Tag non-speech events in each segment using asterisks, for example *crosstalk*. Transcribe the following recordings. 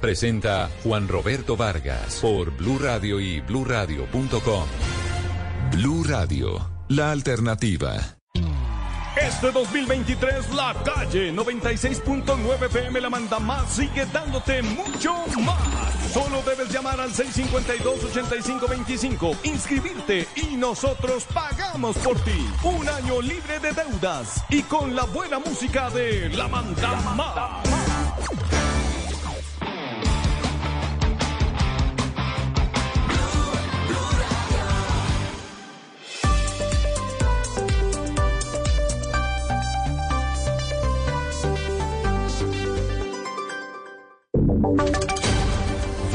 Presenta Juan Roberto Vargas por Blue Radio y BlueRadio.com. Blue Radio, la alternativa. Este 2023 la calle 96.9 PM la manda más sigue dándote mucho más. Solo debes llamar al 652-8525, inscribirte y nosotros pagamos por ti. Un año libre de deudas y con la buena música de la manda más.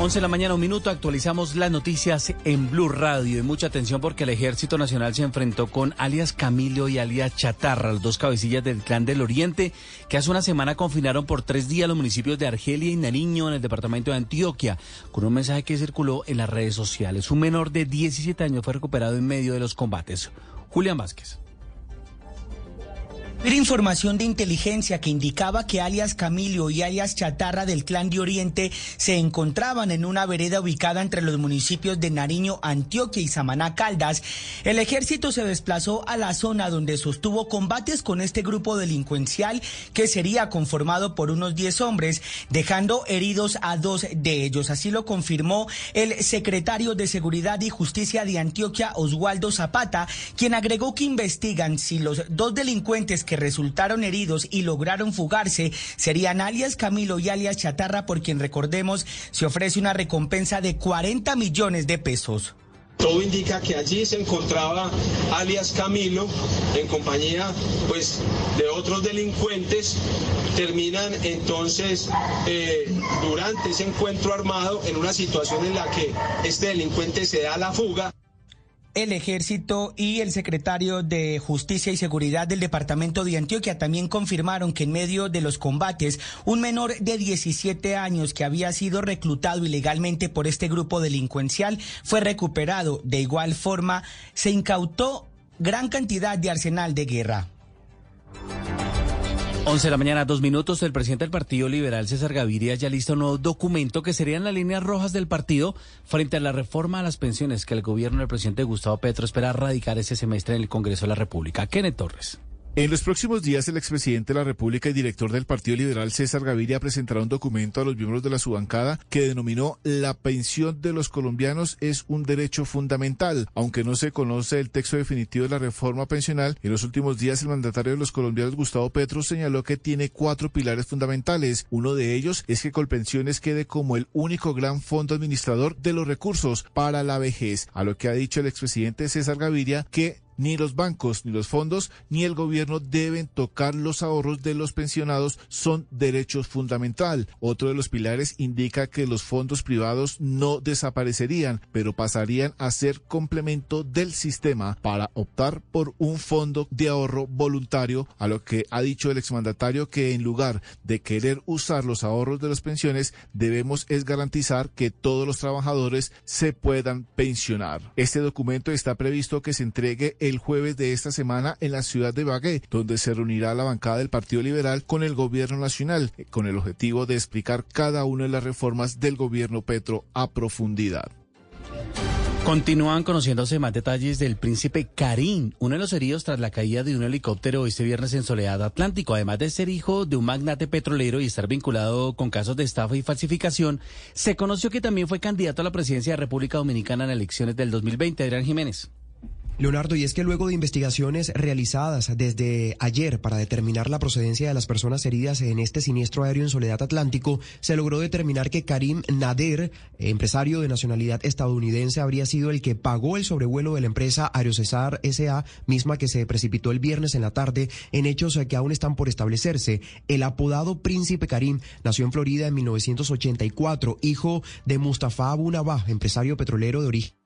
11 de la mañana, un minuto, actualizamos las noticias en Blue Radio. Y mucha atención porque el Ejército Nacional se enfrentó con alias Camilo y alias Chatarra, los dos cabecillas del Clan del Oriente, que hace una semana confinaron por tres días los municipios de Argelia y Nariño en el departamento de Antioquia, con un mensaje que circuló en las redes sociales. Un menor de 17 años fue recuperado en medio de los combates. Julián Vázquez. Información de inteligencia que indicaba que alias Camilo y alias Chatarra del Clan de Oriente se encontraban en una vereda ubicada entre los municipios de Nariño, Antioquia y Samaná Caldas. El ejército se desplazó a la zona donde sostuvo combates con este grupo delincuencial que sería conformado por unos 10 hombres, dejando heridos a dos de ellos. Así lo confirmó el secretario de Seguridad y Justicia de Antioquia, Oswaldo Zapata, quien agregó que investigan si los dos delincuentes que resultaron heridos y lograron fugarse serían alias Camilo y alias Chatarra, por quien recordemos se ofrece una recompensa de 40 millones de pesos. Todo indica que allí se encontraba alias Camilo en compañía pues de otros delincuentes. Terminan entonces eh, durante ese encuentro armado en una situación en la que este delincuente se da la fuga el ejército y el secretario de Justicia y Seguridad del departamento de Antioquia también confirmaron que en medio de los combates, un menor de 17 años que había sido reclutado ilegalmente por este grupo delincuencial fue recuperado. De igual forma, se incautó gran cantidad de arsenal de guerra. 11 de la mañana, dos minutos. El presidente del Partido Liberal, César Gaviria, ya listo un nuevo documento que serían las líneas rojas del partido frente a la reforma a las pensiones que el gobierno del presidente Gustavo Petro espera radicar ese semestre en el Congreso de la República. Kenneth Torres. En los próximos días, el expresidente de la República y director del Partido Liberal, César Gaviria, presentará un documento a los miembros de la subbancada que denominó La pensión de los colombianos es un derecho fundamental. Aunque no se conoce el texto definitivo de la reforma pensional, en los últimos días el mandatario de los colombianos, Gustavo Petro, señaló que tiene cuatro pilares fundamentales. Uno de ellos es que Colpensiones quede como el único gran fondo administrador de los recursos para la vejez, a lo que ha dicho el expresidente César Gaviria que ni los bancos, ni los fondos, ni el gobierno deben tocar los ahorros de los pensionados, son derechos fundamental. Otro de los pilares indica que los fondos privados no desaparecerían, pero pasarían a ser complemento del sistema para optar por un fondo de ahorro voluntario, a lo que ha dicho el exmandatario que en lugar de querer usar los ahorros de las pensiones, debemos es garantizar que todos los trabajadores se puedan pensionar. Este documento está previsto que se entregue jueves de esta semana en la ciudad de Bagué, donde se reunirá la bancada del Partido Liberal con el gobierno nacional, con el objetivo de explicar cada una de las reformas del gobierno Petro a profundidad. Continúan conociéndose más detalles del príncipe Karim, uno de los heridos tras la caída de un helicóptero este viernes en Soledad Atlántico. Además de ser hijo de un magnate petrolero y estar vinculado con casos de estafa y falsificación, se conoció que también fue candidato a la presidencia de República Dominicana en elecciones del 2020. Adrián Jiménez. Leonardo, y es que luego de investigaciones realizadas desde ayer para determinar la procedencia de las personas heridas en este siniestro aéreo en Soledad Atlántico, se logró determinar que Karim Nader, empresario de nacionalidad estadounidense, habría sido el que pagó el sobrevuelo de la empresa Aerocesar SA, misma que se precipitó el viernes en la tarde en hechos que aún están por establecerse. El apodado Príncipe Karim nació en Florida en 1984, hijo de Mustafa Abu Nabah, empresario petrolero de origen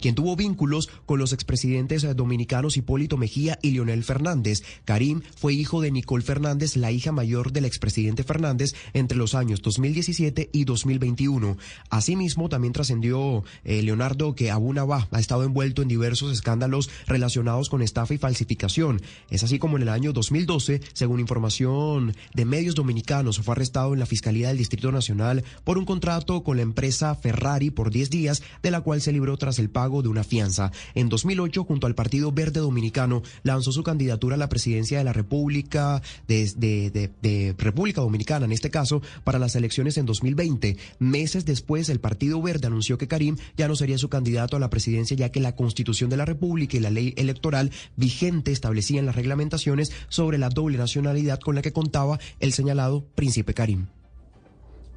quien tuvo vínculos con los expresidentes eh, dominicanos Hipólito Mejía y Leonel Fernández. Karim fue hijo de Nicole Fernández, la hija mayor del expresidente Fernández, entre los años 2017 y 2021. Asimismo, también trascendió eh, Leonardo que Abu Nabá ha estado envuelto en diversos escándalos relacionados con estafa y falsificación. Es así como en el año 2012, según información de medios dominicanos, fue arrestado en la Fiscalía del Distrito Nacional por un contrato con la empresa Ferrari por 10 días, de la cual se libró tras el pago de una fianza. En 2008, junto al Partido Verde Dominicano, lanzó su candidatura a la presidencia de la República de, República Dominicana, en este caso, para las elecciones en 2020. Meses después, el Partido Verde anunció que Karim ya no sería su candidato a la presidencia, ya que la Constitución de la República y la ley electoral vigente establecían las reglamentaciones sobre la doble nacionalidad con la que contaba el señalado príncipe Karim.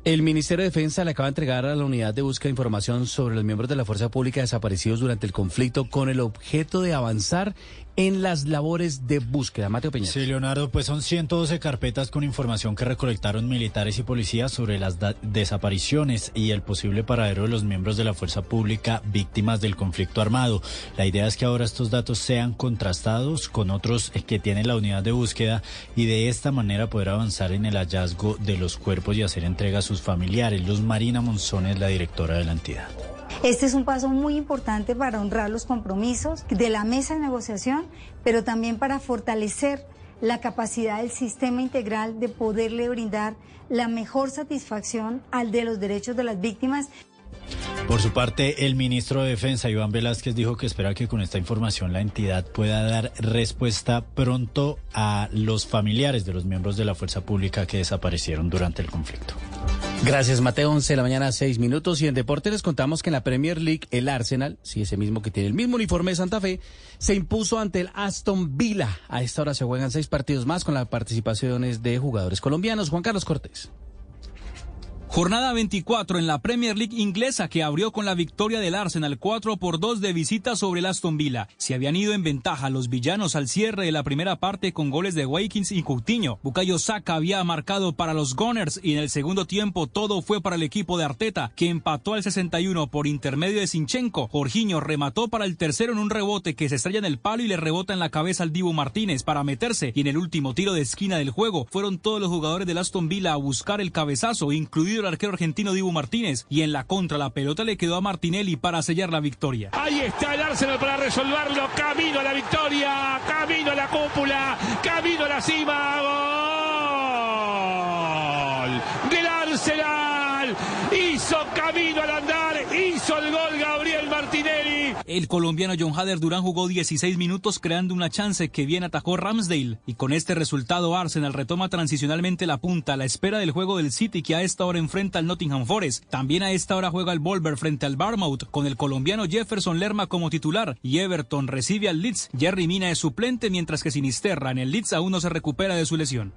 El Ministerio de Defensa le acaba de entregar a la unidad de búsqueda información sobre los miembros de la Fuerza Pública desaparecidos durante el conflicto con el objeto de avanzar en las labores de búsqueda. Mateo Peña. Sí, Leonardo, pues son 112 carpetas con información que recolectaron militares y policías sobre las desapariciones y el posible paradero de los miembros de la fuerza pública víctimas del conflicto armado. La idea es que ahora estos datos sean contrastados con otros que tiene la unidad de búsqueda y de esta manera poder avanzar en el hallazgo de los cuerpos y hacer entrega a sus familiares. Luz Marina Monzón es la directora de la entidad. Este es un paso muy importante para honrar los compromisos de la mesa de negociación, pero también para fortalecer la capacidad del sistema integral de poderle brindar la mejor satisfacción al de los derechos de las víctimas. Por su parte, el ministro de Defensa, Iván Velázquez, dijo que espera que con esta información la entidad pueda dar respuesta pronto a los familiares de los miembros de la fuerza pública que desaparecieron durante el conflicto. Gracias, Mateo. 11 de la mañana, 6 minutos. Y en deporte les contamos que en la Premier League, el Arsenal, sí, ese mismo que tiene el mismo uniforme de Santa Fe, se impuso ante el Aston Villa. A esta hora se juegan seis partidos más con las participaciones de jugadores colombianos. Juan Carlos Cortés. Jornada 24 en la Premier League inglesa que abrió con la victoria del Arsenal 4 por 2 de visita sobre el Aston Villa. Se habían ido en ventaja los villanos al cierre de la primera parte con goles de Watkins y Coutinho. Bukayo Saka había marcado para los Gunners y en el segundo tiempo todo fue para el equipo de Arteta que empató al 61 por intermedio de Sinchenko. Jorginho remató para el tercero en un rebote que se estrella en el palo y le rebota en la cabeza al Divo Martínez para meterse y en el último tiro de esquina del juego fueron todos los jugadores del Aston Villa a buscar el cabezazo, incluido el arquero argentino Dibu Martínez y en la contra la pelota le quedó a Martinelli para sellar la victoria. Ahí está el Arsenal para resolverlo, camino a la victoria, camino a la cúpula, camino a la cima, gol del Arsenal, hizo camino al andar, hizo el gol Gabriel Martinelli. El colombiano John Hader Durán jugó 16 minutos creando una chance que bien atajó Ramsdale y con este resultado Arsenal retoma transicionalmente la punta a la espera del juego del City que a esta hora enfrenta al Nottingham Forest. También a esta hora juega el Volver frente al Barmouth con el colombiano Jefferson Lerma como titular y Everton recibe al Leeds. Jerry Mina es suplente mientras que Sinisterra en el Leeds aún no se recupera de su lesión.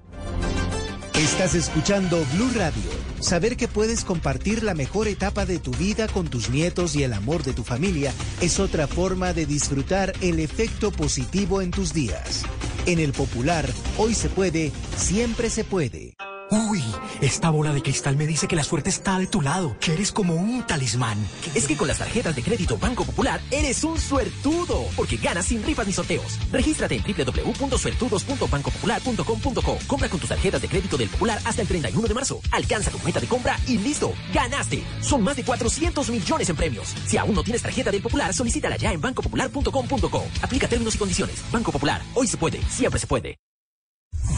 Estás escuchando Blue Radio. Saber que puedes compartir la mejor etapa de tu vida con tus nietos y el amor de tu familia es otra forma de disfrutar el efecto positivo en tus días. En el Popular, hoy se puede, siempre se puede. Uy, esta bola de cristal me dice que la suerte está de tu lado, que eres como un talismán. Es que con las tarjetas de crédito Banco Popular eres un suertudo, porque ganas sin rifas ni sorteos. Regístrate en www.suertudos.bancopopular.com.co. Compra con tus tarjetas de crédito del Popular hasta el 31 de marzo. Alcanza tu meta de compra y listo, ganaste. Son más de 400 millones en premios. Si aún no tienes tarjeta del Popular, solicítala ya en bancopopular.com.co. Aplica términos y condiciones. Banco Popular, hoy se puede, siempre se puede.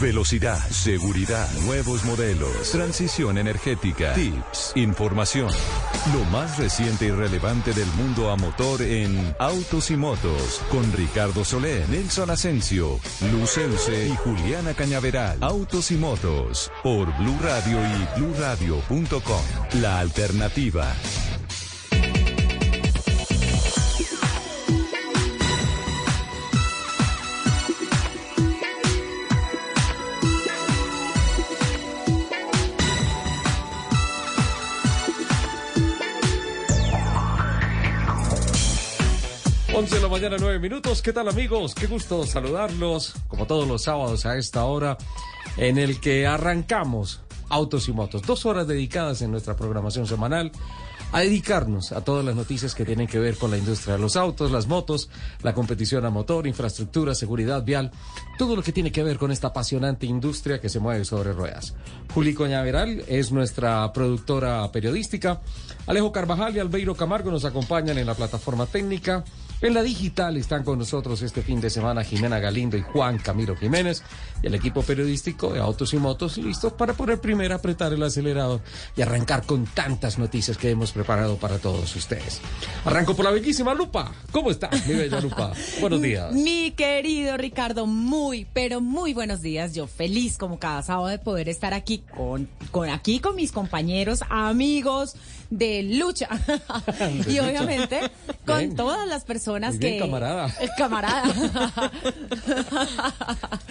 Velocidad, seguridad, nuevos modelos, transición energética, tips, información. Lo más reciente y relevante del mundo a motor en Autos y Motos con Ricardo Solé, Nelson Asensio, Lucense y Juliana Cañaveral. Autos y Motos por Blue Radio y bluradio.com. La alternativa. 11 de la mañana, 9 minutos. ¿Qué tal amigos? Qué gusto saludarlos, como todos los sábados a esta hora, en el que arrancamos Autos y Motos. Dos horas dedicadas en nuestra programación semanal a dedicarnos a todas las noticias que tienen que ver con la industria de los autos, las motos, la competición a motor, infraestructura, seguridad vial, todo lo que tiene que ver con esta apasionante industria que se mueve sobre ruedas. Juli Coñaveral es nuestra productora periodística. Alejo Carvajal y Albeiro Camargo nos acompañan en la plataforma técnica. En la digital están con nosotros este fin de semana Jimena Galindo y Juan Camilo Jiménez y el equipo periodístico de Autos y Motos listos para poner primero apretar el acelerador y arrancar con tantas noticias que hemos preparado para todos ustedes. Arranco por la bellísima Lupa. ¿Cómo está, mi bella Lupa? Buenos *laughs* días. Mi querido Ricardo, muy, pero muy buenos días. Yo feliz como cada sábado de poder estar aquí con, con aquí con mis compañeros, amigos de lucha *laughs* y obviamente con Bien. todas las personas bien, que camarada. Eh, camarada *laughs*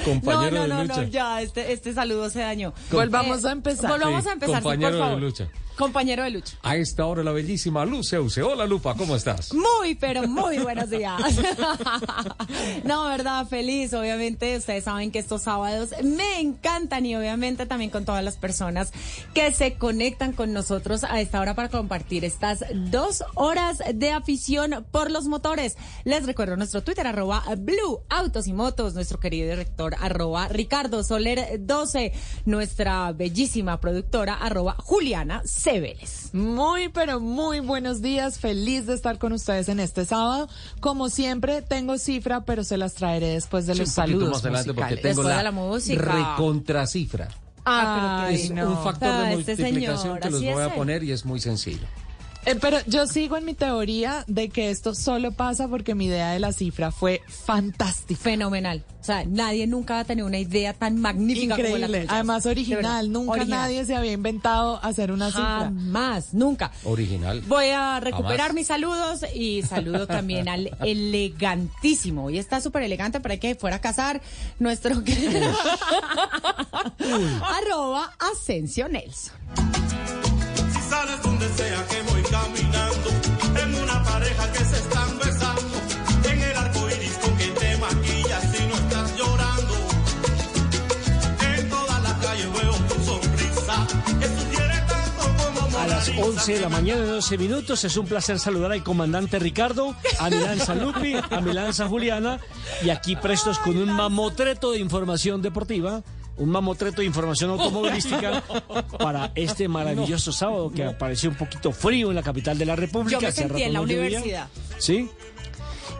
Compañero no, no, de no, lucha. no, ya este este saludo se dañó. Volvamos a empezar. Volvamos Sí, a empezar, sí, compañero por de favor. lucha. Compañero de lucha. A esta hora la bellísima Luce Use. Hola Lupa, ¿cómo estás? Muy, pero muy buenos días. *laughs* no, verdad, feliz. Obviamente, ustedes saben que estos sábados me encantan y obviamente también con todas las personas que se conectan con nosotros a esta hora para compartir estas dos horas de afición por los motores. Les recuerdo nuestro Twitter, arroba Blue Autos y Motos, nuestro querido director, arroba Ricardo Soler 12, nuestra bellísima productora, arroba Juliana Cebeles. Muy, pero muy buenos días. Feliz de estar con ustedes en este sábado. Como siempre, tengo cifra, pero se las traeré después de Sí, los saludos más adelante porque tengo Después la, de la música. recontracifra. Ah, pero es un factor Ah, de este multiplicación señor, que los voy a poner y es muy sencillo. Eh, pero yo sigo en mi teoría de que esto solo pasa porque mi idea de la cifra fue fantástica. Fenomenal. O sea, nadie nunca va a tener una idea tan magnífica como la Increíble. tuya. Además, De original. verdad, Nunca original. nadie se había inventado hacer una cifra. Jamás, nunca. Original. Voy a recuperar Jamás. mis saludos y saludo también al *laughs* elegantísimo. Y está súper elegante para que fuera a casar nuestro *laughs* *laughs* arroba Asensio Nelson. Si sales donde sea que voy caminando, en una pareja que se están besando, en el arco iris con que te maquillas si no estás llorando. En todas las calles veo tu sonrisa, que sugiere tanto como A las Mona 11 de la mañana, 12 minutos, es un placer saludar al comandante Ricardo, a Milanza Lupi, a Milanza Juliana, y aquí prestos con un mamotreto de información deportiva, un mamotreto de información automovilística *laughs* para este maravilloso sábado que apareció un poquito frío en la capital de la República. Yo me sentí en la universidad. Sí.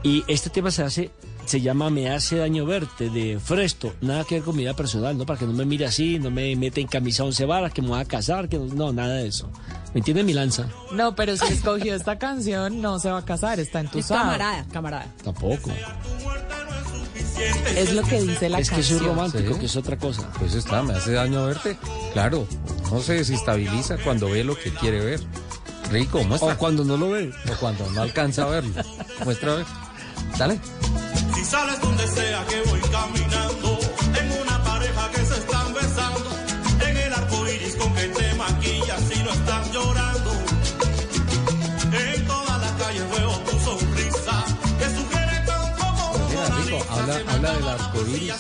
Y este tema se hace, se llama Me hace daño verte, de Fresto. Nada que ver con mi vida personal, ¿no? Para que no me mire así, no me mete en camisa once varas, que me voy a casar, que no, no, nada de eso. ¿Me entiende mi lanza? No, pero si escogió esta canción, no se va a casar, está Es entusado. camarada, camarada. Tampoco. Es lo que dice la es que canción. soy romántico, Sí. que es otra cosa. Pues está, me hace daño verte. Claro, no se desestabiliza cuando ve lo que quiere ver. Rico, muestra. O cuando no lo ve. O cuando no alcanza a verlo. Muestra a ver. Dale. Si sales donde sea que voy caminando, habla, habla del arco iris.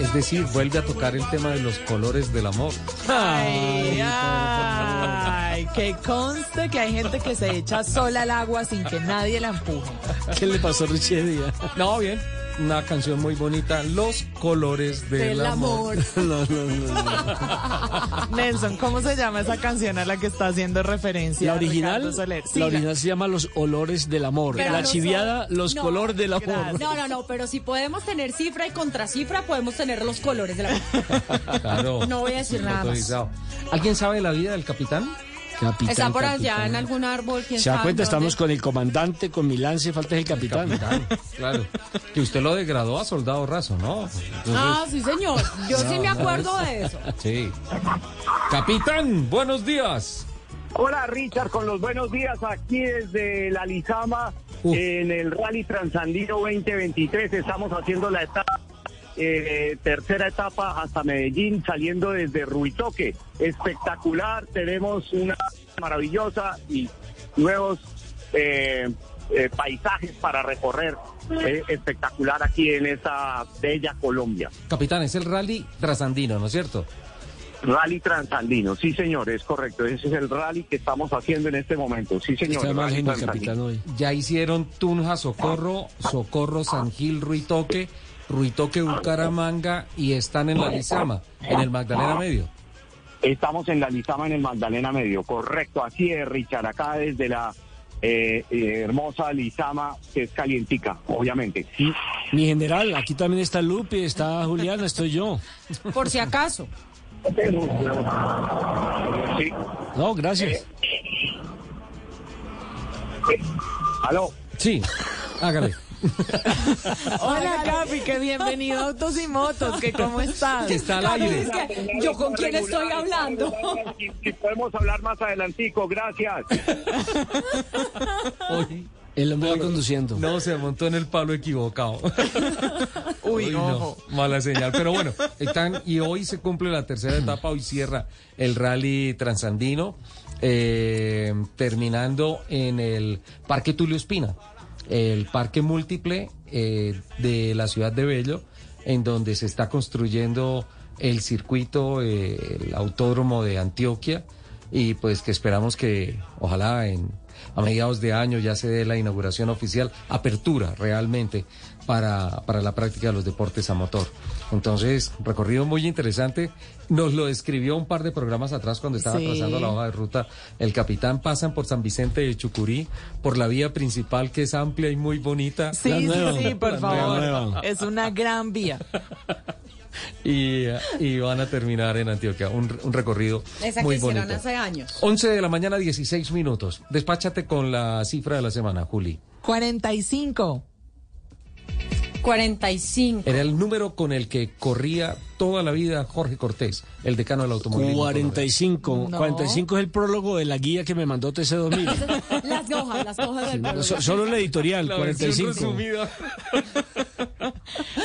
Es decir, vuelve a tocar el tema de los colores del amor. Ay, ay, que conste que hay gente que se echa sola al agua sin que nadie la empuje. ¿Qué le pasó a Richie Díaz? No, bien. Una canción muy bonita, Los colores del, Del amor. amor. *laughs* No, no, no, no. Nelson, ¿cómo se llama esa canción a la que está haciendo referencia? La original, Ricardo Soler? Sí, la original se llama Los olores del amor. Pero la no chiviada, son- Los no, colores del amor. gracias. No, no, no, pero si podemos tener cifra y contracifra, podemos tener los colores de la Claro. No voy a decir nada más. ¿Alguien sabe la vida del capitán? Capitán, Está por allá capitán. en algún árbol, quién Se da cuenta, dónde. estamos con el comandante, con mi lance, falta el capitán. Capitán, claro. Que usted lo degradó a soldado raso, ¿no? Entonces, Ah, sí, señor. Yo sí me no acuerdo es- de eso. Sí. Capitán, buenos días. Hola Richard, con los buenos días aquí desde la Lizama Uf. en el Rally Transandino 2023. Estamos haciendo la etapa, eh, tercera etapa hasta Medellín, saliendo desde Ruitoque. Espectacular, tenemos una maravillosa y nuevos eh, eh, paisajes para recorrer eh, espectacular aquí en esta bella Colombia. Capitán, es el rally trasandino, ¿no es cierto? Rally Transandino, sí señor, es correcto. Ese es el rally que estamos haciendo en este momento. Sí señor. Está más capitán hoy. Ya hicieron Tunja, Socorro, Socorro, San Gil, Ruitoque, Ruitoque, Bucaramanga y están en la Lizama, en el Magdalena Medio. Estamos en la Lizama en el Magdalena Medio, correcto. Así es, Richard, acá desde la eh, eh, hermosa Lizama, que es calientica, obviamente. Sí. Mi general, aquí también está Lupi, está Juliana, estoy yo. Por si acaso. Sí. No, gracias. ¿Aló? Sí, hágale. Hola, Capi, que bienvenido a Autos y Motos, que cómo estás. Que está al Capi, aire. es que, ¿Yo con quién estoy hablando? Si, si podemos hablar más adelantico, gracias. *laughs* Hoy El hombre va conduciendo. no se montó en el palo equivocado. *laughs* Uy, no, ojo. mala señal. Pero bueno, están, y hoy se cumple la tercera etapa, hoy cierra el rally transandino, eh, terminando en el Parque Tulio Espina, el parque múltiple eh, de la ciudad de Bello, en donde se está construyendo el circuito, eh, el autódromo de Antioquia, y pues que esperamos que ojalá en a mediados de año ya se dé la inauguración oficial, apertura realmente para, para la práctica de los deportes a motor. Entonces, recorrido muy interesante. Nos lo escribió un par de programas atrás cuando estaba Sí. trazando la hoja de ruta. El capitán pasan por San Vicente de Chucurí, por la vía principal que es amplia y muy bonita. Sí, La sí, nueva. sí, por La favor. nueva. Es una gran vía. *laughs* Y, y van a terminar en Antioquia. Un, un recorrido Esa que muy hicieron bonito. hace años. 11 de la mañana, 16 minutos. Despáchate con la cifra de la semana, Juli. 45. 45. Era el número con el que corría toda la vida Jorge Cortés, el decano del automovilismo. 45. No. 45 es el prólogo de la guía que me mandó TC2000. *laughs* Las hojas, las hojas del pueblo. So- Solo el editorial, La versión 45. resumida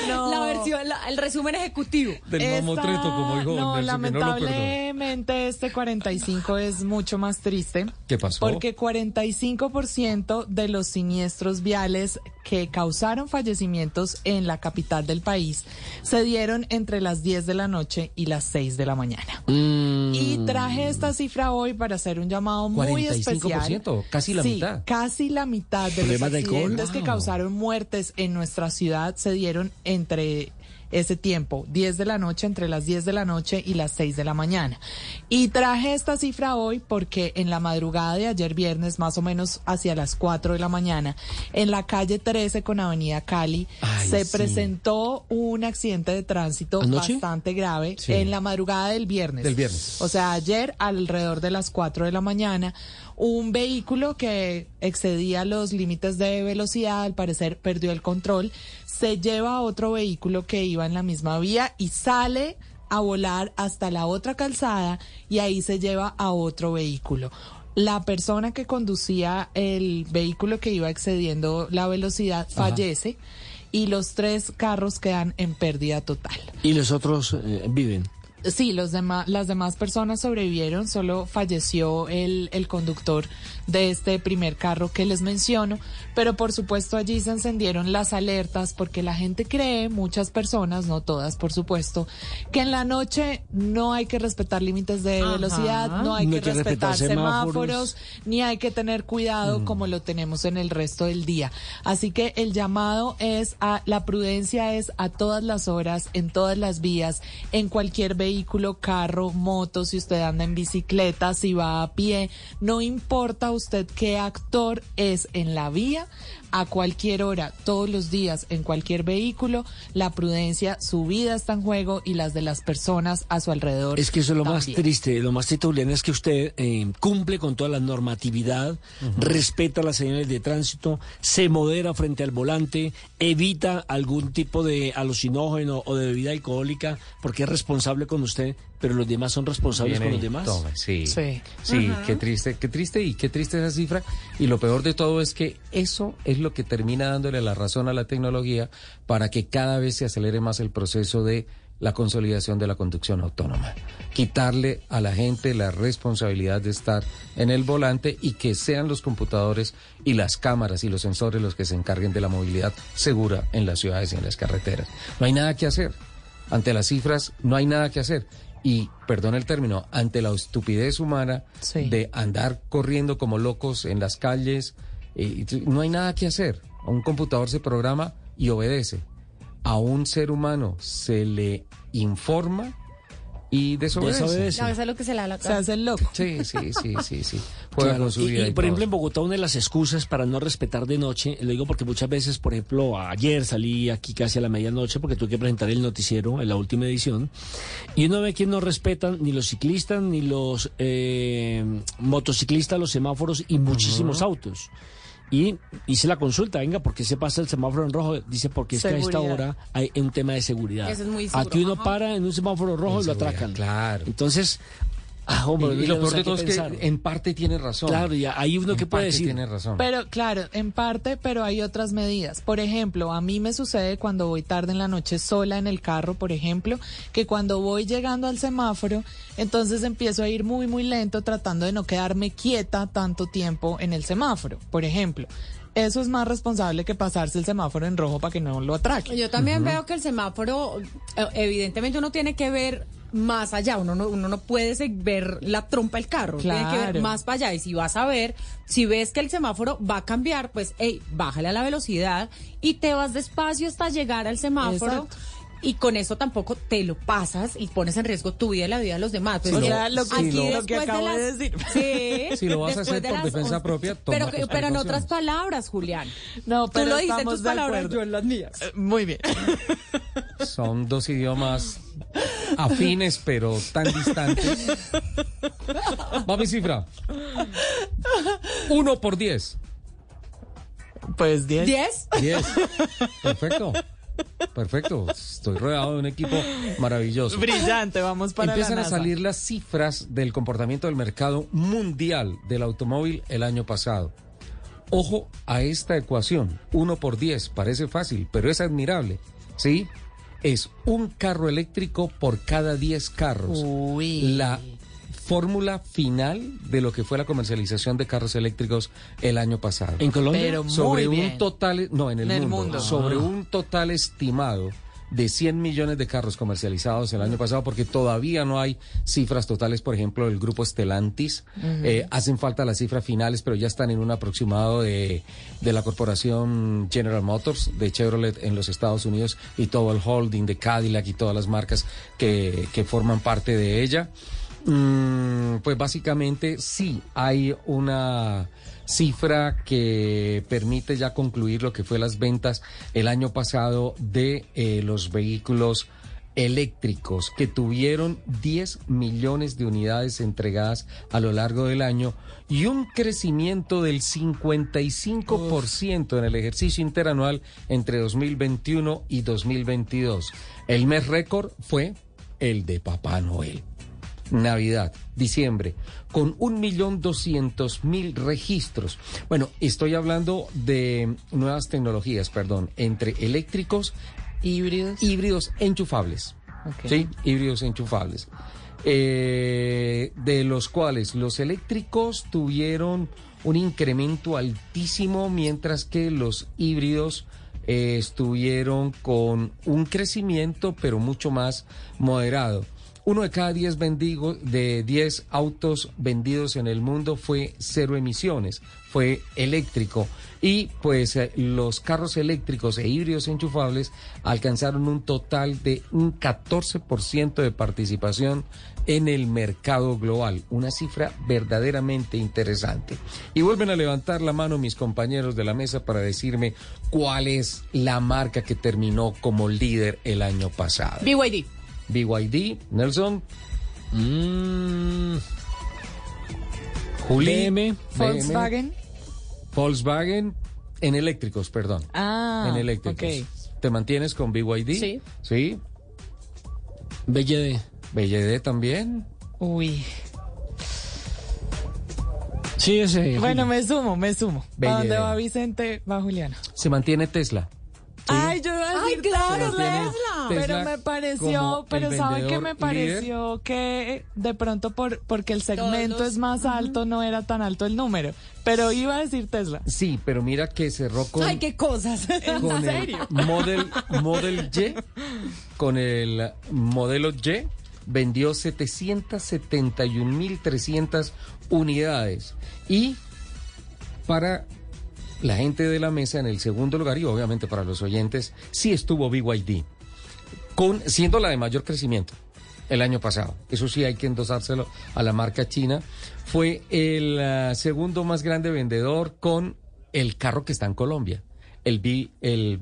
No. La versión, la- el resumen ejecutivo. del Esta- mamotreto, como dijo No, Nelson, que no lo lamentablemente este 45 es mucho más triste. ¿Qué pasó? Porque 45% de los siniestros viales que causaron fallecimientos en la capital del país se dieron entre las 10 de la noche y las 6 de la mañana. Mm. Y traje esta cifra hoy para hacer un llamado muy 45%, especial. casi la Sí, mitad. Casi la mitad de los accidentes que Wow. causaron muertes en nuestra ciudad se dieron entre ese tiempo, 10 de la noche, entre las 10 de la noche y las 6 de la mañana. Y traje esta cifra hoy porque en la madrugada de ayer viernes, más o menos hacia las 4 de la mañana, en la calle 13 con Avenida Cali, Ay, se sí. presentó un accidente de tránsito ¿Anoche? bastante grave Sí. en la madrugada del viernes. Del viernes. O sea, ayer alrededor de las 4 de la mañana, un vehículo que excedía los límites de velocidad, al parecer perdió el control, se lleva a otro vehículo que iba en la misma vía y sale a volar hasta la otra calzada y ahí se lleva a otro vehículo. La persona que conducía el vehículo que iba excediendo la velocidad fallece y los tres carros quedan en pérdida total. Y los otros eh, viven. Sí, los demás, las demás personas sobrevivieron, solo falleció el, el conductor de este primer carro que les menciono, pero por supuesto allí se encendieron las alertas porque la gente cree, muchas personas, no todas por supuesto, que en la noche no hay que respetar límites de Ajá. velocidad, no hay No que, hay que respetar respetar semáforos, semáforos. ni hay que tener cuidado como lo tenemos en el resto del día. Así que el llamado es a, la prudencia es a todas las horas, en todas las vías, en cualquier vehículo, carro, moto, si usted anda en bicicleta, si va a pie, no importa usted qué actor es en la vía, a cualquier hora, todos los días, en cualquier vehículo, la prudencia, su vida está en juego y las de las personas a su alrededor. Es que eso es lo más triste, lo más triste, Julián, es que usted eh, cumple con toda la normatividad, respeta las señales de tránsito, se modera frente al volante, evita algún tipo de alucinógeno o de bebida alcohólica, porque es responsable con usted, pero los demás son responsables Viene con los demás. sí. Sí. Sí, qué triste, qué triste y qué triste esa cifra. Y lo peor de todo es que eso es lo que termina dándole la razón a la tecnología para que cada vez se acelere más el proceso de la consolidación de la conducción autónoma. Quitarle a la gente la responsabilidad de estar en el volante y que sean los computadores y las cámaras y los sensores los que se encarguen de la movilidad segura en las ciudades y en las carreteras. No hay nada que hacer. Ante las cifras no hay nada que hacer. Y, perdón el término, ante la estupidez humana Sí. de andar corriendo como locos en las calles, eh, no hay nada que hacer. Un computador se programa y obedece. A un ser humano se le informa y desobedece. Desobedece. A veces lo que se le da la Se hace el loco. Sí, sí, sí, sí, sí. *laughs* Juega Claro, con su y- vida y, y por todo. ejemplo, en Bogotá, una de las excusas para no respetar de noche, lo digo porque muchas veces, por ejemplo, ayer salí aquí casi a la medianoche porque tuve que presentar el noticiero en la última edición, y uno ve que no respetan ni los ciclistas, ni los eh, motociclistas, los semáforos y muchísimos autos. Y hice la consulta, venga, ¿por qué se pasa el semáforo en rojo? Dice, porque es que a esta hora hay un tema de seguridad. Eso es muy seguro, Aquí uno ajá. para en un semáforo rojo y lo atracan. Claro. Entonces, ah, hombre, y, lo peor de todo es que en parte tiene razón. Claro, y ahí uno En que puede parte decir. tiene razón. Pero claro, en parte, pero hay otras medidas. Por ejemplo, a mí me sucede cuando voy tarde en la noche sola en el carro, por ejemplo, que cuando voy llegando al semáforo, entonces empiezo a ir muy, muy lento tratando de no quedarme quieta tanto tiempo en el semáforo, por ejemplo. Eso es más responsable que pasarse el semáforo en rojo para que no lo atraque. Yo también veo que el semáforo, eh, evidentemente uno tiene que ver más allá, uno no, uno no puede ver la trompa del carro, tiene que ver Claro. más para allá y si vas a ver, si ves que el semáforo va a cambiar, pues hey, bájale a la velocidad y te vas despacio hasta llegar al semáforo. Exacto. Y con eso tampoco te lo pasas y pones en riesgo tu vida y la vida de los demás. Pues o sea, lo que, aquí lo que después de acabo de, las- decir. *laughs* Sí, Si lo vas a hacer de por las defensa propia, toma pero, tus que- pero en otras palabras, Julián. No, Tú pero lo dijiste en tus de palabras, acuerdo. yo en las mías. Eh, Muy bien. Son dos idiomas *laughs* afines, pero tan distantes. Va mi cifra. Uno por diez. Pues 10. ¿Diez? Diez. Perfecto. Perfecto. Estoy rodeado de un equipo maravilloso. Brillante, vamos para Empiezan la a salir las cifras del comportamiento del mercado mundial del automóvil el año pasado. Ojo a esta ecuación. Uno por 10 parece fácil, pero es admirable. ¿Sí? Es un carro eléctrico por cada 10 carros. Uy. La fórmula final de lo que fue la comercialización de carros eléctricos el año pasado. ¿En Colombia? Pero muy sobre un bien. total, no, en el, En el mundo, mundo. sobre Ah. un total estimado de 100 millones de carros comercializados el año pasado, porque todavía no hay cifras totales, por ejemplo, del grupo Stellantis. Eh, hacen falta las cifras finales, pero ya están en un aproximado de, de la corporación General Motors, de Chevrolet en los Estados Unidos, y todo el holding de Cadillac y todas las marcas que, que forman parte de ella. Mm, pues básicamente sí hay una cifra que permite ya concluir lo que fue las ventas el año pasado de eh, los vehículos eléctricos que tuvieron 10 millones de unidades entregadas a lo largo del año y un crecimiento del 55% en el ejercicio interanual entre 2021 y 2022. El mes récord fue el de Papá Noel. Navidad, diciembre, con un millón doscientos mil registros. Bueno, estoy hablando de nuevas tecnologías, perdón, entre eléctricos, Híbridos. híbridos enchufables. Sí, híbridos enchufables. Eh, de los cuales los eléctricos tuvieron un incremento altísimo, mientras que los híbridos eh, estuvieron con un crecimiento, pero mucho más moderado. Uno de cada diez de 10 autos vendidos en el mundo fue cero emisiones, fue eléctrico. Y pues eh, los carros eléctricos e híbridos enchufables alcanzaron un total de un 14% de participación en el mercado global. Una cifra verdaderamente interesante. Y vuelven a levantar la mano mis compañeros de la mesa para decirme cuál es la marca que terminó como líder el año pasado. BYD. BYD, Nelson. Mm, Juli. BM. Volkswagen. Volkswagen en eléctricos, perdón. Ah, en eléctricos. ok. ¿Te mantienes con BYD? Sí. Sí. BYD. BYD también. Uy. Sí, ese. Bueno, me sumo, me sumo. ¿A dónde va Vicente? Va Juliana. Se mantiene Tesla. Ay, yo iba a decir claro, Tesla. Pero me pareció, pero el ¿saben qué me pareció? Que de pronto por porque el segmento los- es más alto, no era tan alto el número. Pero iba a decir Tesla. Sí, pero mira que cerró con, Ay, qué cosas. *laughs* con ¿En el serio? Model, Model Y, *laughs* con el modelo Y, vendió 771.300 unidades. Y para la gente de la mesa en el segundo lugar, y obviamente para los oyentes, sí estuvo BYD, con, siendo la de mayor crecimiento el año pasado. Eso sí hay que endosárselo a la marca china. Fue el ah, segundo más grande vendedor con el carro que está en Colombia, el, B- el,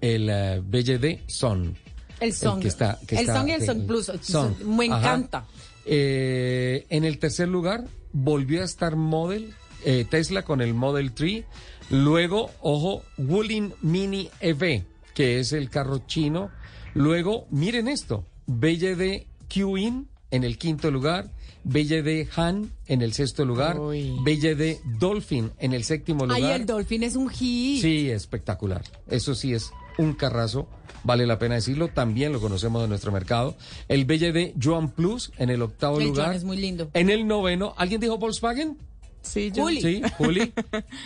el ah, BYD Son. El Song. que está- que el está- Song y el Song Plus. Son. Me encanta. Eh, en el tercer lugar volvió a estar Model, eh, Tesla con el Model 3. Luego, ojo, Wuling Mini EV, que es el carro chino. Luego, miren esto, BYD Qin en el quinto lugar. BYD Han en el sexto lugar. BYD Dolphin en el séptimo lugar. Ay, el Dolphin es un hit. Sí, espectacular. Eso sí es un carrazo, vale la pena decirlo. También lo conocemos de nuestro mercado. El BYD Joan Plus en el octavo el lugar. Joan es muy lindo. En el noveno, ¿alguien dijo Volkswagen? Sí, yo. Juli. Sí, Juli.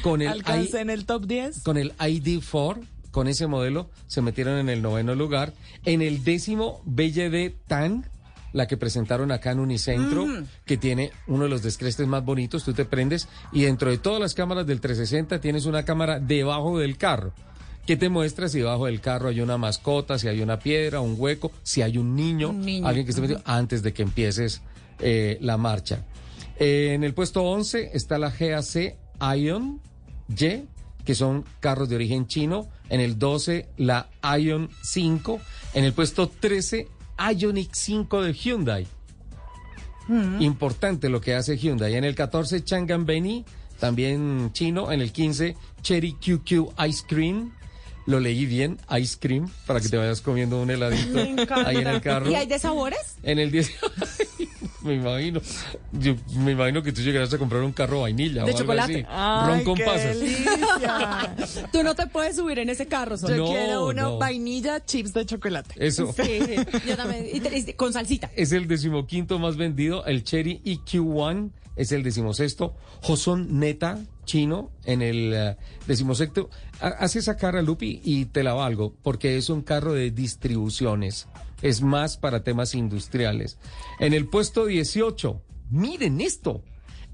Con el, *laughs* Alcancé I- en el top 10. con el ID4, con ese modelo, se metieron en el noveno lugar. En el décimo, BYD Tang, la que presentaron acá en Unicentro, Mm. que tiene uno de los descrestes más bonitos. Tú te prendes y dentro de todas las cámaras del 360 tienes una cámara debajo del carro. que te muestra si debajo del carro hay una mascota, si hay una piedra, un hueco, si hay un niño, Un niño, alguien que esté metido, antes de que empieces eh, la marcha. Eh, en el puesto 11 está la GAC Ion Y, que son carros de origen chino. En el 12 la Ion 5. En el puesto 13 Ioniq 5 de Hyundai. Importante lo que hace Hyundai. En el 14 Chang'an Beni, también chino. En el 15 Cherry QQ Ice Cream. Lo leí bien, ice cream, para que te vayas comiendo un heladito ahí en el carro. ¿Y hay de sabores? En el 10. *laughs* me imagino. Yo me imagino que tú llegarás a comprar un carro vainilla De o algo chocolate. así. Ron con pasas. Tú no te puedes subir en ese carro, Sol. Yo No, quiero uno no. vainilla, chips de chocolate. Eso. Sí, yo también. Y te- y con salsita. Es el decimoquinto más vendido. El Cherry EQ1 es el decimosexto. Joson Neta chino en el eh, decimosexto. Ha- Hace esa cara, Lupi, y te la valgo, porque es un carro de distribuciones. Es más para temas industriales. En el puesto 18, miren esto.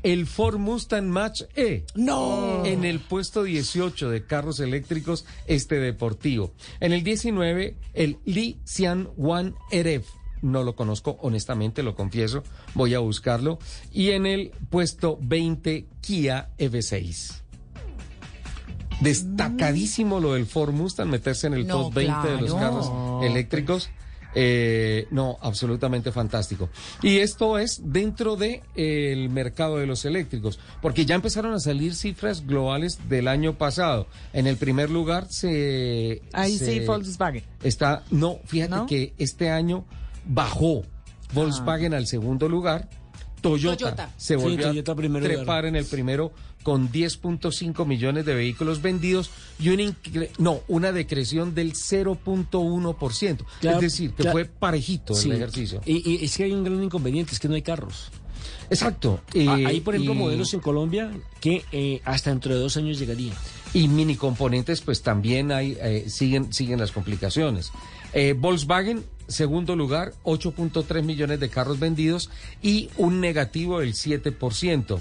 El Ford Mustang Match E. No. En el puesto 18 de carros eléctricos, este deportivo. En el 19, el Li Xian Wan RF. No lo conozco, honestamente, lo confieso. Voy a buscarlo. Y en el puesto 20, Kia EV6. Destacadísimo lo del Ford Mustang, meterse en el No, top 20 de los carros eléctricos. Eh, no, absolutamente fantástico. Y esto es dentro de eh, el mercado de los eléctricos, porque ya empezaron a salir cifras globales del año pasado. En el primer lugar se Ahí se- sí, Volkswagen. está no, fíjate ¿No? que este año bajó Volkswagen al segundo lugar. Toyota, Toyota. se Sí, volvió Toyota a primero trepar lugar. en el primero con 10.5 millones de vehículos vendidos y incre- no, una decreción del 0.1%. Claro, es decir, que fue parejito Sí. el ejercicio. Y, y es que hay un gran inconveniente, es que no hay carros. Exacto. Ah, Eh, hay, por ejemplo, y- modelos en Colombia que eh, hasta dentro de dos años llegarían. Y mini componentes, pues también hay, eh, siguen, siguen las complicaciones. Volkswagen, segundo lugar, 8.3 millones de carros vendidos y un negativo del 7%.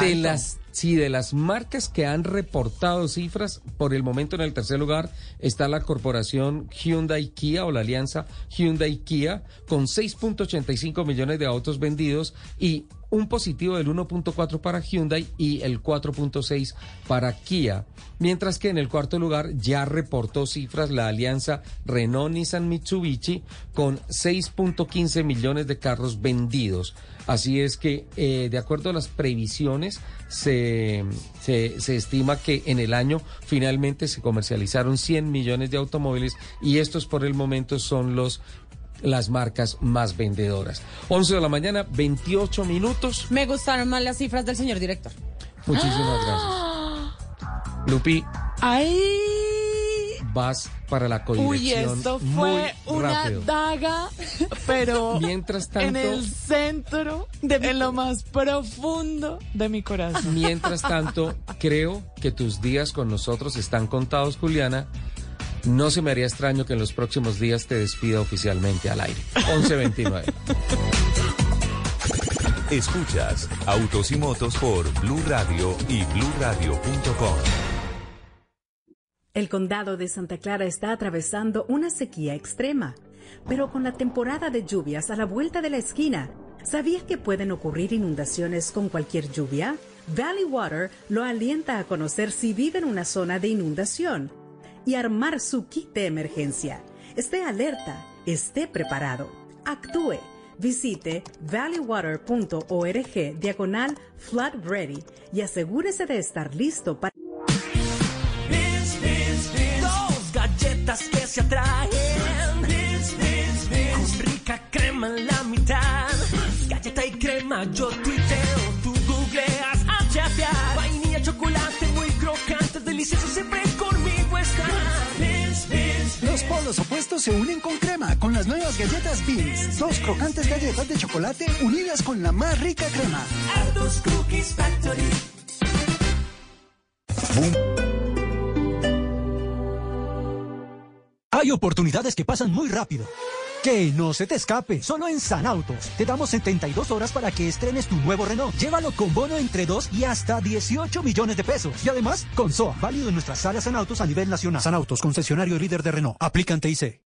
De las sí, de las marcas que han reportado cifras, por el momento en el tercer lugar está la corporación Hyundai Kia o la alianza Hyundai Kia con 6.85 millones de autos vendidos y un positivo del 1.4 para Hyundai y el 4.6 para Kia. Mientras que en el cuarto lugar ya reportó cifras la alianza Renault Nissan Mitsubishi con 6.15 millones de carros vendidos. Así es que, eh, de acuerdo a las previsiones, se, se, se estima que en el año finalmente se comercializaron 100 millones de automóviles y estos por el momento son los las marcas más vendedoras. 11 de la mañana, 28 minutos. Me gustaron más las cifras del señor director. Muchísimas gracias. *gasps* Lupi, ¡Ay! Vas para la Uy, codirección esto muy fue una rápido. daga, *laughs* pero Mientras tanto- en el centro, en lo más profundo de mi corazón. Mientras tanto, creo que tus días con nosotros están contados, Juliana. No se me haría extraño que en los próximos días te despida oficialmente al aire. 1129. Escuchas Autos y Motos por Blue Radio y bluradio.com. El condado de Santa Clara está atravesando una sequía extrema, pero con la temporada de lluvias a la vuelta de la esquina, ¿sabías que pueden ocurrir inundaciones con cualquier lluvia? Valley Water lo alienta a conocer si vive en una zona de inundación y armar su kit de emergencia. Esté alerta, esté preparado, actúe. Visite valleywater.org diagonal flood y asegúrese de estar listo para... que se atraen. Con rica crema en la mitad. Galleta y crema, yo tuiteo. Tú googleas a chapear. Vainilla, chocolate, muy crocante, delicioso, siempre conmigo estás. Los polos opuestos se unen con crema con las nuevas galletas Beans. Dos crocantes galletas de chocolate unidas con la más rica crema. Aldos Cookies Factory. Hay oportunidades que pasan muy rápido. Que no se te escape. Solo en Sanautos. Te damos 72 horas para que estrenes tu nuevo Renault. Llévalo con bono entre 2 y hasta 18 millones de pesos. Y además, con SOA. Válido en nuestras áreas Sanautos a nivel nacional. Sanautos, concesionario líder de Renault. Aplican TIC.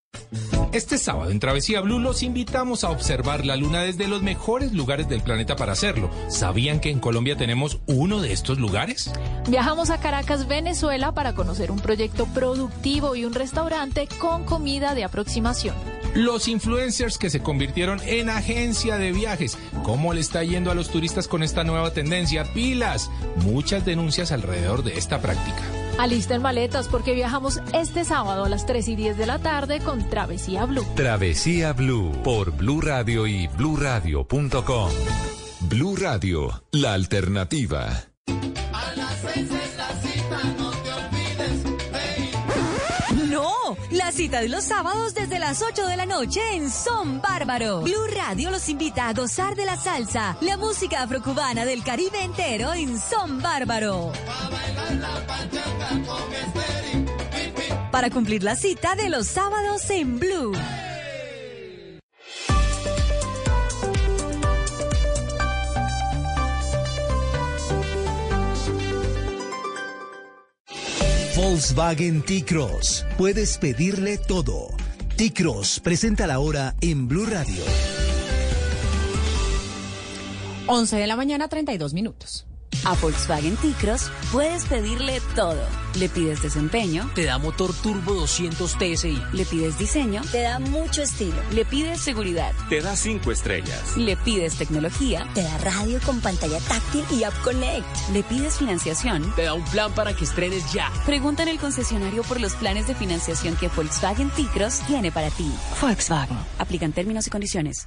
Este sábado en Travesía Blue los invitamos a observar la luna desde los mejores lugares del planeta para hacerlo. ¿Sabían que en Colombia tenemos uno de estos lugares? Viajamos a Caracas, Venezuela para conocer un proyecto productivo y un restaurante con comida de aproximación. Los influencers que se convirtieron en agencia de viajes. ¿Cómo le está yendo a los turistas con esta nueva tendencia? Pilas. Muchas denuncias alrededor de esta práctica. Alisten maletas porque viajamos este sábado a las 3 y 10 de la tarde con Travesía Blue. Travesía Blue por Blue Radio y bluradio.com. Blue Radio, la alternativa. La cita de los sábados desde las 8 de la noche en Son Bárbaro. Blue Radio los invita a gozar de la salsa, la música afrocubana del Caribe entero en Son Bárbaro. Para cumplir la cita de los sábados en Blue. Volkswagen T-Cross. Puedes pedirle todo. T-Cross presenta la hora en Blue Radio. 11 de la mañana, 32 minutos. A Volkswagen T-Cross puedes pedirle todo. Le pides desempeño, Te da motor turbo 200 TSI. le pides diseño, te da mucho estilo. Le pides seguridad, Te da cinco estrellas. le pides tecnología, te da radio con pantalla táctil y App Connect. Le pides financiación, Te da un plan para que estrenes ya. Pregunta en el concesionario por los planes de financiación que Volkswagen T-Cross tiene para ti. Volkswagen. Aplican términos y condiciones.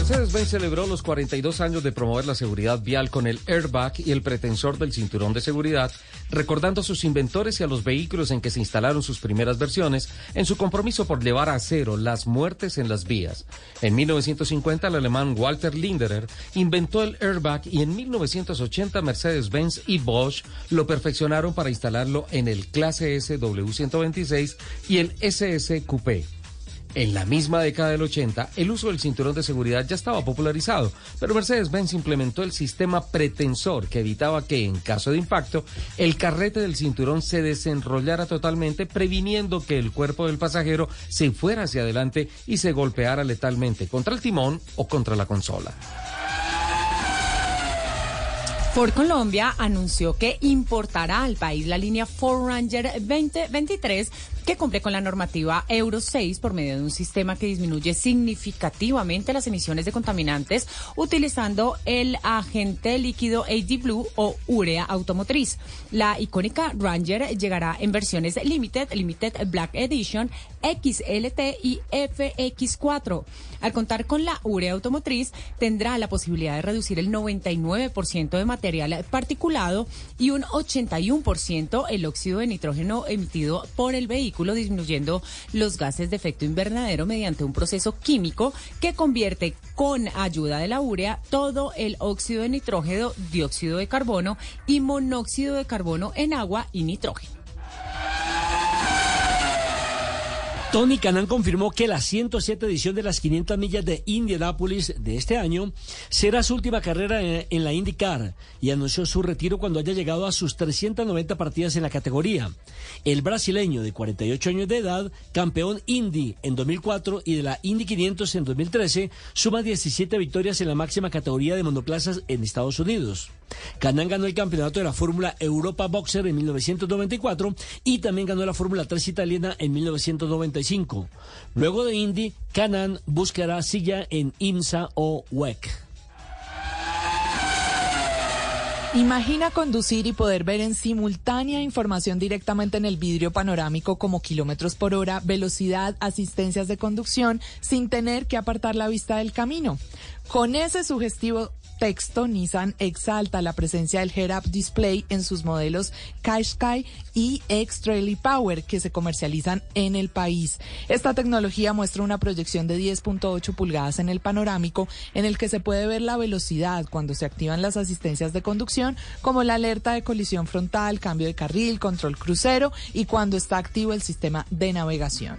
Mercedes-Benz celebró los 42 años de promover la seguridad vial con el airbag y el pretensor del cinturón de seguridad, recordando a sus inventores y a los vehículos en que se instalaron sus primeras versiones en su compromiso por llevar a cero las muertes en las vías. En 1950 el alemán Walter Linderer inventó el airbag y en 1980 Mercedes-Benz y Bosch lo perfeccionaron para instalarlo en el clase S W126 y el SS Coupé. En la misma década del 80, el uso del cinturón de seguridad ya estaba popularizado, pero Mercedes-Benz implementó el sistema pretensor que evitaba que, en caso de impacto, el carrete del cinturón se desenrollara totalmente, previniendo que el cuerpo del pasajero se fuera hacia adelante y se golpeara letalmente contra el timón o contra la consola. Ford Colombia anunció que importará al país la línea Ford Ranger 2023 que cumple con la normativa Euro 6 por medio de un sistema que disminuye significativamente las emisiones de contaminantes utilizando el agente líquido AD Blue o urea automotriz. La icónica Ranger llegará en versiones Limited, Limited Black Edition, XLT y FX4. Al contar con la urea automotriz, tendrá la posibilidad de reducir el 99% de material particulado y un 81% el óxido de nitrógeno emitido por el vehículo, disminuyendo los gases de efecto invernadero mediante un proceso químico que convierte con ayuda de la urea todo el óxido de nitrógeno, dióxido de carbono y monóxido de carbono en agua y nitrógeno. Tony Canan confirmó que la 107 edición de las 500 millas de Indianapolis de este año será su última carrera en, la IndyCar y anunció su retiro cuando haya llegado a sus 390 partidas en la categoría. El brasileño de 48 años de edad, campeón Indy en 2004 y de la Indy 500 en 2013, suma 17 victorias en la máxima categoría de monoplazas en Estados Unidos. Canan ganó el campeonato de la Fórmula Europa Boxer en 1994 y también ganó la Fórmula 3 italiana en 1995. Luego de Indy, Canan buscará silla en IMSA o WEC. Imagina conducir y poder ver en simultánea información directamente en el vidrio panorámico como kilómetros por hora, velocidad, asistencias de conducción, sin tener que apartar la vista del camino. Con ese sugestivo texto, Nissan exalta la presencia del head-up display en sus modelos Qashqai y X-Trail Power que se comercializan en el país. Esta tecnología muestra una proyección de 10.8 pulgadas en el panorámico en el que se puede ver la velocidad cuando se activan las asistencias de conducción como la alerta de colisión frontal, cambio de carril, control crucero y cuando está activo el sistema de navegación.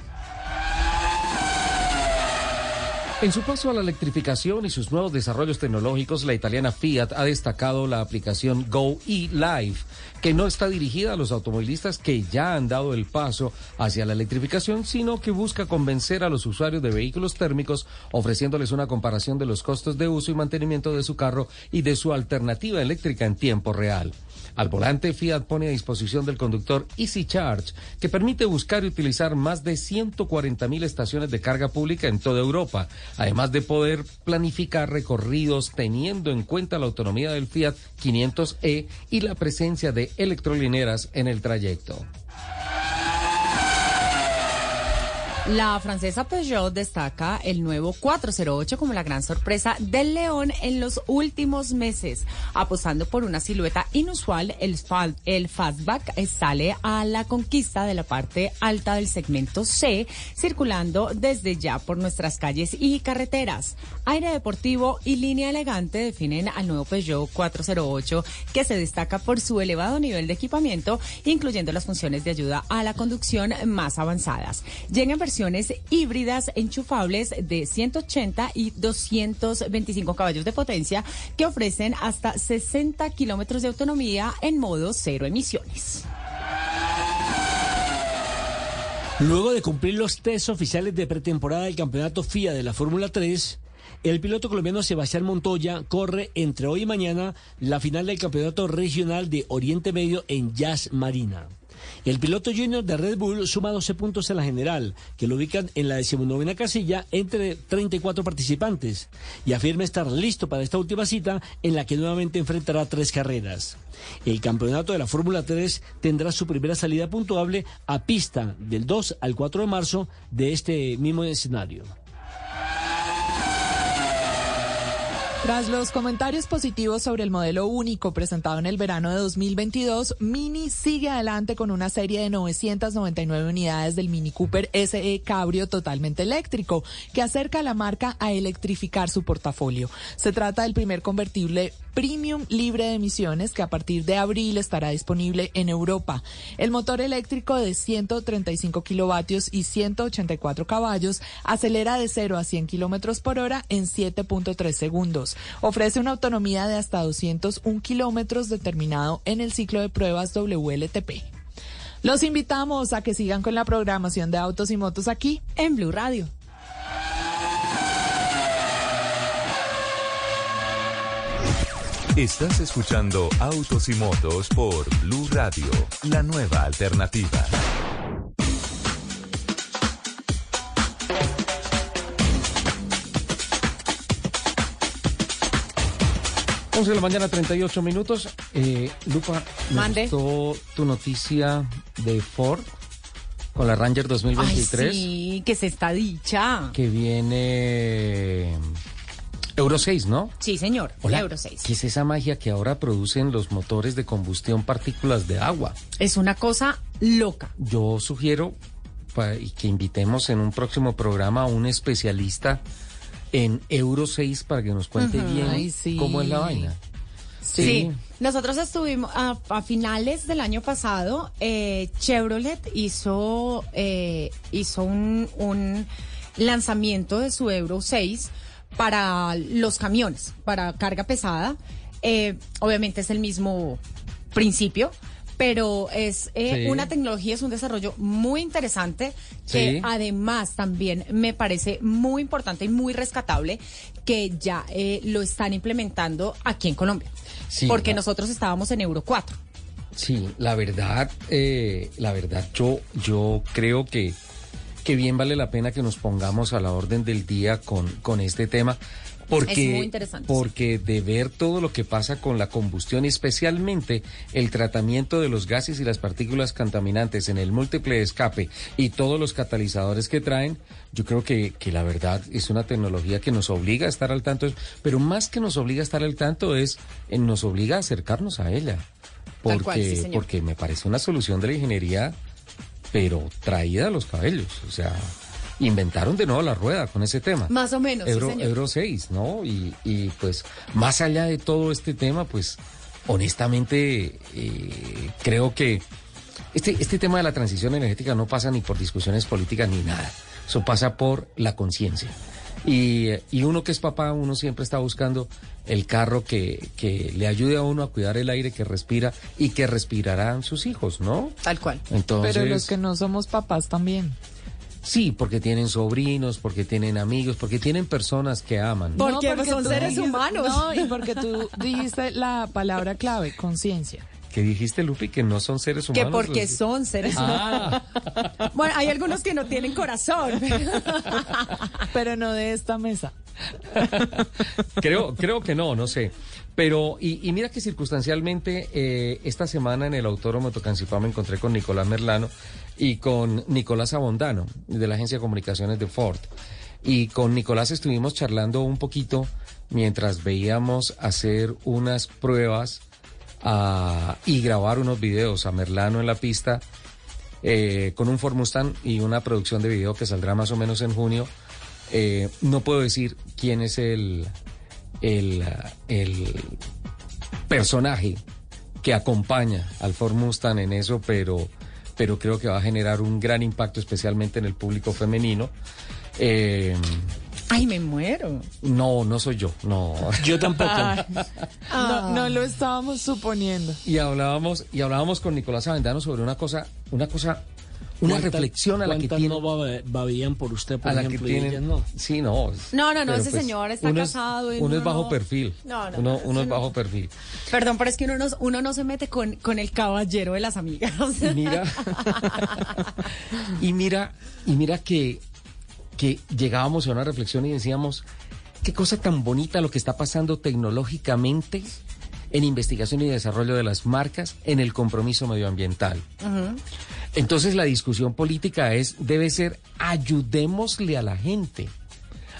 En su paso a la electrificación y sus nuevos desarrollos tecnológicos, la italiana Fiat ha destacado la aplicación Go e Live, que no está dirigida a los automovilistas que ya han dado el paso hacia la electrificación, sino que busca convencer a los usuarios de vehículos térmicos ofreciéndoles una comparación de los costos de uso y mantenimiento de su carro y de su alternativa eléctrica en tiempo real. Al volante, Fiat pone a disposición del conductor Easy Charge, que permite buscar y utilizar más de 140 mil estaciones de carga pública en toda Europa, además de poder planificar recorridos teniendo en cuenta la autonomía del Fiat 500e y la presencia de electrolineras en el trayecto. La francesa Peugeot destaca el nuevo 408 como la gran sorpresa del León en los últimos meses. Apostando por una silueta inusual, el, fa- el Fastback sale a la conquista de la parte alta del segmento C, circulando desde ya por nuestras calles y carreteras. Aire deportivo y línea elegante definen al nuevo Peugeot 408, que se destaca por su elevado nivel de equipamiento, incluyendo las funciones de ayuda a la conducción más avanzadas. Híbridas enchufables de 180 y 225 caballos de potencia que ofrecen hasta 60 kilómetros de autonomía en modo cero emisiones. Luego de cumplir los test oficiales de pretemporada del campeonato FIA de la Fórmula 3, el piloto colombiano Sebastián Montoya corre entre hoy y mañana la final del campeonato regional de Oriente Medio en Jazz Marina. El piloto junior de Red Bull suma 12 puntos en la general, que lo ubican en la decimonovena casilla entre 34 participantes, y afirma estar listo para esta última cita en la que nuevamente enfrentará tres carreras. El campeonato de la Fórmula 3 tendrá su primera salida puntuable a pista del 2 al 4 de marzo de este mismo escenario. Tras los comentarios positivos sobre el modelo único presentado en el verano de 2022, Mini sigue adelante con una serie de 999 unidades del Mini Cooper SE Cabrio totalmente eléctrico, que acerca a la marca a electrificar su portafolio. Se trata del primer convertible premium libre de emisiones que a partir de abril estará disponible en Europa. El motor eléctrico de 135 kilovatios y 184 caballos acelera de 0 a 100 kilómetros por hora en 7.3 segundos. Ofrece una autonomía de hasta 201 kilómetros determinado en el ciclo de pruebas WLTP. Los invitamos a que sigan con la programación de autos y motos aquí en Blue Radio. Estás escuchando Autos y Motos por Blue Radio, la nueva alternativa. de la mañana, 38 minutos. Eh, Lupa, me gustó tu noticia de Ford con la Ranger 2023. Ay, sí, que se está dicha. Que viene Euro 6, ¿no? Sí, señor, Hola, Euro 6. ¿Qué es esa magia que ahora producen los motores de combustión partículas de agua? Es una cosa loca. Yo sugiero que invitemos en un próximo programa a un especialista en Euro 6 para que nos cuente bien Ay, sí. cómo es la vaina. Sí. Nosotros estuvimos a, a finales del año pasado, eh, Chevrolet hizo, eh, hizo un, un lanzamiento de su Euro 6 para los camiones, para carga pesada. Eh, obviamente es el mismo principio, pero es eh, Sí. una tecnología, es un desarrollo muy interesante que Sí. además también me parece muy importante y muy rescatable que ya eh, lo están implementando aquí en Colombia. Sí, porque la- nosotros estábamos en Euro 4. Sí, la verdad, eh, la verdad, yo, yo creo que, que bien vale la pena que nos pongamos a la orden del día con, con este tema. Porque, Es muy interesante, porque de ver todo lo que pasa con la combustión, especialmente el tratamiento de los gases y las partículas contaminantes en el múltiple escape y todos los catalizadores que traen, yo creo que, que la verdad es una tecnología que nos obliga a estar al tanto, pero más que nos obliga a estar al tanto es, eh, nos obliga a acercarnos a ella. Porque, cual, sí, señor. porque me parece una solución de la ingeniería, pero traída a los cabellos. O sea, inventaron de nuevo la rueda con ese tema. Más o menos, sí, Euro, señor. Euro 6, ¿no? Y, y, pues, más allá de todo este tema, pues, honestamente, eh, creo que este, este tema de la transición energética no pasa ni por discusiones políticas ni nada. Eso pasa por la conciencia. Y, y uno que es papá, uno siempre está buscando el carro que, que le ayude a uno a cuidar el aire que respira y que respirarán sus hijos, ¿no? Tal cual. Entonces, Pero los que no somos papás también. sí, porque tienen sobrinos, porque tienen amigos, porque tienen personas que aman. Porque No, son seres dijiste- humanos. No, y porque tú dijiste la palabra clave, conciencia. ¿Qué dijiste, Lupi? Que no son seres Que humanos. porque son seres Ah. humanos. *laughs* Bueno, hay algunos que no tienen corazón. *laughs* Pero no de esta mesa. *laughs* Creo, creo que no, no sé. Pero, y, mira que circunstancialmente, eh, esta semana en el Autódromo Tocancipá me encontré con Nicolás Merlano y con Nicolás Abondano, de la Agencia de Comunicaciones de Ford. Y con Nicolás estuvimos charlando un poquito mientras veíamos hacer unas pruebas ah, y grabar unos videos a Merlano en la pista eh, con un Ford Mustang y una producción de video que saldrá más o menos en junio. Eh, no puedo decir quién es el, el, el personaje que acompaña al Ford Mustang en eso, pero, pero creo que va a generar un gran impacto, especialmente en el público femenino. Eh, Ay, me muero. no, no soy yo, no. Yo tampoco. *laughs* Ah, Ah. No, no lo estábamos suponiendo. Y hablábamos, y hablábamos con Nicolás Avendano sobre una cosa, una cosa, una ¿Cuántas- reflexión a la que tiene. no bab- babían por usted, por a la que ejemplo, tienen, no? sí, no. No, no, no, ese señor está uno es- casado y uno uno es bajo no- perfil. No, no, uno, no, uno es no. bajo perfil. Perdón, pero es que uno no, uno no se mete con, con el caballero de las amigas. *laughs* Mira. y mira, y mira que, que llegábamos a una reflexión y decíamos, qué cosa tan bonita lo que está pasando tecnológicamente en investigación y desarrollo de las marcas, en el compromiso medioambiental. Entonces la discusión política es, debe ser, ayudémosle a la gente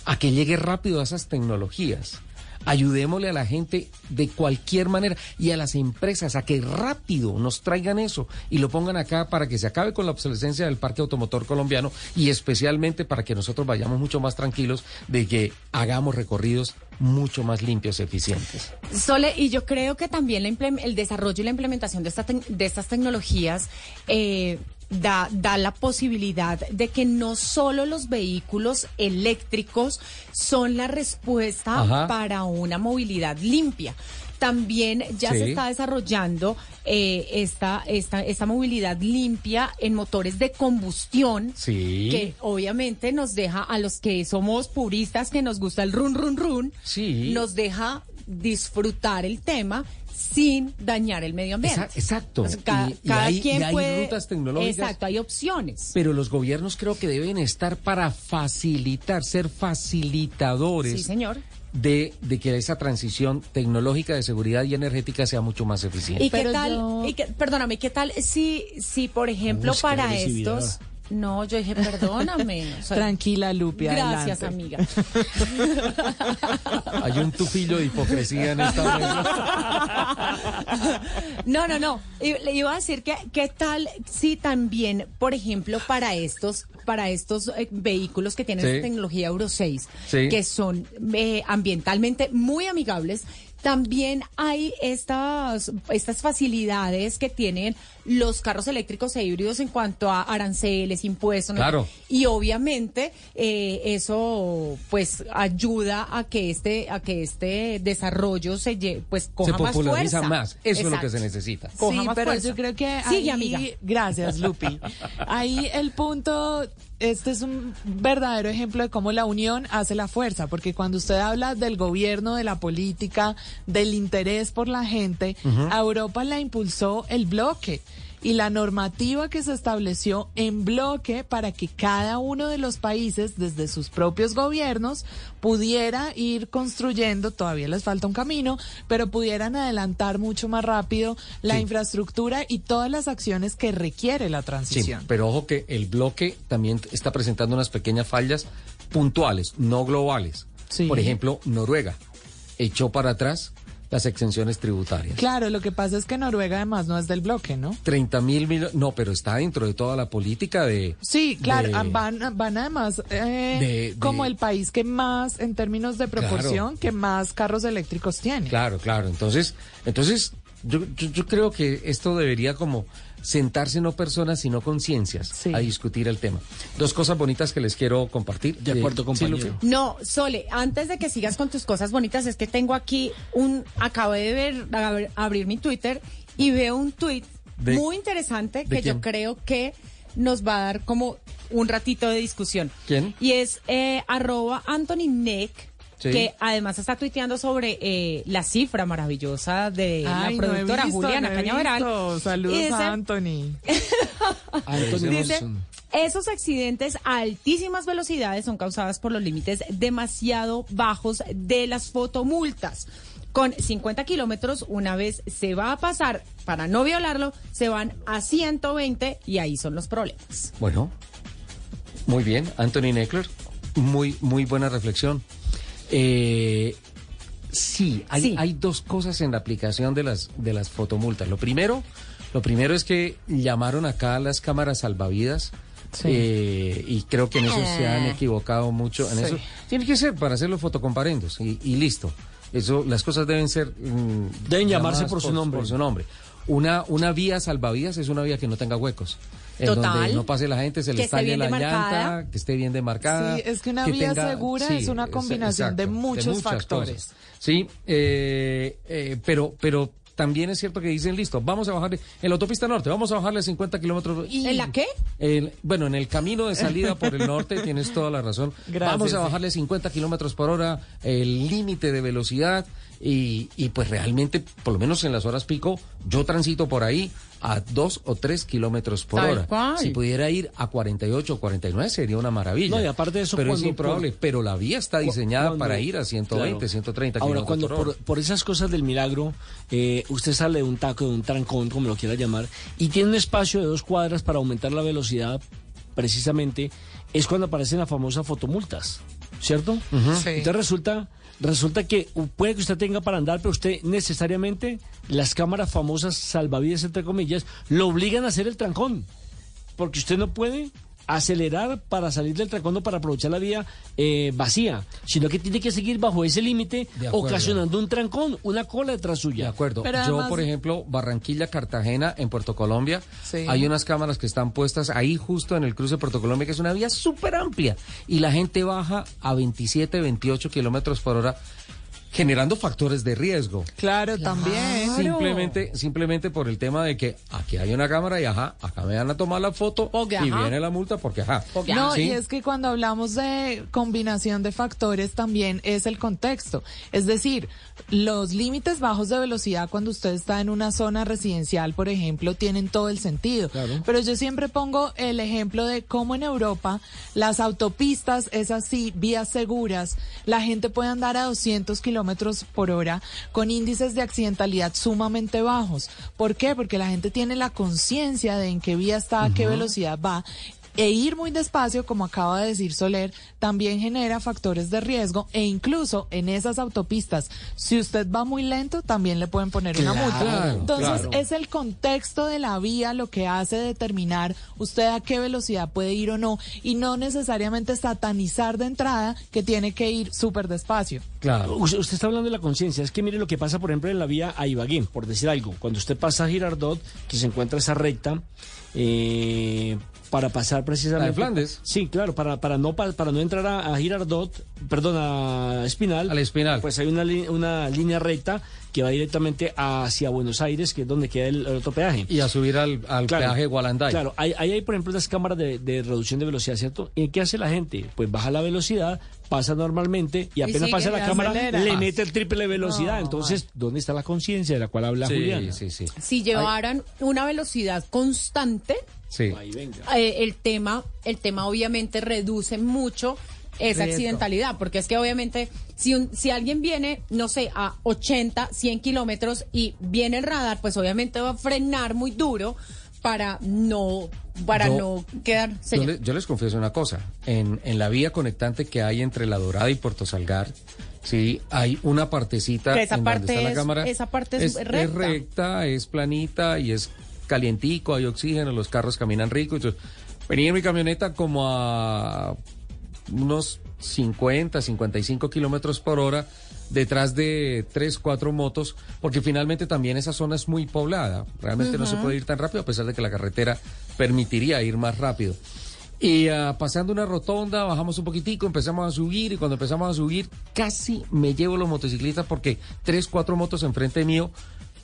a que llegue rápido a esas tecnologías. Ayudémosle a la gente de cualquier manera y a las empresas a que rápido nos traigan eso y lo pongan acá para que se acabe con la obsolescencia del parque automotor colombiano y especialmente para que nosotros vayamos mucho más tranquilos de que hagamos recorridos mucho más limpios y eficientes. Sole, y yo creo que también la el desarrollo y la implementación de, esta de estas tecnologías eh, da, da la posibilidad de que no solo los vehículos eléctricos son la respuesta Ajá. para una movilidad limpia. También ya Sí. se está desarrollando eh, esta, esta, esta movilidad limpia en motores de combustión Sí. que obviamente nos deja a los que somos puristas, que nos gusta el run, run, run, Sí. nos deja disfrutar el tema sin dañar el medio ambiente. Exacto. Sea, cada, Y- y hay- y quien hay puede. rutas tecnológicas. Exacto, hay opciones. Pero los gobiernos creo que deben estar para facilitar, ser facilitadores Sí, señor. De, de que esa transición tecnológica de seguridad y energética sea mucho más eficiente. ¿Y qué tal? y qué- perdóname, ¿qué tal si, si por ejemplo, Uy, para estos. No, yo dije, perdóname. o sea, Tranquila, Lupi, Gracias, adelante. amiga. *laughs* Hay un tufillo de hipocresía en esta mesa. No, no, no. Le iba a decir que qué tal si también, por ejemplo, para estos para estos eh, vehículos que tienen Sí. tecnología Euro 6, Sí. que son eh, ambientalmente muy amigables, también hay estas, estas facilidades que tienen los carros eléctricos e híbridos en cuanto a aranceles, impuestos. ¿no? Claro. Y obviamente eh, eso pues ayuda a que este, a que este desarrollo se lle- pues coja Se más populariza fuerza. más. Eso es lo que se necesita. Coja sí, más pero fuerza. yo creo que Sigue, ahí- amiga. *laughs* Gracias, Lupi. Ahí el punto, este es un verdadero ejemplo de cómo la unión hace la fuerza, porque cuando usted habla del gobierno, de la política, del interés por la gente, a Europa la impulsó el bloque. Y la normativa que se estableció en bloque para que cada uno de los países, desde sus propios gobiernos, pudiera ir construyendo, todavía les falta un camino, pero pudieran adelantar mucho más rápido la Sí. infraestructura y todas las acciones que requiere la Sí, transición. pero ojo que el bloque también está presentando unas pequeñas fallas puntuales, no globales. Sí. Por ejemplo, Noruega echó para atrás las exenciones tributarias. Claro, lo que pasa es que Noruega además no es del bloque, ¿no? 30 mil millones, no, pero está dentro de toda la política de... Sí, claro, de- ah, van, van además eh, de- de- como el país que más, en términos de proporción, Claro. que más carros eléctricos tiene. Claro, claro. Entonces, entonces yo, yo, yo creo que esto debería como sentarse no personas sino conciencias a discutir el tema. Dos cosas bonitas que les quiero compartir. De acuerdo, compañero. No, Sole, antes de que sigas con tus cosas bonitas, es que tengo aquí un, acabé de ver, ab- abrir mi Twitter y veo un tweet ¿De- muy interesante que quién? yo creo que nos va a dar como un ratito de discusión. ¿Quién? Y es eh, arroba Anthony Neck. Sí. Que además está tuiteando sobre eh, la cifra maravillosa de Ay, la no productora visto, Juliana no Cañaveral. Saludos dice- a *laughs* Anthony. Dice, esos accidentes a altísimas velocidades son causadas por los límites demasiado bajos de las fotomultas. Con 50 kilómetros, una vez se va a pasar para no violarlo, se van a 120 y ahí son los problemas. Bueno, muy bien, Anthony Neckler, muy, muy buena reflexión. Eh, sí, hay, Sí. hay dos cosas en la aplicación de las, de las fotomultas. Lo primero, lo primero es que llamaron acá a las cámaras salvavidas. Sí. eh, y creo que en eso se han Ah. equivocado mucho. En Sí. eso tiene que ser para hacer los fotocomparendos y, y listo. Eso, las cosas deben ser mm, Deben llamarse por su nombre. Por su nombre. Una, una vía salvavidas es una vía que no tenga huecos. En Total. donde no pase la gente, se le Que esté estalle bien la demarcada. llanta, que esté bien demarcada. Sí, es que una que vía tenga- segura sí, es una combinación de muchos factores. cosas. Sí, eh, eh, pero, pero también es cierto que dicen, listo, vamos a bajarle, en la autopista norte, vamos a bajarle 50 kilómetros. y- ¿En la qué? el- bueno, en el camino de salida por el norte *laughs* tienes toda la razón. Gracias, Vamos a bajarle 50 kilómetros por hora, el límite de velocidad y, y pues realmente, por lo menos en las horas pico, yo transito por ahí a 2 o 3 kilómetros por Tal hora. cual. Si pudiera ir a 48 o 49 sería una maravilla. No, y aparte de eso, pero es cuando improbable. por- pero la vía está diseñada Cuando- para ir a 120, claro. 130 Ahora, kilómetros cuando por hora. por, por esas cosas del milagro, eh, usted sale de un taco, de un trancón, como lo quiera llamar, y tiene un espacio de dos cuadras para aumentar la velocidad, precisamente, es cuando aparecen las famosas fotomultas, ¿cierto? Sí. Entonces resulta, resulta que puede que usted tenga para andar, pero usted necesariamente, las cámaras famosas salvavidas, entre comillas, lo obligan a hacer el trancón, porque usted no puede acelerar para salir del trancón o para aprovechar la vía eh, vacía, sino que tiene que seguir bajo ese límite, ocasionando un trancón, una cola detrás suya. De acuerdo. Pero Yo, además- por ejemplo, Barranquilla, Cartagena, en Puerto Colombia, Sí. hay unas cámaras que están puestas ahí justo en el cruce de Puerto Colombia, que es una vía súper amplia. Y la gente baja a 27, 28 kilómetros por hora. Generando factores de riesgo. Claro, también. Simplemente, simplemente por el tema de que aquí hay una cámara y ajá, acá me van a tomar la foto Porque, y ajá. viene la multa porque ajá. No, ¿Sí? y es que cuando hablamos de combinación de factores también es el contexto. Es decir, los límites bajos de velocidad cuando usted está en una zona residencial, por ejemplo, tienen todo el sentido. Pero yo siempre pongo el ejemplo de cómo en Europa las autopistas, es así, vías seguras, la gente puede andar a 200 kilómetros por hora con índices de accidentalidad sumamente bajos. ¿Por qué? Porque la gente tiene la conciencia de en qué vía está, a qué velocidad va e ir muy despacio, como acaba de decir Soler, también genera factores de riesgo e incluso en esas autopistas, si usted va muy lento, también le pueden poner una multa. Entonces claro. es el contexto de la vía lo que hace determinar usted a qué velocidad puede ir o no y no necesariamente satanizar de entrada que tiene que ir súper despacio. Claro. Usted, usted está hablando de la conciencia. Es que mire lo que pasa, por ejemplo, en la vía a Ibagué, por decir algo. Cuando usted pasa a Girardot, que se encuentra esa recta, eh, para pasar precisamente... La de Flandes. Sí, claro, para, para, no, pa- para no entrar a, a Girardot, perdón, a Espinal. Al Espinal. Pues hay una, una línea recta que va directamente hacia Buenos Aires, que es donde queda el, el otro peaje. Y a subir al, al peaje Gualanday. Claro, ahí, ahí hay, por ejemplo, unas cámaras de, de reducción de velocidad, ¿cierto? ¿Y qué hace la gente? Pues baja la velocidad, pasa normalmente y apenas pasa la cámara, acelera. le mete el triple de velocidad. No, Entonces, ¿dónde está la conciencia de la cual habla Sí, Juliana? sí, sí. Si llevaran una velocidad constante, Sí. eh, el tema, el tema obviamente reduce mucho esa accidentalidad, porque es que obviamente si, un- si alguien viene, no sé, a 80, 100 kilómetros y viene el radar, pues obviamente va a frenar muy duro para no, para Yo- no quedar... Yo, le- yo les confieso una cosa. En, en la vía conectante que hay entre La Dorada y Puerto Salgar, sí, hay una partecita esa en parte donde está la es- cámara. esa parte es recta. Es recta, es planita y es calientico, hay oxígeno, los carros caminan rico. Entonces, venía en mi camioneta como a unos 50, 55 kilómetros por hora detrás de tres, cuatro motos, porque finalmente también esa zona es muy poblada. Realmente no se puede ir tan rápido, a pesar de que la carretera permitiría ir más rápido. Y ah, pasando una rotonda, bajamos un poquitico, empezamos a subir y cuando empezamos a subir casi me llevo los motociclistas porque tres, cuatro motos enfrente mío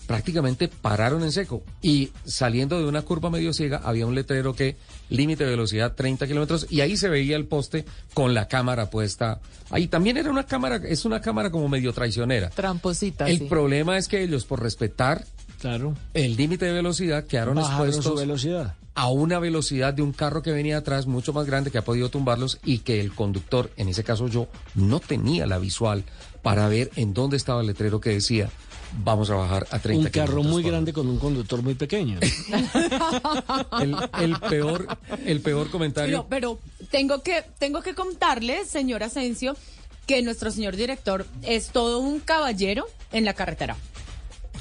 prácticamente pararon en seco. Y saliendo de una curva medio ciega había un letrero que límite de velocidad 30 kilómetros y ahí se veía el poste con la cámara puesta. Ahí también era una cámara, es una cámara como medio traicionera. Tramposita, El sí. problema es que ellos por respetar claro. el límite de velocidad quedaron Bajaron su expuestos velocidad. a una velocidad de un carro que venía atrás mucho más grande que ha podido tumbarlos y que el conductor, en ese caso yo, no tenía la visual para ver en dónde estaba el letrero que decía vamos a bajar a 30 Un carro muy por grande con un conductor muy pequeño. *laughs* el, el peor el peor comentario Pero, pero tengo que tengo que contarle, señor Asensio, que nuestro señor director es todo un caballero en la carretera.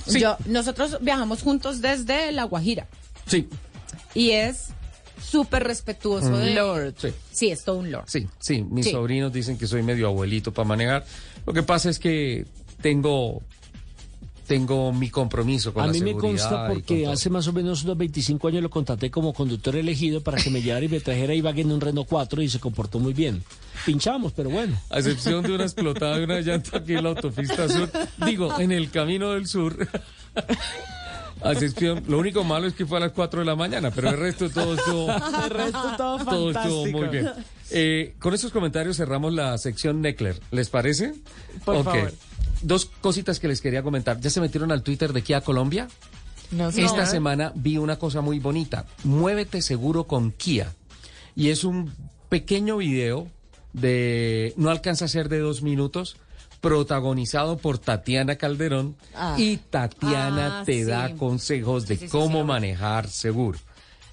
Yo, nosotros viajamos juntos desde La Guajira sí y es súper respetuoso Mm. de... Lord. Sí. Sí, es todo un lord. sí sí mis Sí. sobrinos dicen que soy medio abuelito para manejar lo que pasa es que tengo tengo mi compromiso con A la mí me consta porque hace más o menos unos 25 años lo contraté como conductor elegido para que me llevara y me trajera a Ibagué en un Renault 4 y se comportó muy bien. Pinchamos, pero bueno. A excepción de una explotada de una llanta aquí en la autopista sur, digo, en el camino del sur. A excepción, lo único malo es que fue a las 4 de la mañana, pero el resto todo estuvo, *laughs* El resto todo todo estuvo muy bien. Eh, con estos comentarios cerramos la sección Neckler. ¿Les parece? Por favor. Dos cositas que les quería comentar. ¿Ya se metieron al Twitter de Kia Colombia? No sé. Esta semana vi una cosa muy bonita. Muévete seguro con Kia. Y es un pequeño video de, no alcanza a ser de dos minutos, protagonizado por Tatiana Calderón. Ah. Y Tatiana Ah, te sí. da consejos de Sí, sí, sí, cómo sí, manejar seguro.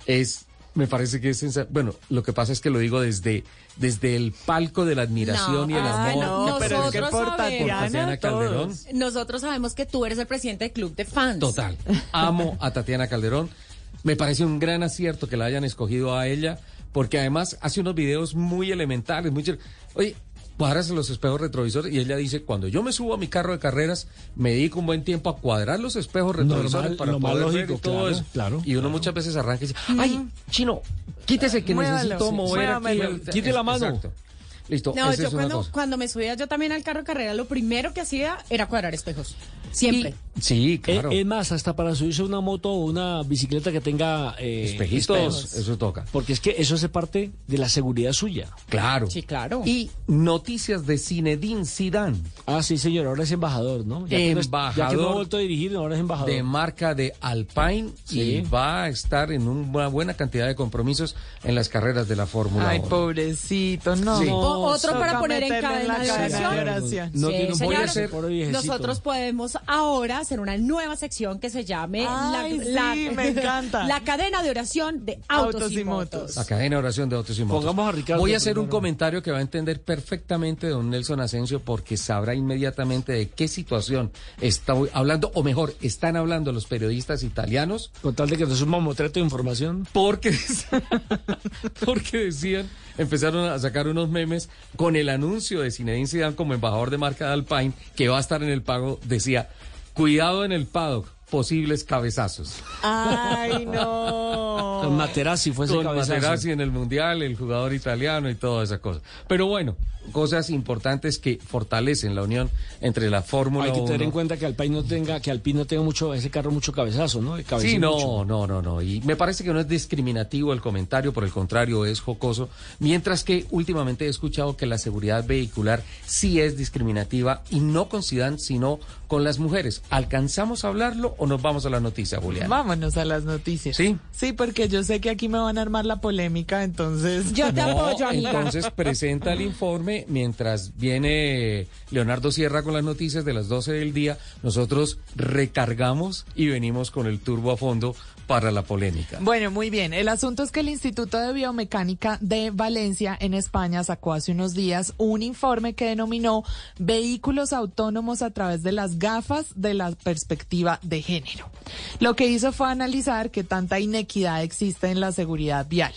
Es, me parece que es Bueno, lo que pasa es que lo digo desde, desde el palco de la admiración y el ah, amor. no, pero es que por Tatiana, Calderón. Nosotros sabemos que tú eres el presidente del club de fans. Total. Amo a Tatiana Calderón. Me parece un gran acierto que la hayan escogido a ella, porque además hace unos videos muy elementales, muy. Oye, cuadras los espejos retrovisores y ella dice, cuando yo me subo a mi carro de carreras, me dedico un buen tiempo a cuadrar los espejos retrovisores Normal, para lo más poder ver lógico, y todo claro, eso. claro, y uno muchas veces arranca y dice, ay, chino, quítese que Muévalo, necesito sí, mover aquí muévamelo. el- Quite la mano. Exacto. Listo, No, yo cuando, me subía yo también al carro de carrera, lo primero que hacía era cuadrar espejos. Siempre. Sí, claro. Eh, Es más, hasta para subirse a una moto o una bicicleta que tenga eh, Espejitos, espejos. eso toca. Porque es que eso hace parte de la seguridad suya. Claro. Sí, claro. Y noticias de Zinedine Zidane. Ah, sí, señor, ahora es embajador, ¿no? Ya que no es- embajador ya que no ha vuelto a dirigir, ahora es embajador. de marca de Alpine Sí. y va a estar en una buena cantidad de compromisos en las carreras de la Fórmula Ay, 1. pobrecito, no. Sí. Otro para poner en meterle en la cadena de cadena oración. No Sí, voy a hacer-. Nosotros podemos ahora hacer una nueva sección que se llame Ay, la, sí, me encanta. *laughs* la cadena de oración de autos, y motos. La cadena de oración de autos y motos. Pongamos a Ricardo Voy a hacer un comentario que va a entender perfectamente don Nelson Asensio porque sabrá inmediatamente de qué situación está hablando, o mejor, están hablando los periodistas italianos. Con tal de que no es un mamotreto de información. Porque, *laughs* porque decían, empezaron a sacar unos memes con el anuncio de Zinedine Zidane como embajador de marca de Alpine que va a estar en el pago. Decía, cuidado en el paddock, posibles cabezazos. Ay, *laughs* no. Con Materazzi fue ese con cabezazo. Materazzi en el Mundial, el jugador italiano y toda esa cosa. Pero bueno, cosas importantes que fortalecen la unión entre la Fórmula Hay que 1. tener en cuenta que Alpine no tenga, que Alpine no tenga mucho, ese carro mucho cabezazo, ¿no? Sí, no, mucho. no, no, no. Y me parece que no es discriminativo el comentario, por el contrario, es jocoso. Mientras que últimamente he escuchado que la seguridad vehicular sí es discriminativa y no con Zidane, sino con las mujeres. ¿Alcanzamos a hablarlo o nos vamos a la noticia, Julián? Vámonos a las noticias. ¿Sí? Sí, porque yo sé que aquí me van a armar la polémica, entonces. Yo te No, apoyo, amiga. entonces presenta el informe mientras viene Leonardo Sierra con las noticias de las 12 del día. Nosotros recargamos y venimos con el turbo a fondo para la polémica. Bueno, muy bien. El asunto es que el Instituto de Biomecánica de Valencia, en España, sacó hace unos días un informe que denominó Vehículos autónomos a través de las gafas de la perspectiva de género. Lo que hizo fue analizar qué tanta inequidad existe en la seguridad vial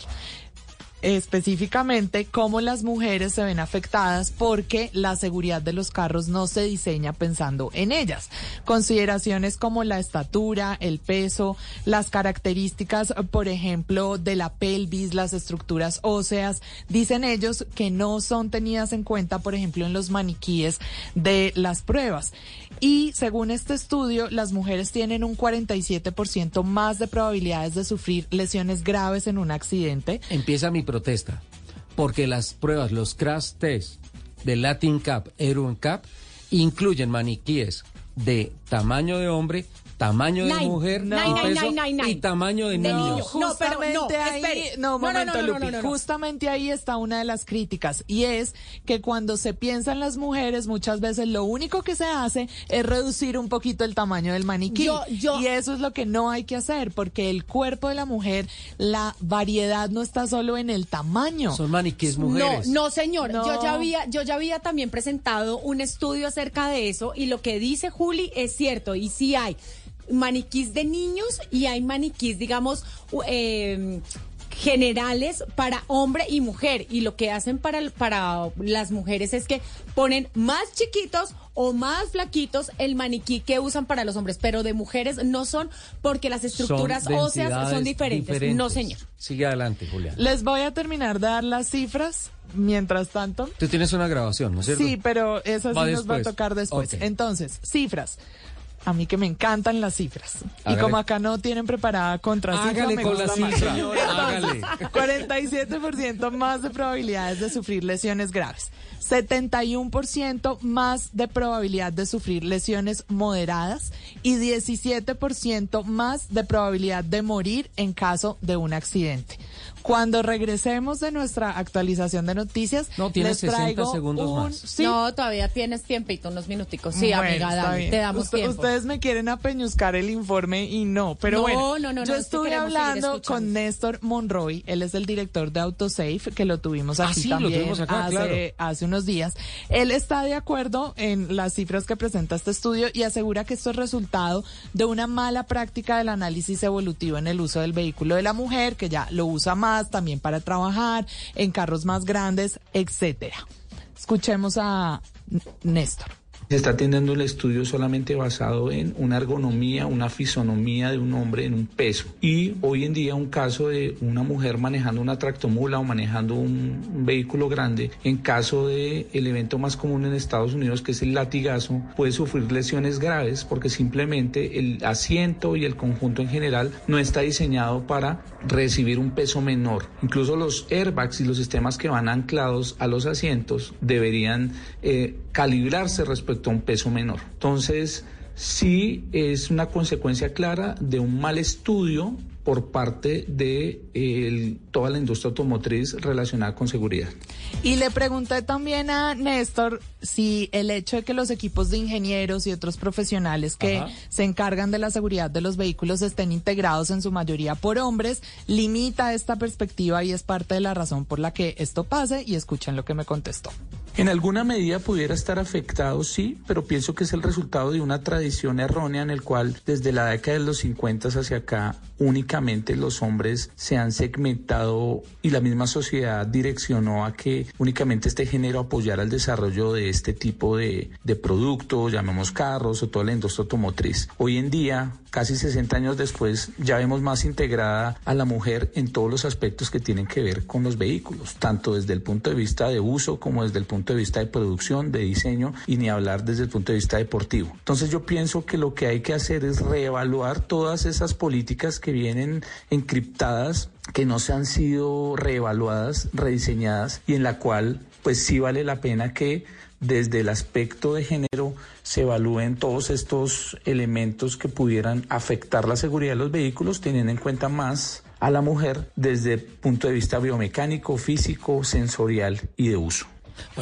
específicamente cómo las mujeres se ven afectadas porque la seguridad de los carros no se diseña pensando en ellas. Consideraciones como la estatura, el peso, las características, por ejemplo, de la pelvis, las estructuras óseas, dicen ellos que no son tenidas en cuenta, por ejemplo, en los maniquíes de las pruebas. Y según este estudio, las mujeres tienen un 47% más de probabilidades de sufrir lesiones graves en un accidente. Empieza mi protesta, porque las pruebas, los crash test de Latin Cup, Euro Cup, incluyen maniquíes de tamaño de hombre, tamaño de Nine. mujer, Nine, y, nine, peso, nine, nine, nine. y tamaño de niño. niño. No, pero no, Justamente ahí, espere. no, momento, no, no, Lupi. no, no, no. Justamente ahí está una de las críticas y es que cuando se piensa en las mujeres, muchas veces lo único que se hace es reducir un poquito el tamaño del maniquí. Yo- yo- Y eso es lo que no hay que hacer porque el cuerpo de la mujer, la variedad no está solo en el tamaño. Son maniquíes No, mujeres. no, señor. No. Yo ya había, yo ya había también presentado un estudio acerca de eso y lo que dice Juli es cierto y sí hay maniquís de niños y hay maniquís, digamos, eh, generales para hombre y mujer y lo que hacen para, para las mujeres es que ponen más chiquitos o más flaquitos el maniquí que usan para los hombres, pero de mujeres no son porque las estructuras Son óseas son diferentes. No, señor. Sigue adelante, Julián. Les voy a terminar de dar las cifras mientras tanto. Tú tienes una grabación, ¿no es cierto? Sí, pero eso sí Va nos va a tocar después. Entonces, cifras. A mí que me encantan las cifras. Y como acá no tienen preparada contracifra, Hágale me con la cifra, *laughs* Entonces, hágale. 47% más de probabilidades de sufrir lesiones graves. 71% más de probabilidad de sufrir lesiones moderadas y 17% más de probabilidad de morir en caso de un accidente. Cuando regresemos de nuestra actualización de noticias, No, tienes les 60 traigo segundos un- más. Sí. No, todavía tienes tiempito, unos minuticos. Sí, Bueno, amiga, dale, te damos Usted- tiempo. Ustedes me quieren apeñuscar el informe y no, pero No, bueno. no, no, no, yo estuve hablando con Néstor Monroy, él es el director de AutoSafe, que lo tuvimos Ah, aquí lo también tuvimos acá, hace, claro. hace unos días. Él está de acuerdo en las cifras que presenta este estudio y asegura que esto es resultado de una mala práctica del análisis evolutivo en el uso del vehículo de la mujer, que ya lo usa más también para trabajar, en carros más grandes, etcétera. Escuchemos a Néstor. Se está teniendo el estudio solamente basado en una ergonomía, una fisonomía de un hombre en un peso. Y hoy en día un caso de una mujer manejando una tractomula o manejando un, vehículo grande, en caso de el evento más común en Estados Unidos que es el latigazo, puede sufrir lesiones graves porque simplemente el asiento y el conjunto en general no está diseñado para recibir un peso menor. Incluso los airbags y los sistemas que van anclados a los asientos deberían eh, calibrarse respecto a un peso menor. Entonces, sí es una consecuencia clara de un mal estudio por parte de el- toda la industria automotriz relacionada con seguridad. Y le pregunté también a Néstor si el hecho de que los equipos de ingenieros y otros profesionales que Ajá. se encargan de la seguridad de los vehículos estén integrados en su mayoría por hombres limita esta perspectiva y es parte de la razón por la que esto pase y escuchen lo que me contestó. En alguna medida pudiera estar afectado, sí, pero pienso que es el resultado de una tradición errónea en el cual desde la década de los 50 hacia acá los hombres se han segmentado y la misma sociedad direccionó a que únicamente este género apoyara el desarrollo de este tipo de, de productos, llamemos carros o toda la industria automotriz. Hoy en día, casi 60 años después, ya vemos más integrada a la mujer en todos los aspectos que tienen que ver con los vehículos, tanto desde el punto de vista de uso como desde el punto de vista de producción, de diseño y ni hablar desde el punto de vista deportivo. Entonces yo pienso que lo que hay que hacer es reevaluar todas esas políticas que vienen encriptadas que no se han sido reevaluadas, rediseñadas y en la cual pues sí vale la pena que desde el aspecto de género se evalúen todos estos elementos que pudieran afectar la seguridad de los vehículos, teniendo en cuenta más a la mujer desde el punto de vista biomecánico, físico, sensorial y de uso.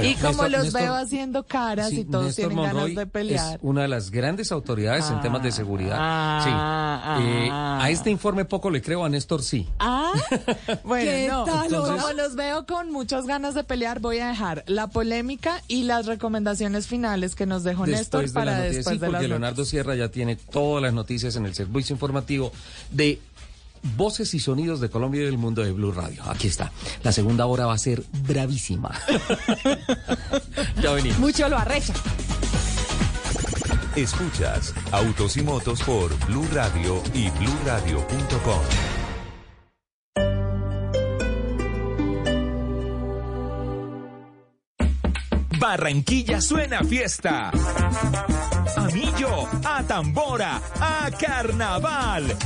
Y como Néstor- los Néstor- veo haciendo caras Sí, y todos Néstor tienen Monroy ganas de pelear. Es una de las grandes autoridades en temas de seguridad. ah, sí. Eh, ah. a este informe poco le creo, a Néstor sí. Ah, *laughs* bueno, ¿Qué no. tal, Como los veo con muchas ganas de pelear, voy a dejar la polémica y las recomendaciones finales que nos dejó Néstor Después de para las noticias, después sí, de porque las Leonardo Sierra ya tiene todas las noticias en el servicio informativo de Voces y Sonidos de Colombia y del Mundo de Blue Radio. Aquí está. La segunda hora va a ser bravísima. *laughs* ya venimos. Mucho lo arrecha. Escuchas Autos y Motos por Blue Radio y bluradio.com. Barranquilla suena a fiesta. A millo, a tambora, a carnaval.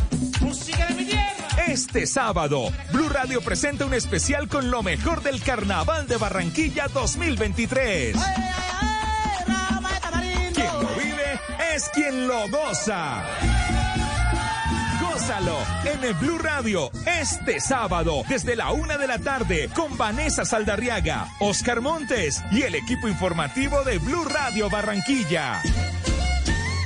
¡Música de mi tierra! Este sábado, Blue Radio presenta un especial con lo mejor del Carnaval de Barranquilla 2023. Quien lo vive es quien lo goza. Gózalo en el Blue Radio este sábado desde la una de la tarde con Vanessa Saldarriaga, Oscar Montes y el equipo informativo de Blue Radio Barranquilla.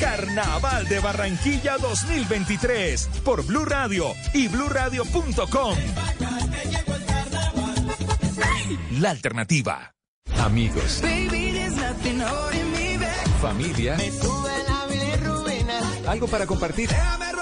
Carnaval de Barranquilla 2023 por Blue Radio y bluradio.com. La alternativa. Amigos, familia, algo para compartir. Déjame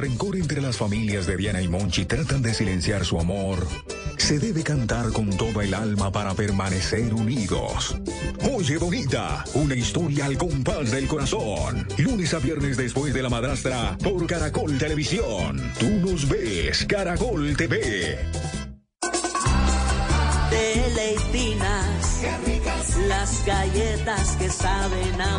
Rencor entre las familias de Diana y Monchi tratan de silenciar su amor, se debe cantar con toda el alma para permanecer unidos. Oye Bonita, una historia al compás del corazón. Lunes a viernes después de la madrastra por Caracol Televisión. Tú nos ves, Caracol TV. Deleitinas. Las galletas que saben a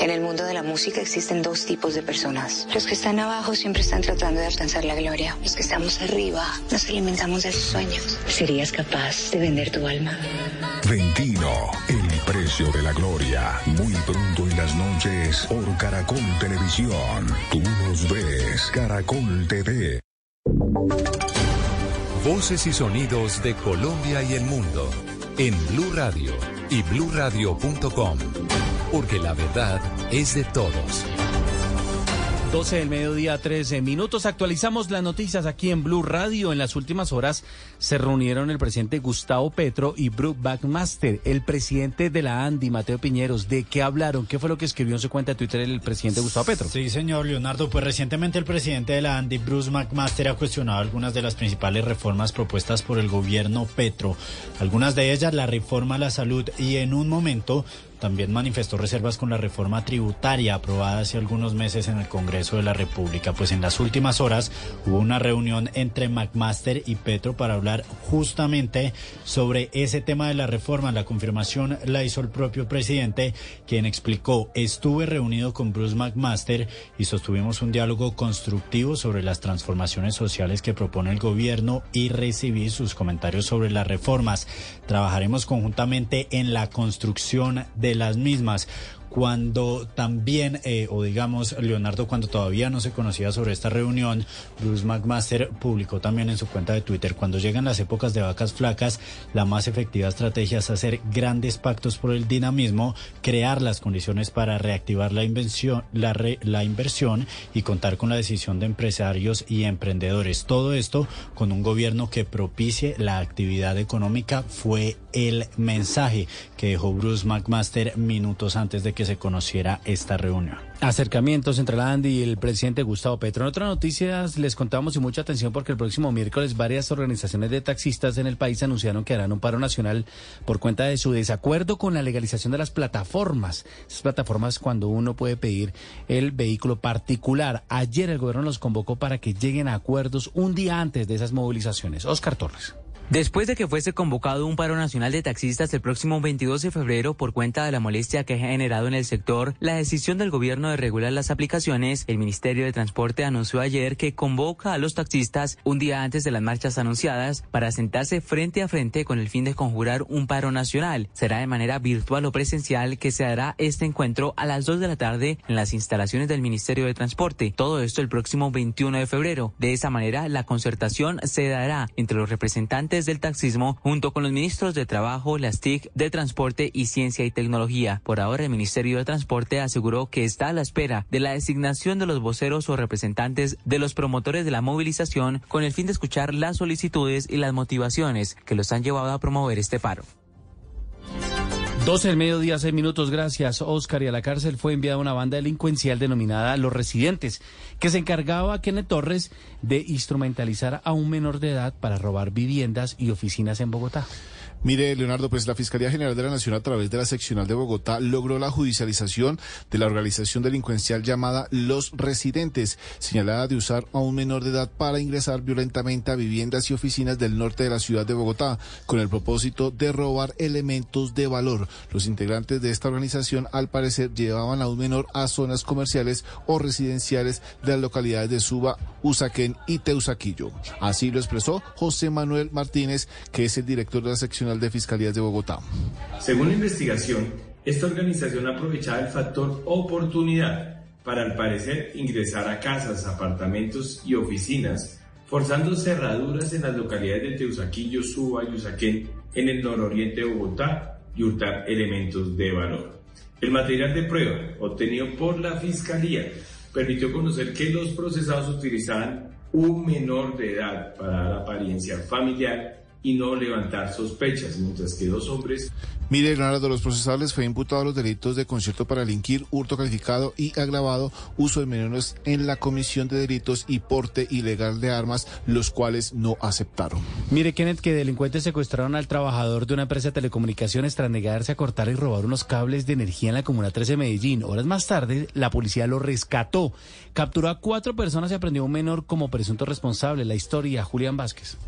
En el mundo de la música existen dos tipos de personas. Los que están abajo siempre están tratando de alcanzar la gloria. Los que estamos arriba nos alimentamos de sus sueños. ¿Serías capaz de vender tu alma? Ventino, el precio de la gloria. Muy pronto en las noches por Caracol Televisión. Tú nos ves, Caracol TV. Voces y sonidos de Colombia y el mundo en Blue Radio y bluradio.com, porque la verdad es de todos. 12 del mediodía, 13 minutos. Actualizamos las noticias aquí en Blue Radio. En las últimas horas se reunieron el presidente Gustavo Petro y Brooke Backmaster, el presidente de la ANDI, Mateo Piñeros. ¿De qué hablaron? ¿Qué fue lo que escribió en su cuenta de Twitter el presidente Gustavo Petro? Sí, señor Leonardo. Pues recientemente el presidente de la ANDI, Bruce McMaster, ha cuestionado algunas de las principales reformas propuestas por el gobierno Petro. Algunas de ellas, la reforma a la salud y en un momento también manifestó reservas con la reforma tributaria aprobada hace algunos meses en el Congreso de la República. Pues en las últimas horas hubo una reunión entre McMaster y Petro para hablar justamente sobre ese tema de la reforma. La confirmación la hizo el propio presidente, quien explicó, estuve reunido con Bruce McMaster y sostuvimos un diálogo constructivo sobre las transformaciones sociales que propone el gobierno y recibí sus comentarios sobre las reformas. Trabajaremos conjuntamente en la construcción de las mismas cuando también, eh, o digamos, Leonardo, cuando todavía no se conocía sobre esta reunión, Bruce McMaster publicó también en su cuenta de Twitter, cuando llegan las épocas de vacas flacas, la más efectiva estrategia es hacer grandes pactos por el dinamismo, crear las condiciones para reactivar la, invención, la, re, la inversión y contar con la decisión de empresarios y emprendedores. Todo esto con un gobierno que propicie la actividad económica fue el mensaje que dejó Bruce McMaster minutos antes de que se conociera esta reunión. Acercamientos entre la ANDI y el presidente Gustavo Petro. En otras noticias les contamos y mucha atención porque el próximo miércoles varias organizaciones de taxistas en el país anunciaron que harán un paro nacional por cuenta de su desacuerdo con la legalización de las plataformas. Esas plataformas cuando uno puede pedir el vehículo particular. Ayer el gobierno los convocó para que lleguen a acuerdos un día antes de esas movilizaciones. Oscar Torres. Después de que fuese convocado un paro nacional de taxistas el próximo 22 de febrero por cuenta de la molestia que ha generado en el sector la decisión del gobierno de regular las aplicaciones, el Ministerio de Transporte anunció ayer que convoca a los taxistas un día antes de las marchas anunciadas para sentarse frente a frente con el fin de conjurar un paro nacional. Será de manera virtual o presencial que se hará este encuentro a las 2 de la tarde en las instalaciones del Ministerio de Transporte. Todo esto el próximo 21 de febrero. De esa manera, la concertación se dará entre los representantes del taxismo junto con los ministros de Trabajo, las TIC, de Transporte y Ciencia y Tecnología. Por ahora, el Ministerio de Transporte aseguró que está a la espera de la designación de los voceros o representantes de los promotores de la movilización con el fin de escuchar las solicitudes y las motivaciones que los han llevado a promover este paro. 12 del mediodía, 6 minutos, gracias Oscar. Y a la cárcel fue enviada una banda delincuencial denominada Los Residentes, que se encargaba a Kenneth Torres de instrumentalizar a un menor de edad para robar viviendas y oficinas en Bogotá. Mire, Leonardo, pues la Fiscalía General de la Nación a través de la seccional de Bogotá logró la judicialización de la organización delincuencial llamada Los Residentes, señalada de usar a un menor de edad para ingresar violentamente a viviendas y oficinas del norte de la ciudad de Bogotá, con el propósito de robar elementos de valor. Los integrantes de esta organización, al parecer, llevaban a un menor a zonas comerciales o residenciales de las localidades de Suba, Usaquén y Teusaquillo. Así lo expresó José Manuel Martínez, que es el director de la sección de Fiscalías de Bogotá. Según la investigación, esta organización aprovechaba el factor oportunidad para, al parecer, ingresar a casas, apartamentos y oficinas, forzando cerraduras en las localidades de Teusaquillo, Suba y Usaquén, en el nororiente de Bogotá, y hurtar elementos de valor. El material de prueba obtenido por la Fiscalía permitió conocer que los procesados utilizaban un menor de edad para dar apariencia familiar y no levantar sospechas, mientras que dos hombres Mire, Leonardo, los procesables fue imputado a los delitos de concierto para delinquir, hurto calificado y agravado, uso de menores en la comisión de delitos y porte ilegal de armas, los cuales no aceptaron. Mire, Kenneth, que delincuentes secuestraron al trabajador de una empresa de telecomunicaciones tras negarse a cortar y robar unos cables de energía en la Comuna 13 de Medellín. Horas más tarde, la policía lo rescató. Capturó a cuatro personas y aprendió a un menor como presunto responsable. La historia, Julián Vázquez.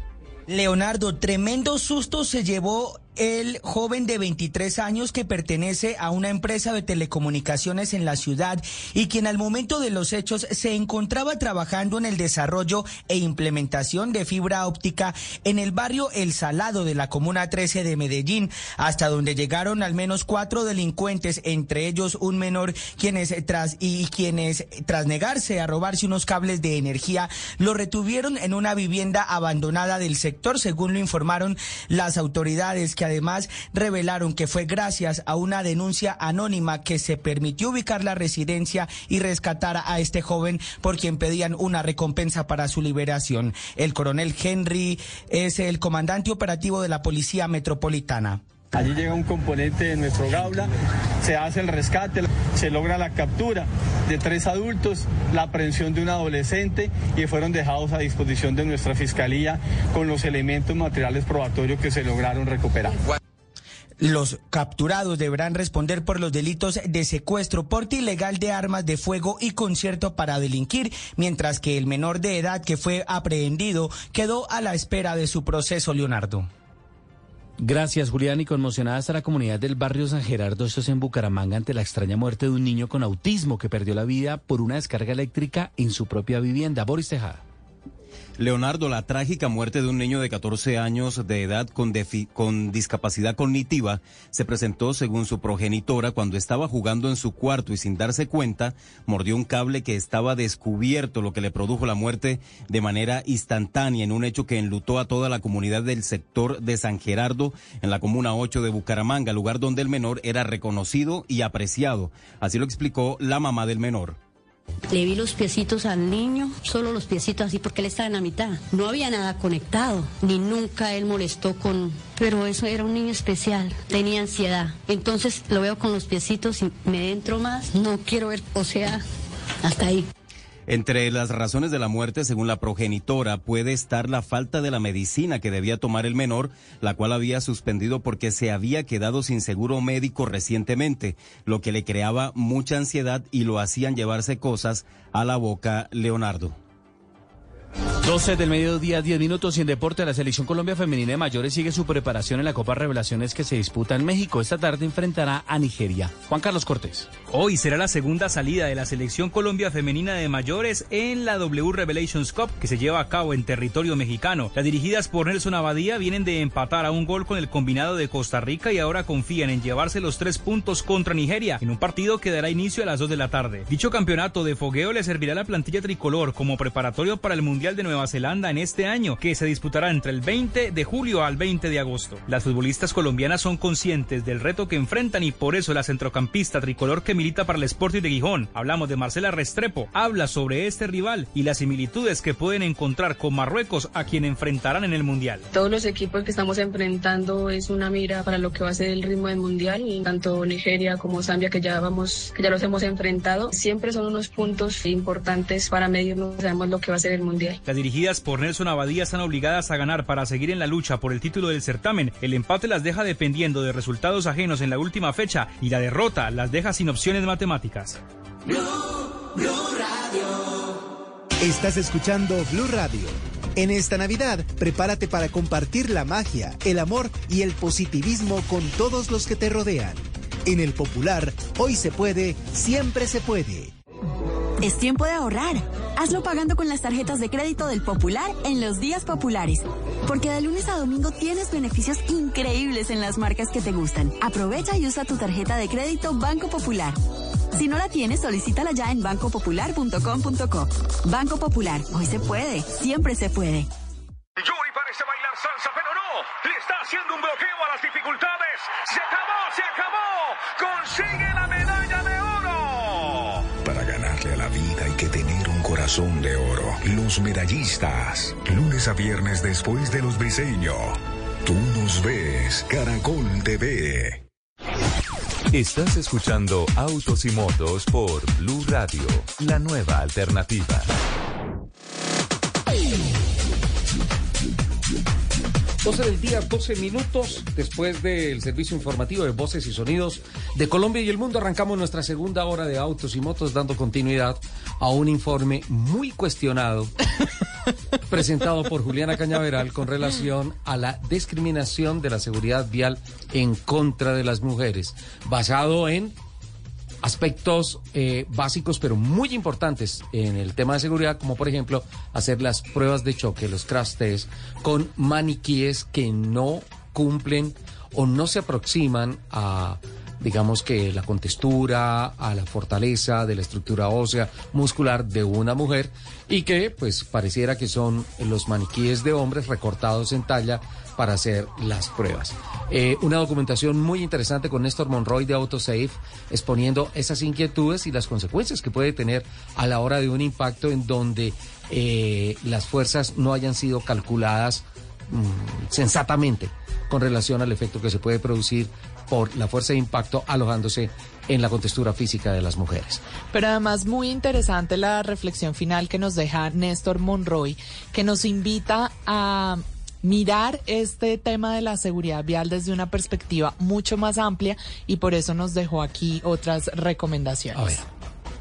Leonardo, tremendo susto se llevó el joven de 23 años que pertenece a una empresa de telecomunicaciones en la ciudad y quien al momento de los hechos se encontraba trabajando en el desarrollo e implementación de fibra óptica en el barrio El Salado de la Comuna 13 de Medellín, hasta donde llegaron al menos cuatro delincuentes, entre ellos un menor, quienes tras y quienes tras negarse a robarse unos cables de energía, lo retuvieron en una vivienda abandonada del sector, según lo informaron las autoridades, que además revelaron que fue gracias a una denuncia anónima que se permitió ubicar la residencia y rescatar a este joven por quien pedían una recompensa para su liberación. El coronel Henry es el comandante operativo de la Policía Metropolitana. Allí llega un componente de nuestro Gaula, se hace el rescate, se logra la captura de tres adultos, la aprehensión de un adolescente y fueron dejados a disposición de nuestra fiscalía con los elementos materiales probatorios que se lograron recuperar. Los capturados deberán responder por los delitos de secuestro, porte ilegal de armas de fuego y concierto para delinquir, mientras que el menor de edad que fue aprehendido quedó a la espera de su proceso, Leonardo. Gracias, Julián. Y conmocionada está la comunidad del barrio San Gerardo, esto es en Bucaramanga, ante la extraña muerte de un niño con autismo que perdió la vida por una descarga eléctrica en su propia vivienda. Boris Tejada. Leonardo, la trágica muerte de un niño de 14 años de edad con, discapacidad cognitiva se presentó según su progenitora cuando estaba jugando en su cuarto y sin darse cuenta mordió un cable que estaba descubierto, lo que le produjo la muerte de manera instantánea en un hecho que enlutó a toda la comunidad del sector de San Gerardo en la comuna 8 de Bucaramanga, lugar donde el menor era reconocido y apreciado. Así lo explicó la mamá del menor. Le vi los piecitos al niño, solo los piecitos así porque él estaba en la mitad. No había nada conectado, ni nunca él molestó con... Pero eso era un niño especial, tenía ansiedad. Entonces lo veo con los piecitos y me entro más. No quiero ver, o sea, hasta ahí. Entre las razones de la muerte, según la progenitora, puede estar la falta de la medicina que debía tomar el menor, la cual había suspendido porque se había quedado sin seguro médico recientemente, lo que le creaba mucha ansiedad y lo hacían llevarse cosas a la boca Leonardo. 12 del mediodía, 10 minutos y en deporte. La selección Colombia Femenina de Mayores sigue su preparación en la Copa Revelaciones que se disputa en México. Esta tarde enfrentará a Nigeria. Juan Carlos Cortés. Hoy será la segunda salida de la selección Colombia Femenina de Mayores en la W Revelations Cup que se lleva a cabo en territorio mexicano. Las dirigidas por Nelson Abadía vienen de empatar a un gol con el combinado de Costa Rica y ahora confían en llevarse los tres puntos contra Nigeria en un partido que dará inicio a las 2 de la tarde. Dicho campeonato de fogueo le servirá a la plantilla tricolor como preparatorio para el Mundial de Nueva Nueva Zelanda en este año, que se disputará entre el 20 de julio al 20 de agosto. Las futbolistas colombianas son conscientes del reto que enfrentan y por eso la centrocampista tricolor que milita para el Sporting de Gijón, hablamos de Marcela Restrepo, habla sobre este rival y las similitudes que pueden encontrar con Marruecos a quien enfrentarán en el Mundial. Todos los equipos que estamos enfrentando es una mira para lo que va a ser el ritmo del Mundial, tanto Nigeria como Zambia que ya vamos, que ya los hemos enfrentado, siempre son unos puntos importantes para medirnos, sabemos lo que va a ser el Mundial dirigidas por Nelson Abadía están obligadas a ganar para seguir en la lucha por el título del certamen. El empate las deja dependiendo de resultados ajenos en la última fecha y la derrota las deja sin opciones matemáticas. Estás escuchando Blue Radio. En esta Navidad, prepárate para compartir la magia, el amor y el positivismo con todos los que te rodean. En el Popular, hoy se puede, siempre se puede. Es tiempo de ahorrar. Hazlo pagando con las tarjetas de crédito del Popular en los días populares. Porque de lunes a domingo tienes beneficios increíbles en las marcas que te gustan. Aprovecha y usa tu tarjeta de crédito Banco Popular. Si no la tienes, solicítala ya en bancopopular.com.co. Banco Popular, hoy se puede, siempre se puede. Yuri parece bailar salsa, pero no. Le está haciendo un bloqueo a las dificultades. Se acabó, se acabó. Consigue la medalla de oro. Corazón de oro. Los medallistas. Lunes a viernes después de los briseños. Tú nos ves. Caracol TV. Estás escuchando Autos y Motos por Blue Radio, la nueva alternativa. 12 del día, 12 minutos después del servicio informativo de voces y sonidos de Colombia y el mundo. Arrancamos nuestra segunda hora de autos y motos dando continuidad a un informe muy cuestionado *laughs* presentado por Juliana Cañaveral con relación a la discriminación de la seguridad vial en contra de las mujeres, basado en aspectos eh, básicos pero muy importantes en el tema de seguridad, como por ejemplo hacer las pruebas de choque, los crash con maniquíes que no cumplen o no se aproximan a digamos que la contextura, a la fortaleza de la estructura ósea muscular de una mujer y que pues pareciera que son los maniquíes de hombres recortados en talla para hacer las pruebas. Eh, una documentación muy interesante con Néstor Monroy de AutoSafe exponiendo esas inquietudes y las consecuencias que puede tener a la hora de un impacto en donde eh, las fuerzas no hayan sido calculadas mm, sensatamente con relación al efecto que se puede producir por la fuerza de impacto alojándose en la contextura física de las mujeres. Pero además muy interesante la reflexión final que nos deja Néstor Monroy, que nos invita a mirar este tema de la seguridad vial desde una perspectiva mucho más amplia y por eso nos dejó aquí otras recomendaciones.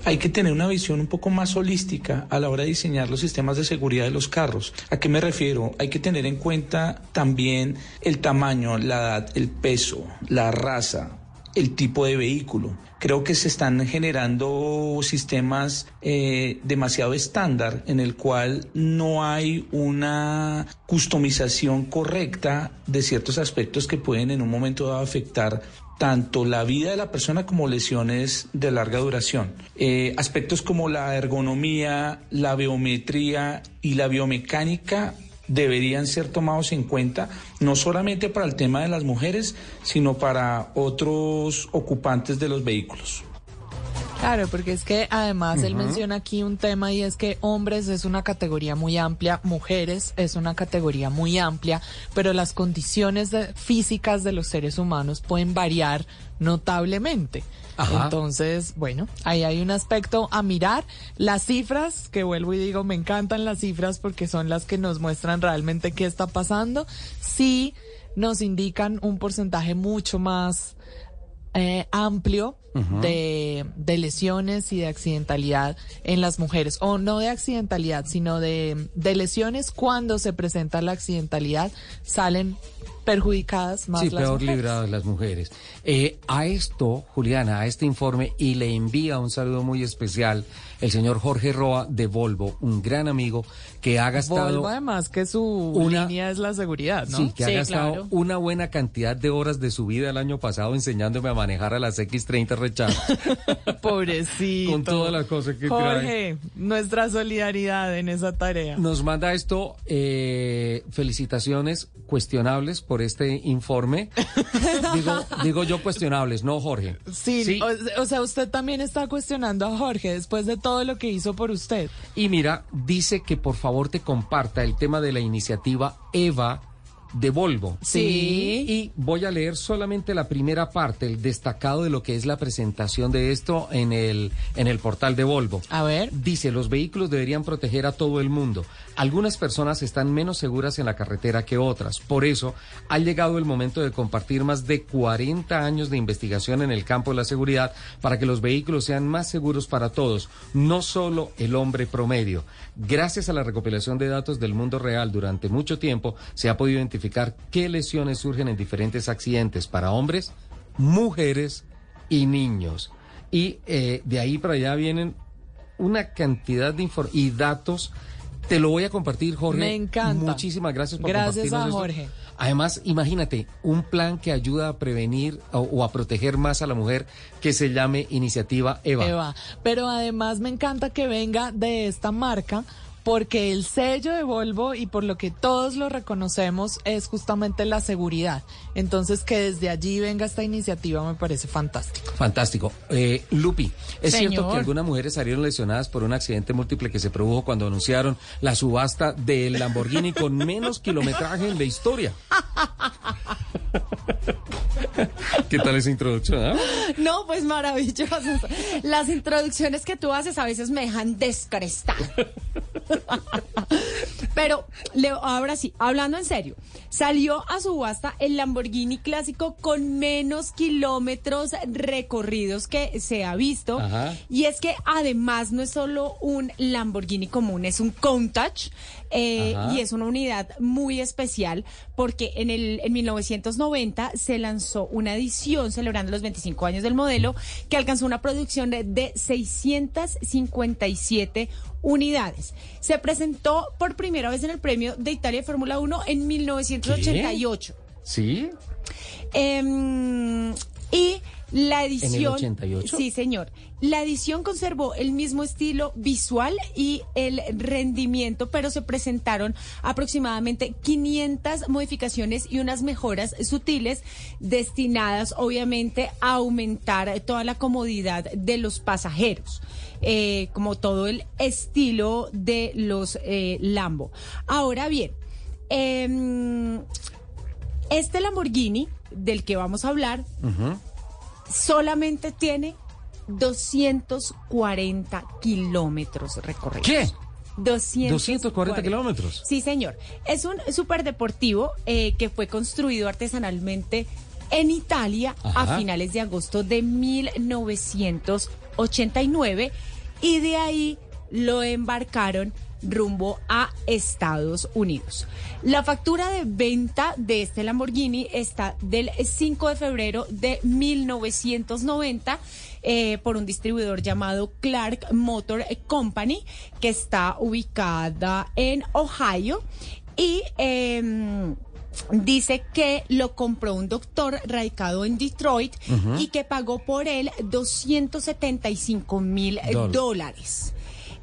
Hay que tener una visión un poco más holística a la hora de diseñar los sistemas de seguridad de los carros. ¿A qué me refiero? Hay que tener en cuenta también el tamaño, la edad, el peso, la raza, el tipo de vehículo. Creo que se están generando sistemas eh, demasiado estándar en el cual no hay una customización correcta de ciertos aspectos que pueden en un momento dado afectar tanto la vida de la persona como lesiones de larga duración. Eh, aspectos como la ergonomía, la biometría y la biomecánica deberían ser tomados en cuenta, no solamente para el tema de las mujeres, sino para otros ocupantes de los vehículos. Claro, porque es que además él menciona aquí un tema y es que hombres es una categoría muy amplia, mujeres es una categoría muy amplia, pero las condiciones físicas de los seres humanos pueden variar notablemente. Entonces, bueno, ahí hay un aspecto a mirar. Las cifras, que vuelvo y digo, me encantan las cifras porque son las que nos muestran realmente qué está pasando. Sí nos indican un porcentaje mucho más eh, amplio de, de, lesiones y de accidentalidad en las mujeres, o no de accidentalidad, sino de, de lesiones cuando se presenta la accidentalidad, salen perjudicadas más sí, las peor mujeres. libradas las mujeres. Eh, a esto, Juliana, a este informe, y le envía un saludo muy especial el señor Jorge Roa de Volvo, un gran amigo que ha gastado... Volvo además que su una- línea es la seguridad, ¿no? Sí, que ha gastado una buena cantidad de horas de su vida el año pasado enseñándome a manejar a las X30 Recharge. *laughs* Pobrecito. Con todas las cosas que trae. Jorge, nuestra solidaridad en esa tarea. Nos manda esto, eh, felicitaciones cuestionables por este informe. *laughs* digo, digo yo cuestionables, no Jorge. Sí, O, o sea, usted también está cuestionando a Jorge después de todo lo que hizo por usted. Y mira, dice que por favor te comparta el tema de la iniciativa EVA de Volvo. Sí. Y voy a leer solamente la primera parte, el destacado de lo que es la presentación de esto en el, en el portal de Volvo. A ver. Dice, los vehículos deberían proteger a todo el mundo. Algunas personas están menos seguras en la carretera que otras. Por eso, ha llegado el momento de compartir más de 40 años de investigación en el campo de la seguridad para que los vehículos sean más seguros para todos, no solo el hombre promedio. Gracias a la recopilación de datos del mundo real durante mucho tiempo, se ha podido identificar qué lesiones surgen en diferentes accidentes para hombres, mujeres y niños. Y eh, de ahí para allá vienen una cantidad de informes y datos. Te lo voy a compartir, Jorge. Me encanta. Muchísimas gracias por Gracias compartirnos a esto. Además, imagínate, un plan que ayuda a prevenir o a proteger más a la mujer que se llame Iniciativa EVA. Eva. Pero además me encanta que venga de esta marca porque el sello de Volvo y por lo que todos lo reconocemos es justamente la seguridad. Entonces que desde allí venga esta iniciativa me parece fantástico. Fantástico. Eh, Lupi, ¿es Señor. cierto que algunas mujeres salieron lesionadas por un accidente múltiple que se produjo cuando anunciaron la subasta del Lamborghini con *laughs* menos kilometraje en la historia? *laughs* ¿Qué tal esa introducción? ah? No, pues maravillosas. Las introducciones que tú haces a veces me dejan descrestar. *laughs* Pero ahora sí, hablando en serio, salió a subasta el Lamborghini clásico con menos kilómetros recorridos que se ha visto. Ajá. Y es que además no es solo un Lamborghini común, es un Countach. eh, y es una unidad muy especial porque en el en 1990 se lanzó una edición celebrando los 25 años del modelo que alcanzó una producción de, de 657 unidades. Se presentó por primera vez en el Premio de Italia de Fórmula 1 en 1988. ¿Sí? Em, y la edición. 88? Sí, señor. La edición conservó el mismo estilo visual y el rendimiento, pero se presentaron aproximadamente 500 modificaciones y unas mejoras sutiles destinadas, obviamente, a aumentar toda la comodidad de los pasajeros. Eh, como todo el estilo de los eh, Lambo. Ahora bien, em, este Lamborghini del que vamos a hablar solamente tiene 240 kilómetros recorridos. ¿Qué? 240, 240 kilómetros. Sí, señor. Es un superdeportivo eh, que fue construido artesanalmente en Italia Ajá. a finales de agosto de 1989 y de ahí lo embarcaron rumbo a Estados Unidos. La factura de venta de este Lamborghini está del 5 de febrero de 1990 eh, por un distribuidor llamado Clark Motor Company que está ubicada en Ohio y em, dice que lo compró un doctor radicado en Detroit y que pagó por él 275 mil Dólares. dólares.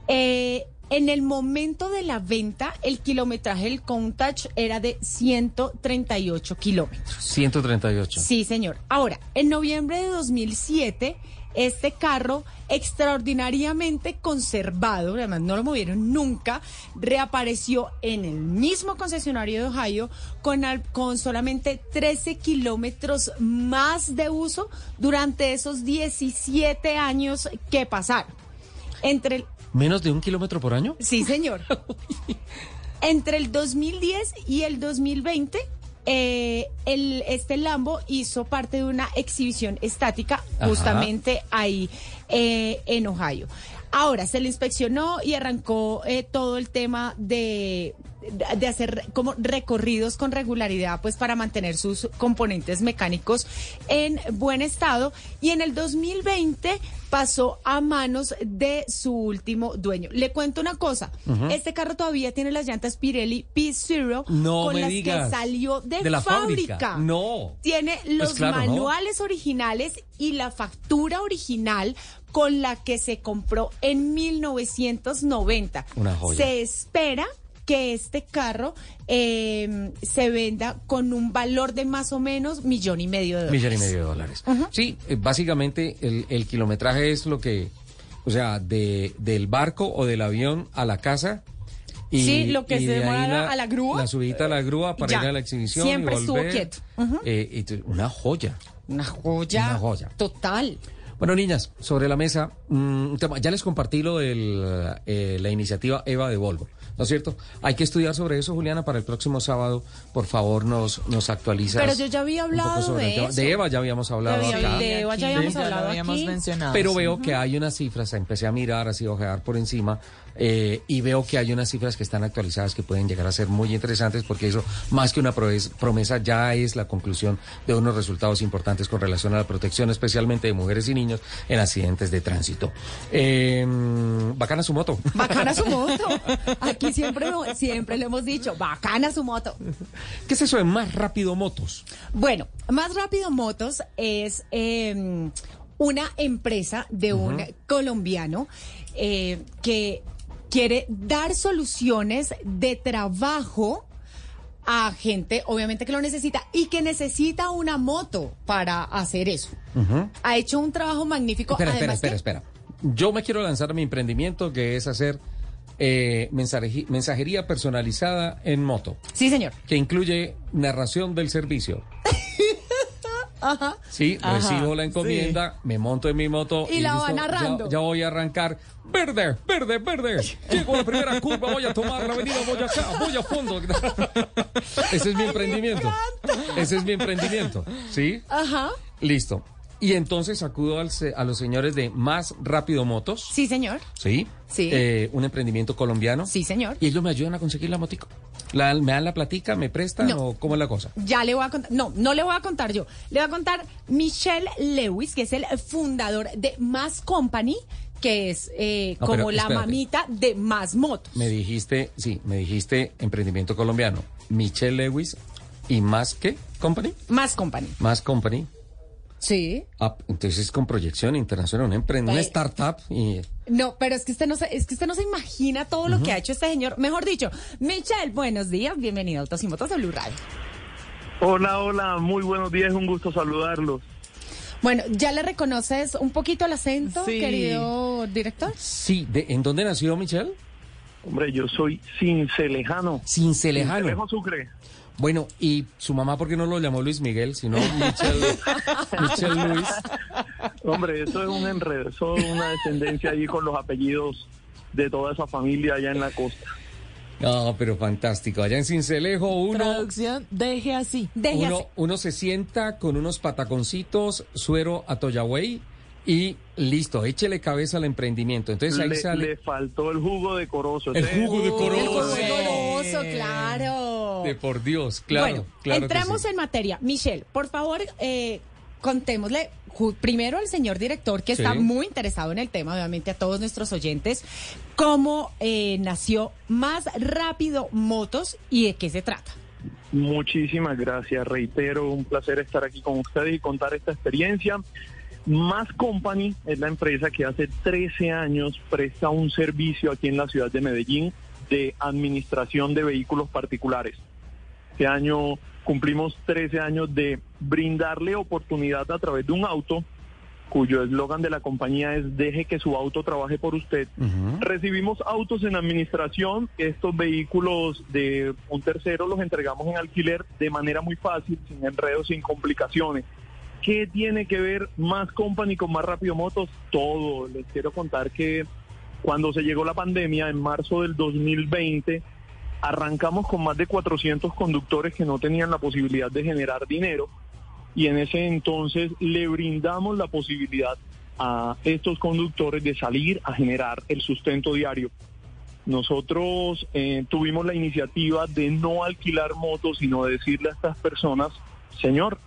Eh, en el momento de la venta, el kilometraje del Countach era de 138 kilómetros. 138. Sí, señor. Ahora, en noviembre de 2007, este carro extraordinariamente conservado, además no lo movieron nunca, reapareció en el mismo concesionario de Ohio con, al- con solamente 13 kilómetros más de uso durante esos 17 años que pasaron. Entre el, ¿Menos de un kilómetro por año? Sí, señor. *laughs* Entre el 2010 y el 2020, eh, el, este Lambo hizo parte de una exhibición estática Ajá. justamente ahí eh, en Ohio. Ahora se le inspeccionó y arrancó eh, todo el tema de, de hacer como recorridos con regularidad, pues para mantener sus componentes mecánicos en buen estado. Y en el 2020 pasó a manos de su último dueño. Le cuento una cosa, este carro todavía tiene las llantas Pirelli P0 No con las digas. que salió de, De la fábrica. fábrica. No. Tiene los Pues claro, ¿no? manuales originales y la factura original con la que se compró en 1990. Una joya. Se espera que este carro eh, se venda con un valor de más o menos millón y medio de dólares. Millón y medio de dólares. Sí, eh, básicamente el, el kilometraje es lo que, o sea, de, del barco o del avión a la casa. Y, Sí, lo que y se demora a la grúa. La subida a la grúa para Ya. ir a la exhibición. Siempre y estuvo volver. quieto. Eh, y tu- una joya. Una joya. Una joya. Total. Bueno, niñas, sobre la mesa, mm, ya les compartí lo de la iniciativa EVA de Volvo, ¿no es cierto? Hay que estudiar sobre eso, Juliana, para el próximo sábado. Por favor, nos, nos actualizas. Pero yo ya había un poco hablado de eso. De Eva ya habíamos hablado De Eva- acá. de Eva ya habíamos hablado aquí. Pero veo que hay unas cifras, empecé a mirar así, ojear por encima, eh, y veo que hay unas cifras que están actualizadas que pueden llegar a ser muy interesantes porque eso, más que una promesa, ya es la conclusión de unos resultados importantes con relación a la protección, especialmente de mujeres y niños en accidentes de tránsito. Eh, bacana su moto. *laughs* Bacana su moto. *laughs* Aquí siempre, siempre le hemos dicho, bacana su moto. ¿Qué es eso de más rápido motos? Bueno, Más Rápido Motos es eh, una empresa de un colombiano eh, que quiere dar soluciones de trabajo a gente, obviamente que lo necesita, y que necesita una moto para hacer eso. Ha hecho un trabajo magnífico. Espera, espera, que- espera, espera. Yo me quiero lanzar a mi emprendimiento que es hacer eh, mensaje- mensajería personalizada en moto. Sí, señor. Que incluye narración del servicio. *laughs* Ajá. Sí, Ajá, recibo la encomienda, me monto en mi moto Y la va listo, narrando. Ya, ya voy a arrancar. Verde, verde, verde. Llego a la primera curva, voy a tomar la avenida Boyacá, voy a fondo. *laughs* Ese es mi emprendimiento. Ese es mi emprendimiento. ¿Sí? Ajá. Listo. Y entonces acudo al a los señores de Más Rápido Motos. Sí, señor. ¿Sí? Sí. Eh, un emprendimiento colombiano. Sí, señor. Y ellos me ayudan a conseguir la motico. La- ¿Me dan la platica? ¿Me prestan? No. ¿O cómo es la cosa? Ya le voy a contar. No, no le voy a contar yo. Le voy a contar Michelle Lewis, que es el fundador de Más Company, que es eh, No, como la mamita de Más Motos. Me dijiste, sí, me dijiste emprendimiento colombiano. Michelle Lewis y Más qué Company. Más Company. Más Company. Sí. Ah, entonces con proyección internacional, una, empre- una startup y No, pero es que usted no se, es que usted no se imagina todo lo que ha hecho este señor. Mejor dicho, Michelle, buenos días, bienvenido a Autos y Motos de Blue Radio. Hola, hola, muy buenos días, un gusto saludarlos. Bueno, ¿ya le reconoces un poquito el acento, Sí. querido director? Sí, de, ¿en dónde nació Michelle? Hombre, yo soy cincelejano. Cincelejano. Cincelejo Sucre. Bueno, ¿y su mamá por qué no lo llamó Luis Miguel, sino Michelle, *laughs* Michelle Luis? Hombre, eso es un enredo, eso es una descendencia ahí con los apellidos de toda esa familia allá en la costa. No, pero fantástico. Allá en Cincelejo uno, Traducción, deje así. Deje uno, así. uno se sienta con unos pataconcitos, suero a Toyaway y listo, échele cabeza al emprendimiento. Entonces ahí Le, sale le faltó el jugo decoroso. el jugo de El corozo. jugo decoroso, claro. De por Dios, claro. bueno, claro que entramos sí. en materia. Michelle, por favor, eh, contémosle primero al señor director, que está muy interesado en el tema, obviamente a todos nuestros oyentes, cómo eh, nació Más Rápido Motos y de qué se trata. Muchísimas gracias, reitero, un placer estar aquí con ustedes y contar esta experiencia. Más Company es la empresa que hace 13 años presta un servicio aquí en la ciudad de Medellín de administración de vehículos particulares. Este año cumplimos 13 años de brindarle oportunidad a través de un auto cuyo eslogan de la compañía es deje que su auto trabaje por usted. Recibimos autos en administración, estos vehículos de un tercero los entregamos en alquiler de manera muy fácil, sin enredos, sin complicaciones. ¿Qué tiene que ver más company con más rápido motos? Todo. Les quiero contar que cuando se llegó la pandemia en marzo del 2020, arrancamos con más de 400 conductores que no tenían la posibilidad de generar dinero y en ese entonces le brindamos la posibilidad a estos conductores de salir a generar el sustento diario. Nosotros eh, tuvimos la iniciativa de no alquilar motos, sino de decirle a estas personas, señor,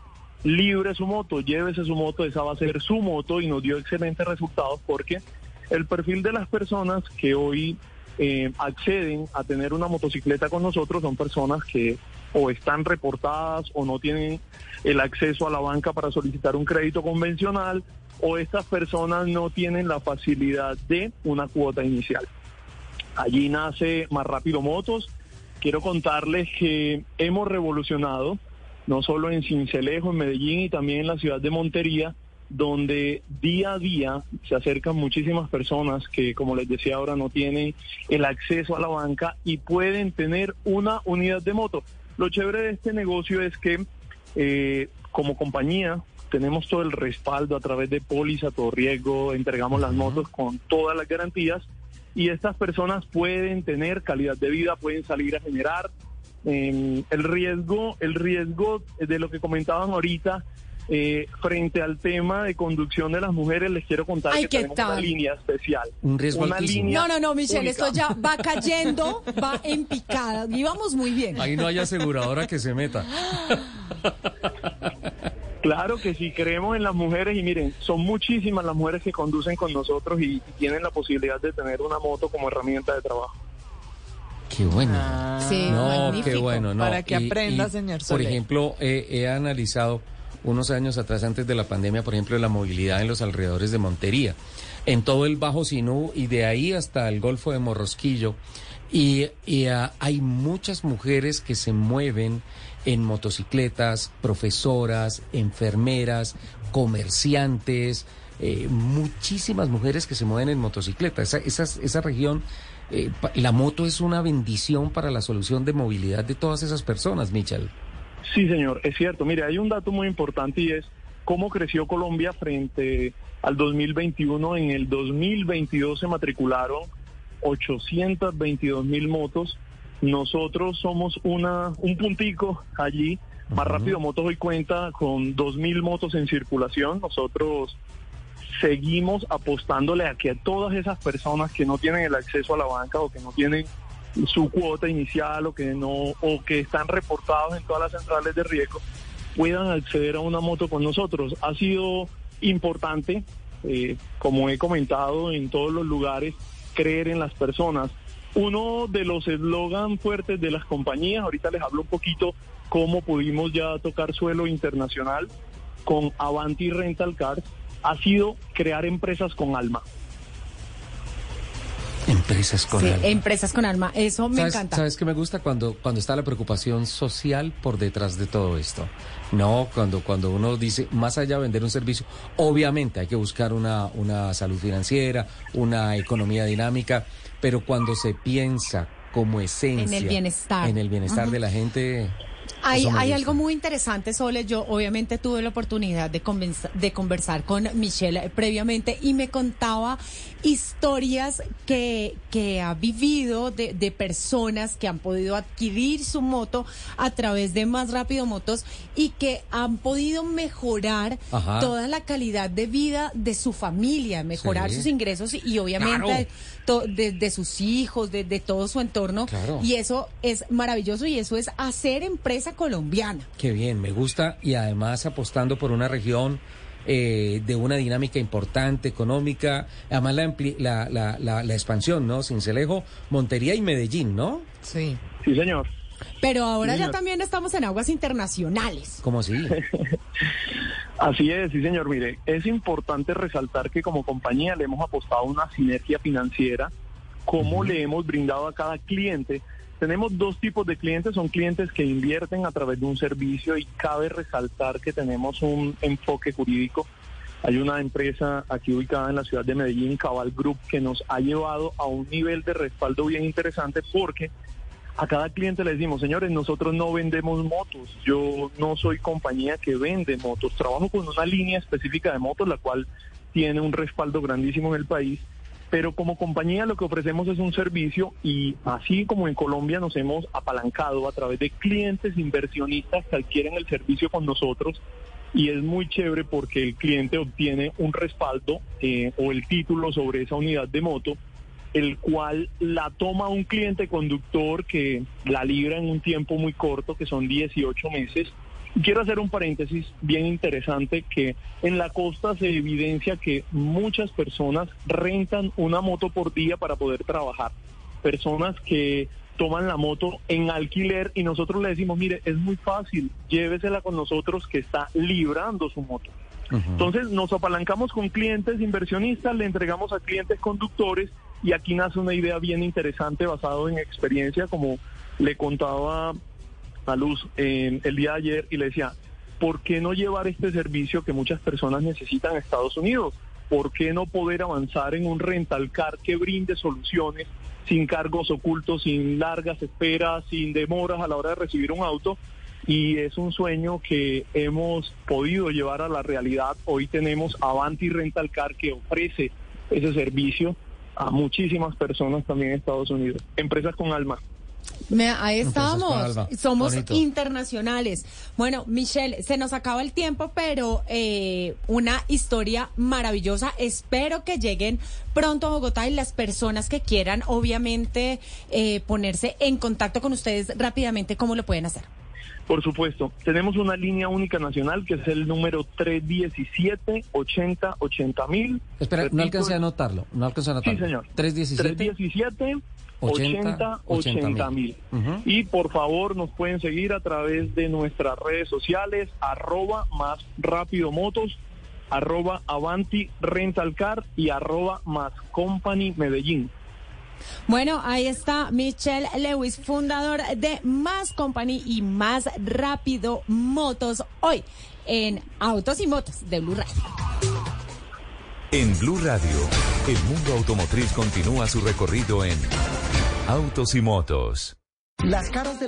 libre su moto, llévese su moto, esa va a ser su moto y nos dio excelentes resultados porque el perfil de las personas que hoy eh, acceden a tener una motocicleta con nosotros son personas que o están reportadas o no tienen el acceso a la banca para solicitar un crédito convencional o estas personas no tienen la facilidad de una cuota inicial. Allí nace Más Rápido Motos. Quiero contarles que hemos revolucionado, no solo en Cincelejo, en Medellín y también en la ciudad de Montería, donde día a día se acercan muchísimas personas que, como les decía ahora, no tienen el acceso a la banca y pueden tener una unidad de moto. Lo chévere de este negocio es que eh, como compañía tenemos todo el respaldo a través de póliza, todo riesgo, entregamos las motos con todas las garantías y estas personas pueden tener calidad de vida, pueden salir a generar eh, el riesgo, el riesgo de lo que comentaban ahorita eh, frente al tema de conducción de las mujeres, les quiero contar Ay, que ¿qué tenemos una línea especial. Un riesgo una línea No, no, no, Michelle, única. esto ya va *laughs* cayendo, va en picada. Íbamos muy bien. Ahí no hay aseguradora que se meta. Claro que sí, creemos en las mujeres y miren, son muchísimas las mujeres que conducen con nosotros y, y tienen la posibilidad de tener una moto como herramienta de trabajo. Qué bueno. Sí, no, magnífico. qué bueno. No. Para que aprenda, señor Por Soler. ejemplo, eh, he analizado unos años atrás, antes de la pandemia, por ejemplo, la movilidad en los alrededores de Montería, en todo el Bajo Sinú y de ahí hasta el Golfo de Morrosquillo. Y, y, ah, hay muchas mujeres que se mueven en motocicletas, profesoras, enfermeras, comerciantes, eh, muchísimas mujeres que se mueven en motocicleta. Esa, esas- esa región, eh, la moto es una bendición para la solución de movilidad de todas esas personas, Michel. Sí, señor, es cierto. Mire, hay un dato muy importante y es, cómo creció Colombia frente al 2021. En el 2022 se matricularon 822 mil motos. Nosotros somos una un puntico allí. Más rápido Motos hoy cuenta con 2 mil motos en circulación. Nosotros seguimos apostándole a que todas esas personas que no tienen el acceso a la banca o que no tienen su cuota inicial o que no o que están reportados en todas las centrales de riesgo puedan acceder a una moto con nosotros. Ha sido importante, eh, como he comentado en todos los lugares, creer en las personas. Uno de los eslogan fuertes de las compañías, ahorita les hablo un poquito cómo pudimos ya tocar suelo internacional con Avanti Rental Cars, ha sido crear empresas con alma. Empresas con Sí, alma. empresas con alma. Eso me ¿Sabes, encanta. ¿Sabes qué me gusta cuando, cuando está la preocupación social por detrás de todo esto? No, cuando, cuando uno dice, más allá de vender un servicio, obviamente hay que buscar una, una salud financiera, una economía dinámica, pero cuando se piensa como esencia En el bienestar. en el bienestar de la gente. Hay, hay algo muy interesante, Sole. Yo obviamente tuve la oportunidad de, convenza- de conversar con Michelle previamente y me contaba historias que, que ha vivido de, de personas que han podido adquirir su moto a través de Más Rápido Motos y que han podido mejorar Ajá. toda la calidad de vida de su familia, mejorar Sí. sus ingresos y, y obviamente Claro. To- de, de sus hijos, de, de todo su entorno. Claro. Y eso es maravilloso y eso es hacer empresa colombiana. Qué bien, me gusta y además apostando por una región eh, de una dinámica importante, económica, además la, ampli- la, la, la, la expansión, ¿no? Cincelejo, Montería y Medellín, ¿no? Sí. Sí, señor. Pero ahora Sí, ya también estamos en aguas internacionales. ¿Cómo así? *laughs* Así es, sí señor. Mire, es importante resaltar que como compañía le hemos apostado a una sinergia financiera, como le hemos brindado a cada cliente. Tenemos dos tipos de clientes, son clientes que invierten a través de un servicio y cabe resaltar que tenemos un enfoque jurídico. Hay una empresa aquí ubicada en la ciudad de Medellín, Cabal Group, que nos ha llevado a un nivel de respaldo bien interesante porque a cada cliente le decimos, señores, nosotros no vendemos motos, yo no soy compañía que vende motos, trabajo con una línea específica de motos, la cual tiene un respaldo grandísimo en el país, pero como compañía lo que ofrecemos es un servicio y así como en Colombia nos hemos apalancado a través de clientes inversionistas que adquieren el servicio con nosotros y es muy chévere porque el cliente obtiene un respaldo eh, o el título sobre esa unidad de moto el cual la toma un cliente conductor que la libra en un tiempo muy corto, que son 18 meses. Quiero hacer un paréntesis bien interesante que en la costa se evidencia que muchas personas rentan una moto por día para poder trabajar. Personas que toman la moto en alquiler y nosotros le decimos, mire, es muy fácil, llévesela con nosotros que está librando su moto. Entonces nos apalancamos con clientes inversionistas, le entregamos a clientes conductores y aquí nace una idea bien interesante basado en experiencia, como le contaba a Luz eh, el día de ayer y le decía, ¿por qué no llevar este servicio que muchas personas necesitan a Estados Unidos? ¿Por qué no poder avanzar en un rental car que brinde soluciones sin cargos ocultos, sin largas esperas, sin demoras a la hora de recibir un auto? y es un sueño que hemos podido llevar a la realidad. Hoy tenemos Avanti Rental Car que ofrece ese servicio a muchísimas personas también en Estados Unidos. Empresas con alma. Me- ahí estamos, somos Bonito. internacionales. Bueno, Michelle, se nos acaba el tiempo, pero eh, una historia maravillosa. Espero que lleguen pronto a Bogotá y las personas que quieran, obviamente, eh, ponerse en contacto con ustedes rápidamente, ¿cómo lo pueden hacer? Por supuesto, tenemos una línea única nacional que es el número 317 80 80 mil. Espera, no alcancé a anotarlo, no alcancé a anotarlo. Sí, señor. 317. 317 80 80 mil. Y por favor nos pueden seguir a través de nuestras redes sociales, arroba más rápido motos, arroba avanti rental car y arroba más company Medellín. Bueno, ahí está Michelle Lewis, fundador de Más Company y Más Rápido Motos, hoy en Autos y Motos de Blue Radio. En Blue Radio, el mundo automotriz continúa su recorrido en Autos y Motos. Las caras de...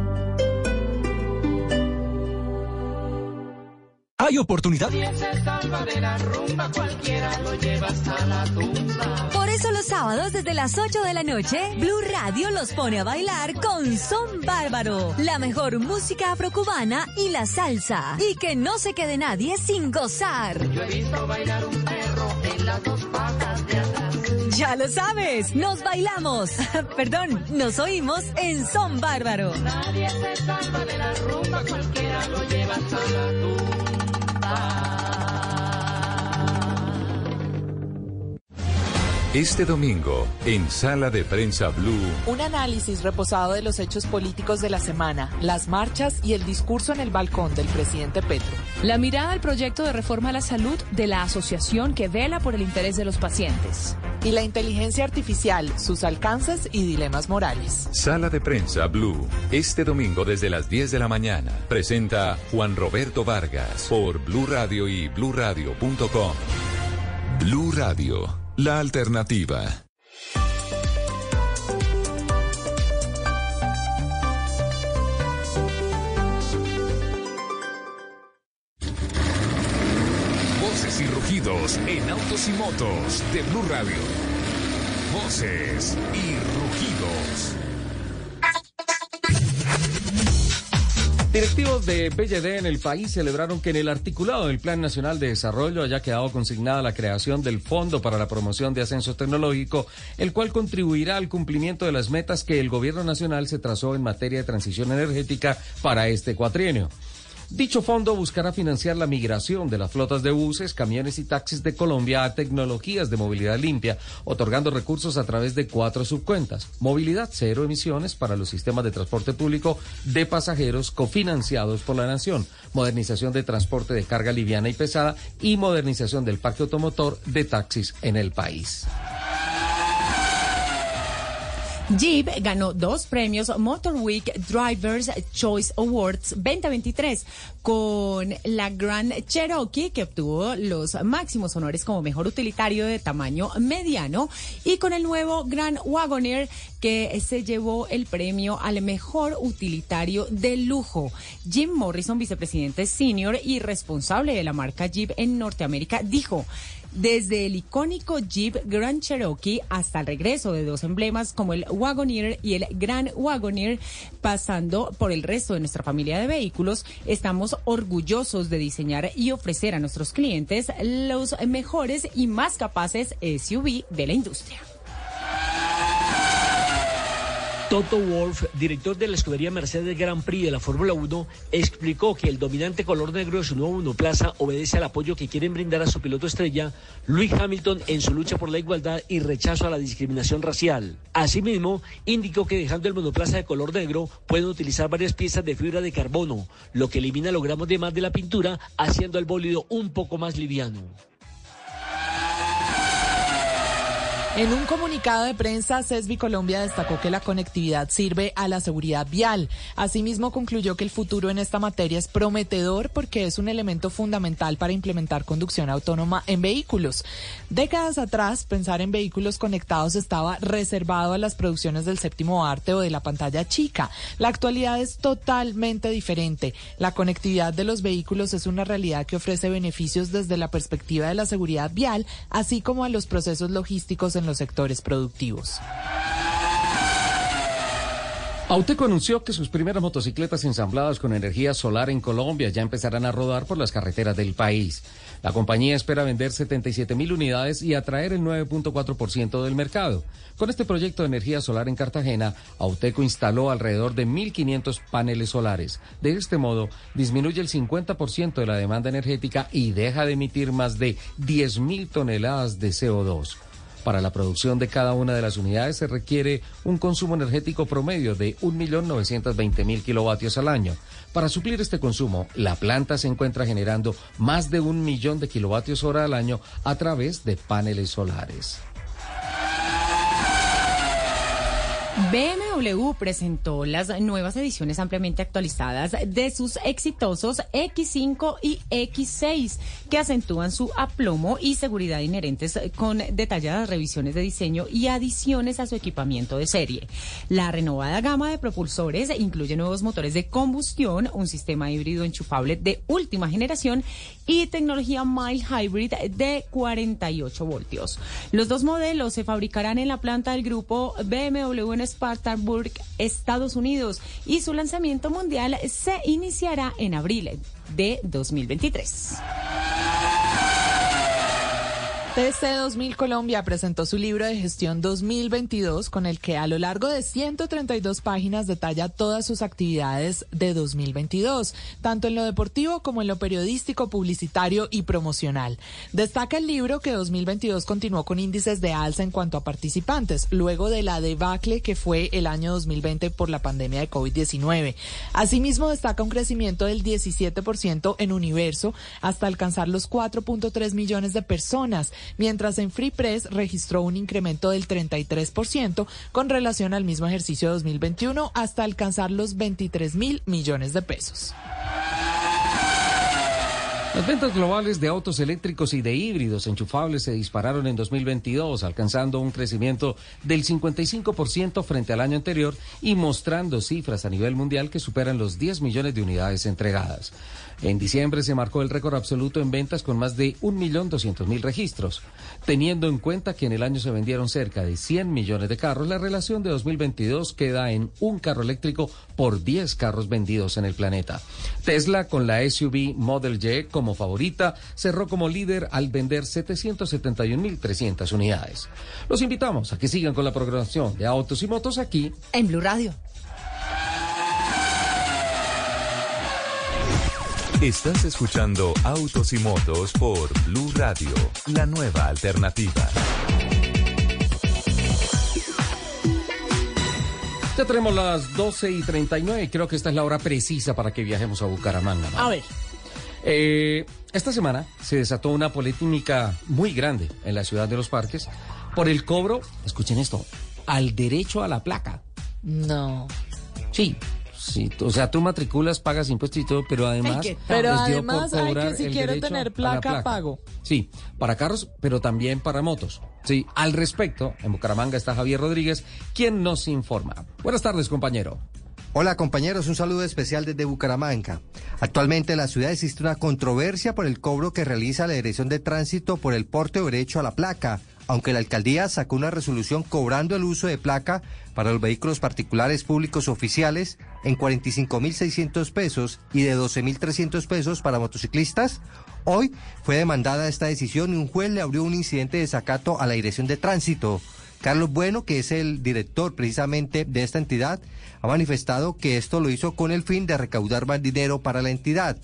Hay oportunidad. Por eso los sábados desde las 8 de la noche, Blue Radio los pone a bailar con Son Bárbaro, la mejor música afrocubana y la salsa. Y que no se quede nadie sin gozar. Yo he visto bailar un perro en las dos patas de atrás. Ya lo sabes, nos bailamos, *laughs* perdón, nos oímos en Son Bárbaro. Nadie se salva de la rumba, cualquiera lo lleva hasta la tumba. Este domingo, en Sala de Prensa Blue, Un análisis reposado de los hechos políticos de la semana, las marchas y el discurso en el balcón del presidente Petro. La mirada al proyecto de reforma a la salud de la asociación que vela por el interés de los pacientes. Y la inteligencia artificial, sus alcances y dilemas morales. Sala de Prensa Blue, este domingo desde las 10 de la mañana, presenta Juan Roberto Vargas por Blue Radio y bluradio.com. Blue Radio, la alternativa. Y motos de Blue Radio. Voces y rugidos. Directivos de BLD en el país celebraron que en el articulado del Plan Nacional de Desarrollo haya quedado consignada la creación del Fondo para la Promoción de Ascenso Tecnológico, el cual contribuirá al cumplimiento de las metas que el Gobierno Nacional se trazó en materia de transición energética para este cuatrienio. Dicho fondo buscará financiar la migración de las flotas de buses, camiones y taxis de Colombia a tecnologías de movilidad limpia, otorgando recursos a través de cuatro subcuentas. Movilidad cero emisiones para los sistemas de transporte público de pasajeros cofinanciados por la Nación, modernización de transporte de carga liviana y pesada y modernización del parque automotor de taxis en el país. Jeep ganó dos premios Motor Week Drivers Choice Awards 2023 con la Grand Cherokee que obtuvo los máximos honores como mejor utilitario de tamaño mediano y con el nuevo Grand Wagoneer que se llevó el premio al mejor utilitario de lujo. Jim Morrison, vicepresidente senior y responsable de la marca Jeep en Norteamérica, dijo desde el icónico Jeep Grand Cherokee hasta el regreso de dos emblemas como el Wagoneer y el Grand Wagoneer, pasando por el resto de nuestra familia de vehículos, estamos orgullosos de diseñar y ofrecer a nuestros clientes los mejores y más capaces SUV de la industria. Toto Wolf, director de la escudería Mercedes Grand Prix de la Fórmula 1, explicó que el dominante color negro de su nuevo monoplaza obedece al apoyo que quieren brindar a su piloto estrella, Lewis Hamilton, en su lucha por la igualdad y rechazo a la discriminación racial. Asimismo, indicó que dejando el monoplaza de color negro, pueden utilizar varias piezas de fibra de carbono, lo que elimina los gramos de más de la pintura, haciendo al bólido un poco más liviano. En un comunicado de prensa, CESBI Colombia destacó que la conectividad sirve a la seguridad vial. Asimismo, concluyó que el futuro en esta materia es prometedor porque es un elemento fundamental para implementar conducción autónoma en vehículos. Décadas atrás, pensar en vehículos conectados estaba reservado a las producciones del séptimo arte o de la pantalla chica. La actualidad es totalmente diferente. La conectividad de los vehículos es una realidad que ofrece beneficios desde la perspectiva de la seguridad vial, así como a los procesos logísticos en los sectores productivos. Auteco anunció que sus primeras motocicletas ensambladas con energía solar en Colombia ya empezarán a rodar por las carreteras del país. La compañía espera vender 77 mil unidades y atraer el 9.4% del mercado. Con este proyecto de energía solar en Cartagena, Auteco instaló alrededor de 1.500 paneles solares. De este modo, disminuye el 50% de la demanda energética y deja de emitir más de 10.000 toneladas de CO2. Para la producción de cada una de las unidades se requiere un consumo energético promedio de 1.920.000 kilovatios al año. Para suplir este consumo, la planta se encuentra generando más de un millón de kilovatios hora al año a través de paneles solares. Presentó las nuevas ediciones ampliamente actualizadas de sus exitosos X5 y X6, que acentúan su aplomo y seguridad inherentes con detalladas revisiones de diseño y adiciones a su equipamiento de serie. La renovada gama de propulsores incluye nuevos motores de combustión, un sistema híbrido enchufable de última generación y tecnología mild hybrid de 48 voltios. Los dos modelos se fabricarán en la planta del grupo BMW en Estados Unidos, y su lanzamiento mundial se iniciará en abril de 2023. TC2000 Colombia presentó su libro de gestión 2022 con el que a lo largo de 132 páginas detalla todas sus actividades de 2022, tanto en lo deportivo como en lo periodístico, publicitario y promocional. Destaca el libro que 2022 continuó con índices de alza en cuanto a participantes, luego de la debacle que fue el año 2020 por la pandemia de COVID-19. Asimismo, destaca un crecimiento del 17% en universo hasta alcanzar los 4.3 millones de personas mientras en Free Press registró un incremento del 33% con relación al mismo ejercicio de 2021 hasta alcanzar los 23 mil millones de pesos. Las ventas globales de autos eléctricos y de híbridos enchufables se dispararon en 2022, alcanzando un crecimiento del 55% frente al año anterior y mostrando cifras a nivel mundial que superan los 10 millones de unidades entregadas. En diciembre se marcó el récord absoluto en ventas con más de 1.200.000 registros. Teniendo en cuenta que en el año se vendieron cerca de 100 millones de carros, la relación de 2022 queda en un carro eléctrico por 10 carros vendidos en el planeta. Tesla, con la SUV Model Y como favorita, cerró como líder al vender 771.300 unidades. Los invitamos a que sigan con la programación de autos y motos aquí en Blue Radio. Estás escuchando Autos y Motos por Blue Radio, la nueva alternativa. Ya tenemos las 12 y 39 y creo que esta es la hora precisa para que viajemos a Bucaramanga. A ver. Eh, esta semana se desató una polémica muy grande en la ciudad de los parques por el cobro, escuchen esto, al derecho a la placa. No. Sí, Sí, o sea, tú matriculas, pagas impuestos y todo, pero además... Ay, pero les dio además por hay que si quiero tener placa, pago. Sí, para carros, pero también para motos. Sí, al respecto, en Bucaramanga está Javier Rodríguez, quien nos informa. Buenas tardes, compañero. Hola compañeros, un saludo especial desde Bucaramanga. Actualmente en la ciudad existe una controversia por el cobro que realiza la Dirección de Tránsito por el porte o derecho a la placa, aunque la alcaldía sacó una resolución cobrando el uso de placa para los vehículos particulares públicos oficiales en 45.600 pesos y de 12.300 pesos para motociclistas. Hoy fue demandada esta decisión y un juez le abrió un incidente de desacato a la Dirección de Tránsito. Carlos Bueno, que es el director precisamente de esta entidad, ha manifestado que esto lo hizo con el fin de recaudar más dinero para la entidad.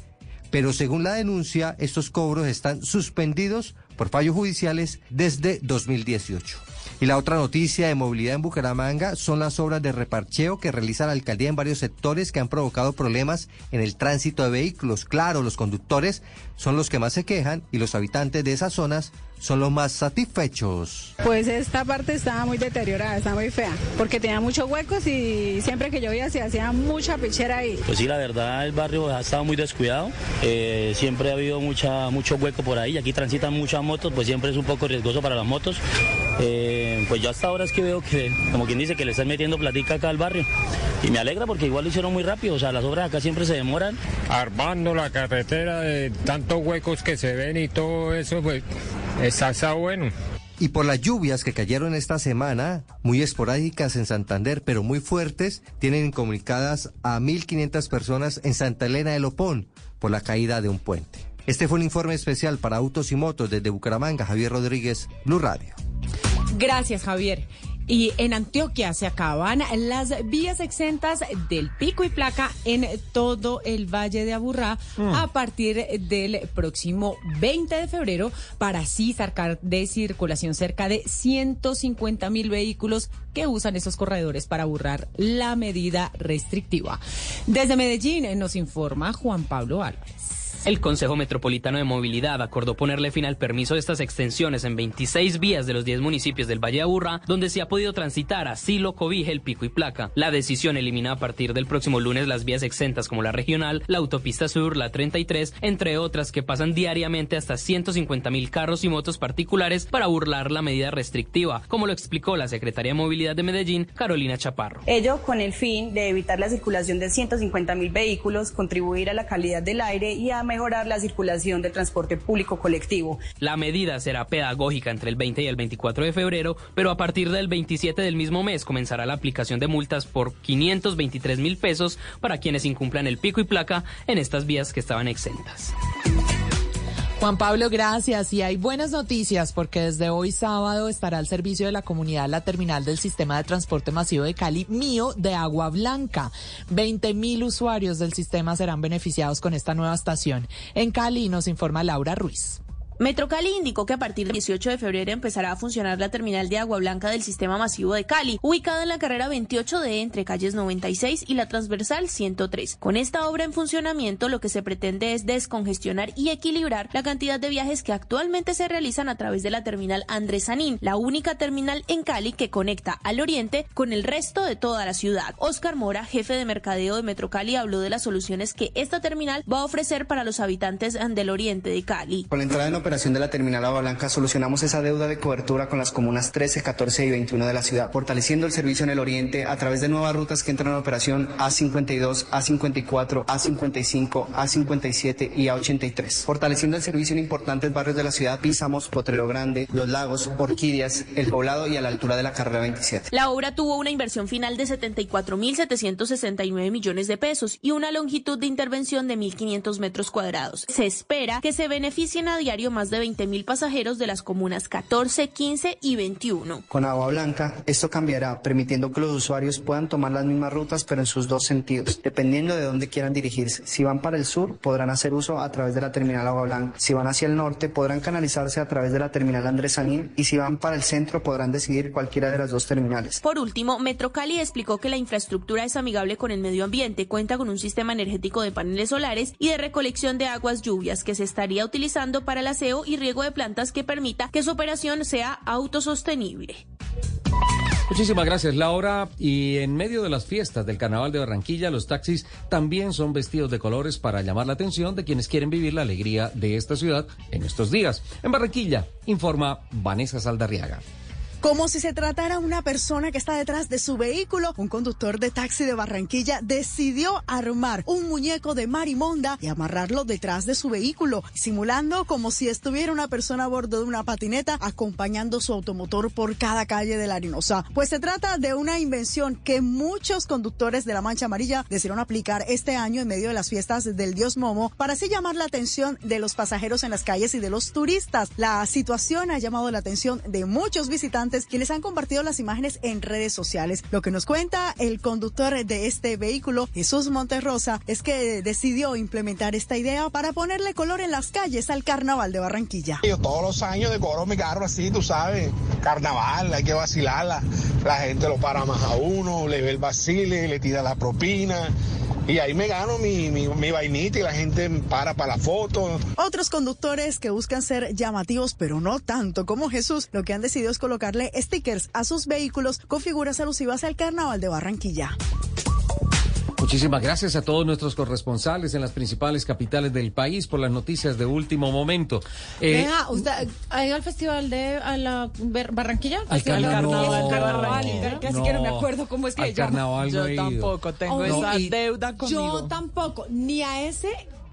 Pero según la denuncia, estos cobros están suspendidos por fallos judiciales desde 2018. Y la otra noticia de movilidad en Bucaramanga son las obras de reparcheo que realiza la alcaldía en varios sectores que han provocado problemas en el tránsito de vehículos. Claro, los conductores son los que más se quejan y los habitantes de esas zonas son los más satisfechos. Pues esta parte estaba muy deteriorada, está muy fea, porque tenía muchos huecos y siempre que llovía se hacía mucha pichera ahí. Pues sí, la verdad el barrio ha estado muy descuidado, eh, siempre ha habido mucha, mucho hueco por ahí, aquí transitan muchas motos, pues siempre es un poco riesgoso para las motos. Eh, pues yo hasta ahora es que veo que, como quien dice, que le están metiendo platica acá al barrio. Y me alegra porque igual lo hicieron muy rápido, o sea, las obras acá siempre se demoran. Armando la carretera de tantos huecos que se ven y todo eso, pues está, está bueno. Y por las lluvias que cayeron esta semana, muy esporádicas en Santander, pero muy fuertes, tienen incomunicadas a 1.500 personas en Santa Elena de Lopón por la caída de un puente. Este fue un informe especial para autos y motos desde Bucaramanga. Javier Rodríguez, Blue Radio. Gracias, Javier. Y en Antioquia se acaban las vías exentas del pico y placa en todo el Valle de Aburrá Mm. a partir del próximo 20 de febrero para así sacar de circulación cerca de 150 mil vehículos que usan esos corredores para burlar la medida restrictiva. Desde Medellín nos informa Juan Pablo Álvarez. El Consejo Metropolitano de Movilidad acordó ponerle fin al permiso de estas extensiones en 26 vías de los 10 municipios del Valle de Aburrá, donde se ha podido transitar así lo cobije el pico y placa. La decisión elimina a partir del próximo lunes las vías exentas como la regional, la autopista sur, la 33, entre otras que pasan diariamente hasta 150 mil carros y motos particulares para burlar la medida restrictiva, como lo explicó la secretaria de Movilidad de Medellín, Carolina Chaparro. Ello con el fin de evitar la circulación de 150 mil vehículos, contribuir a la calidad del aire y a mejorar la circulación del transporte público colectivo. La medida será pedagógica entre el 20 y el 24 de febrero, pero a partir del 27 del mismo mes comenzará la aplicación de multas por 523 mil pesos para quienes incumplan el pico y placa en estas vías que estaban exentas. Juan Pablo, gracias. Y hay buenas noticias porque desde hoy sábado estará al servicio de la comunidad la terminal del sistema de transporte masivo de Cali, mío, de Agua Blanca. 20 mil usuarios del sistema serán beneficiados con esta nueva estación. En Cali nos informa Laura Ruiz. Metrocali indicó que a partir del 18 de febrero empezará a funcionar la terminal de agua blanca del sistema masivo de Cali, ubicada en la carrera 28D entre calles 96 y la transversal 103. Con esta obra en funcionamiento, lo que se pretende es descongestionar y equilibrar la cantidad de viajes que actualmente se realizan a través de la terminal Andrés Sanín, la única terminal en Cali que conecta al oriente con el resto de toda la ciudad. Oscar Mora, jefe de mercadeo de Metrocali, habló de las soluciones que esta terminal va a ofrecer para los habitantes del oriente de Cali. Operación de la terminal Agua Blanca solucionamos esa deuda de cobertura con las comunas 13, 14 y 21 de la ciudad, fortaleciendo el servicio en el oriente a través de nuevas rutas que entran en operación A52, A54, A55, A57 y A83. Fortaleciendo el servicio en importantes barrios de la ciudad, Písamos, Potrero Grande, Los Lagos, Orquídeas, El Poblado y a la altura de la carrera 27. La obra tuvo una inversión final de 74.769 millones de pesos y una longitud de intervención de 1.500 metros cuadrados. Se espera que se beneficien a diario más de 20.000 pasajeros de las comunas 14, 15 y 21. Con Agua Blanca, esto cambiará, permitiendo que los usuarios puedan tomar las mismas rutas, pero en sus dos sentidos, dependiendo de dónde quieran dirigirse. Si van para el sur, podrán hacer uso a través de la terminal Agua Blanca. Si van hacia el norte, podrán canalizarse a través de la terminal Andrés Sanín. Y si van para el centro, podrán decidir cualquiera de las dos terminales. Por último, Metrocali explicó que la infraestructura es amigable con el medio ambiente, cuenta con un sistema energético de paneles solares y de recolección de aguas lluvias que se estaría utilizando para el y riego de plantas que permita que su operación sea autosostenible. Muchísimas gracias, Laura. Y en medio de las fiestas del Carnaval de Barranquilla, los taxis también son vestidos de colores para llamar la atención de quienes quieren vivir la alegría de esta ciudad en estos días. En Barranquilla, informa Vanessa Saldarriaga. Como si se tratara una persona que está detrás de su vehículo, un conductor de taxi de Barranquilla decidió armar un muñeco de marimonda y amarrarlo detrás de su vehículo, simulando como si estuviera una persona a bordo de una patineta acompañando su automotor por cada calle de la Arenosa. Pues se trata de una invención que muchos conductores de la Mancha Amarilla decidieron aplicar este año en medio de las fiestas del Dios Momo para así llamar la atención de los pasajeros en las calles y de los turistas. La situación ha llamado la atención de muchos visitantes quienes han compartido las imágenes en redes sociales. Lo que nos cuenta el conductor de este vehículo, Jesús Monterrosa, es que decidió implementar esta idea para ponerle color en las calles al carnaval de Barranquilla. Yo todos los años decoro mi carro así, tú sabes, carnaval, hay que vacilarla. La gente lo para más a uno, le ve el vacile, le tira la propina. Y ahí me gano mi, mi, mi vainita y la gente para para la foto. Otros conductores que buscan ser llamativos, pero no tanto como Jesús, lo que han decidido es colocarle stickers a sus vehículos con figuras alusivas al carnaval de Barranquilla. Muchísimas gracias a todos nuestros corresponsales en las principales capitales del país por las noticias de último momento. Eh, ¿usted ha ido al festival de a la Barranquilla? Al carnaval. No, carnaval. Casi no, que no me acuerdo cómo es que al carnaval no Yo he ido. tampoco tengo Oh, esa no, deuda conmigo. Yo tampoco, ni a ese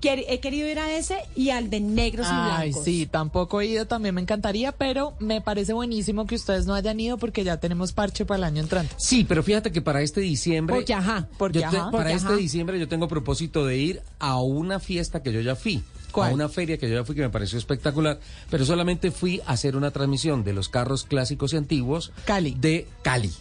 he querido ir a ese y al de negros y Ay, blancos. sí, tampoco he ido, también me encantaría, pero me parece buenísimo que ustedes no hayan ido porque ya tenemos parche para el año entrante. Sí, pero fíjate que para este diciembre. Porque ajá. Porque yo te- ajá. para Porque este ajá. diciembre yo tengo propósito de ir a una fiesta que yo ya fui. a una feria que yo ya fui que me pareció espectacular, pero solamente fui a hacer una transmisión de los carros clásicos y antiguos Cali. de Cali.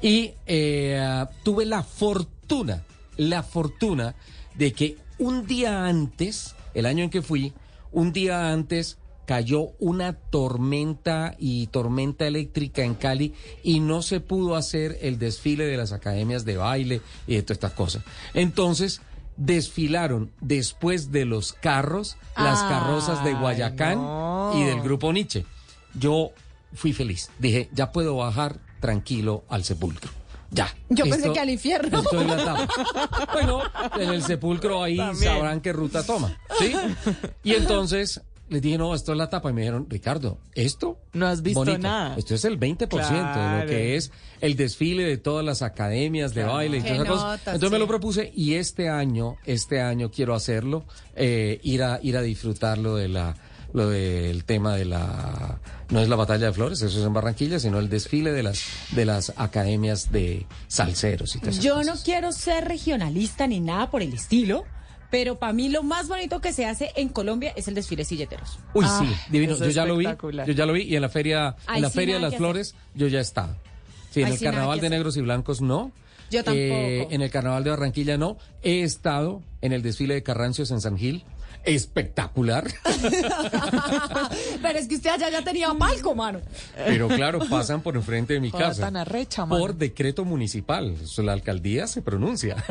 Y eh, tuve la fortuna, la fortuna de que un día antes, el año en que fui, un día antes cayó una tormenta y tormenta eléctrica en Cali y no se pudo hacer el desfile de las academias de baile y de todas estas cosas. Entonces desfilaron después de los carros las carrozas de Ay, Guayacán no. y del grupo Nietzsche. Yo fui feliz. Dije, ya puedo bajar tranquilo al sepulcro. Ya. Yo pensé que al infierno. esto es la. *laughs* Bueno, en el sepulcro ahí También. sabrán qué ruta toma. ¿Sí? Y *laughs* entonces les dije, no, esto es la tapa. Y me dijeron, Ricardo, ¿esto? No has visto Bonito. nada. Esto es el 20% de Claro. lo que es el desfile de todas las academias de Claro. baile y todas esas cosas. Entonces me lo propuse y este año, este año quiero hacerlo, eh, ir a ir a disfrutar lo de la lo del tema de la no es la batalla de flores, eso es en Barranquilla, sino el desfile de las de las academias de salseros y todas esas Yo cosas. no quiero ser regionalista ni nada por el estilo, pero para mí lo más bonito que se hace en Colombia es el desfile silleteros. Uy, Ah, sí, divino. eso Yo ya lo vi. Yo ya lo vi y en la feria, en la sí feria de las flores, yo ya estaba. Sí, en el sí carnaval de negros y blancos no. Yo tampoco. Eh, en el carnaval de Barranquilla no. He estado en el desfile de Carrancios en San Gil. Espectacular. *laughs* Pero es que usted allá ya tenía palco, mano. Pero claro, pasan por enfrente de mi casa. tan arrecha, mano. Por decreto municipal. La alcaldía se pronuncia.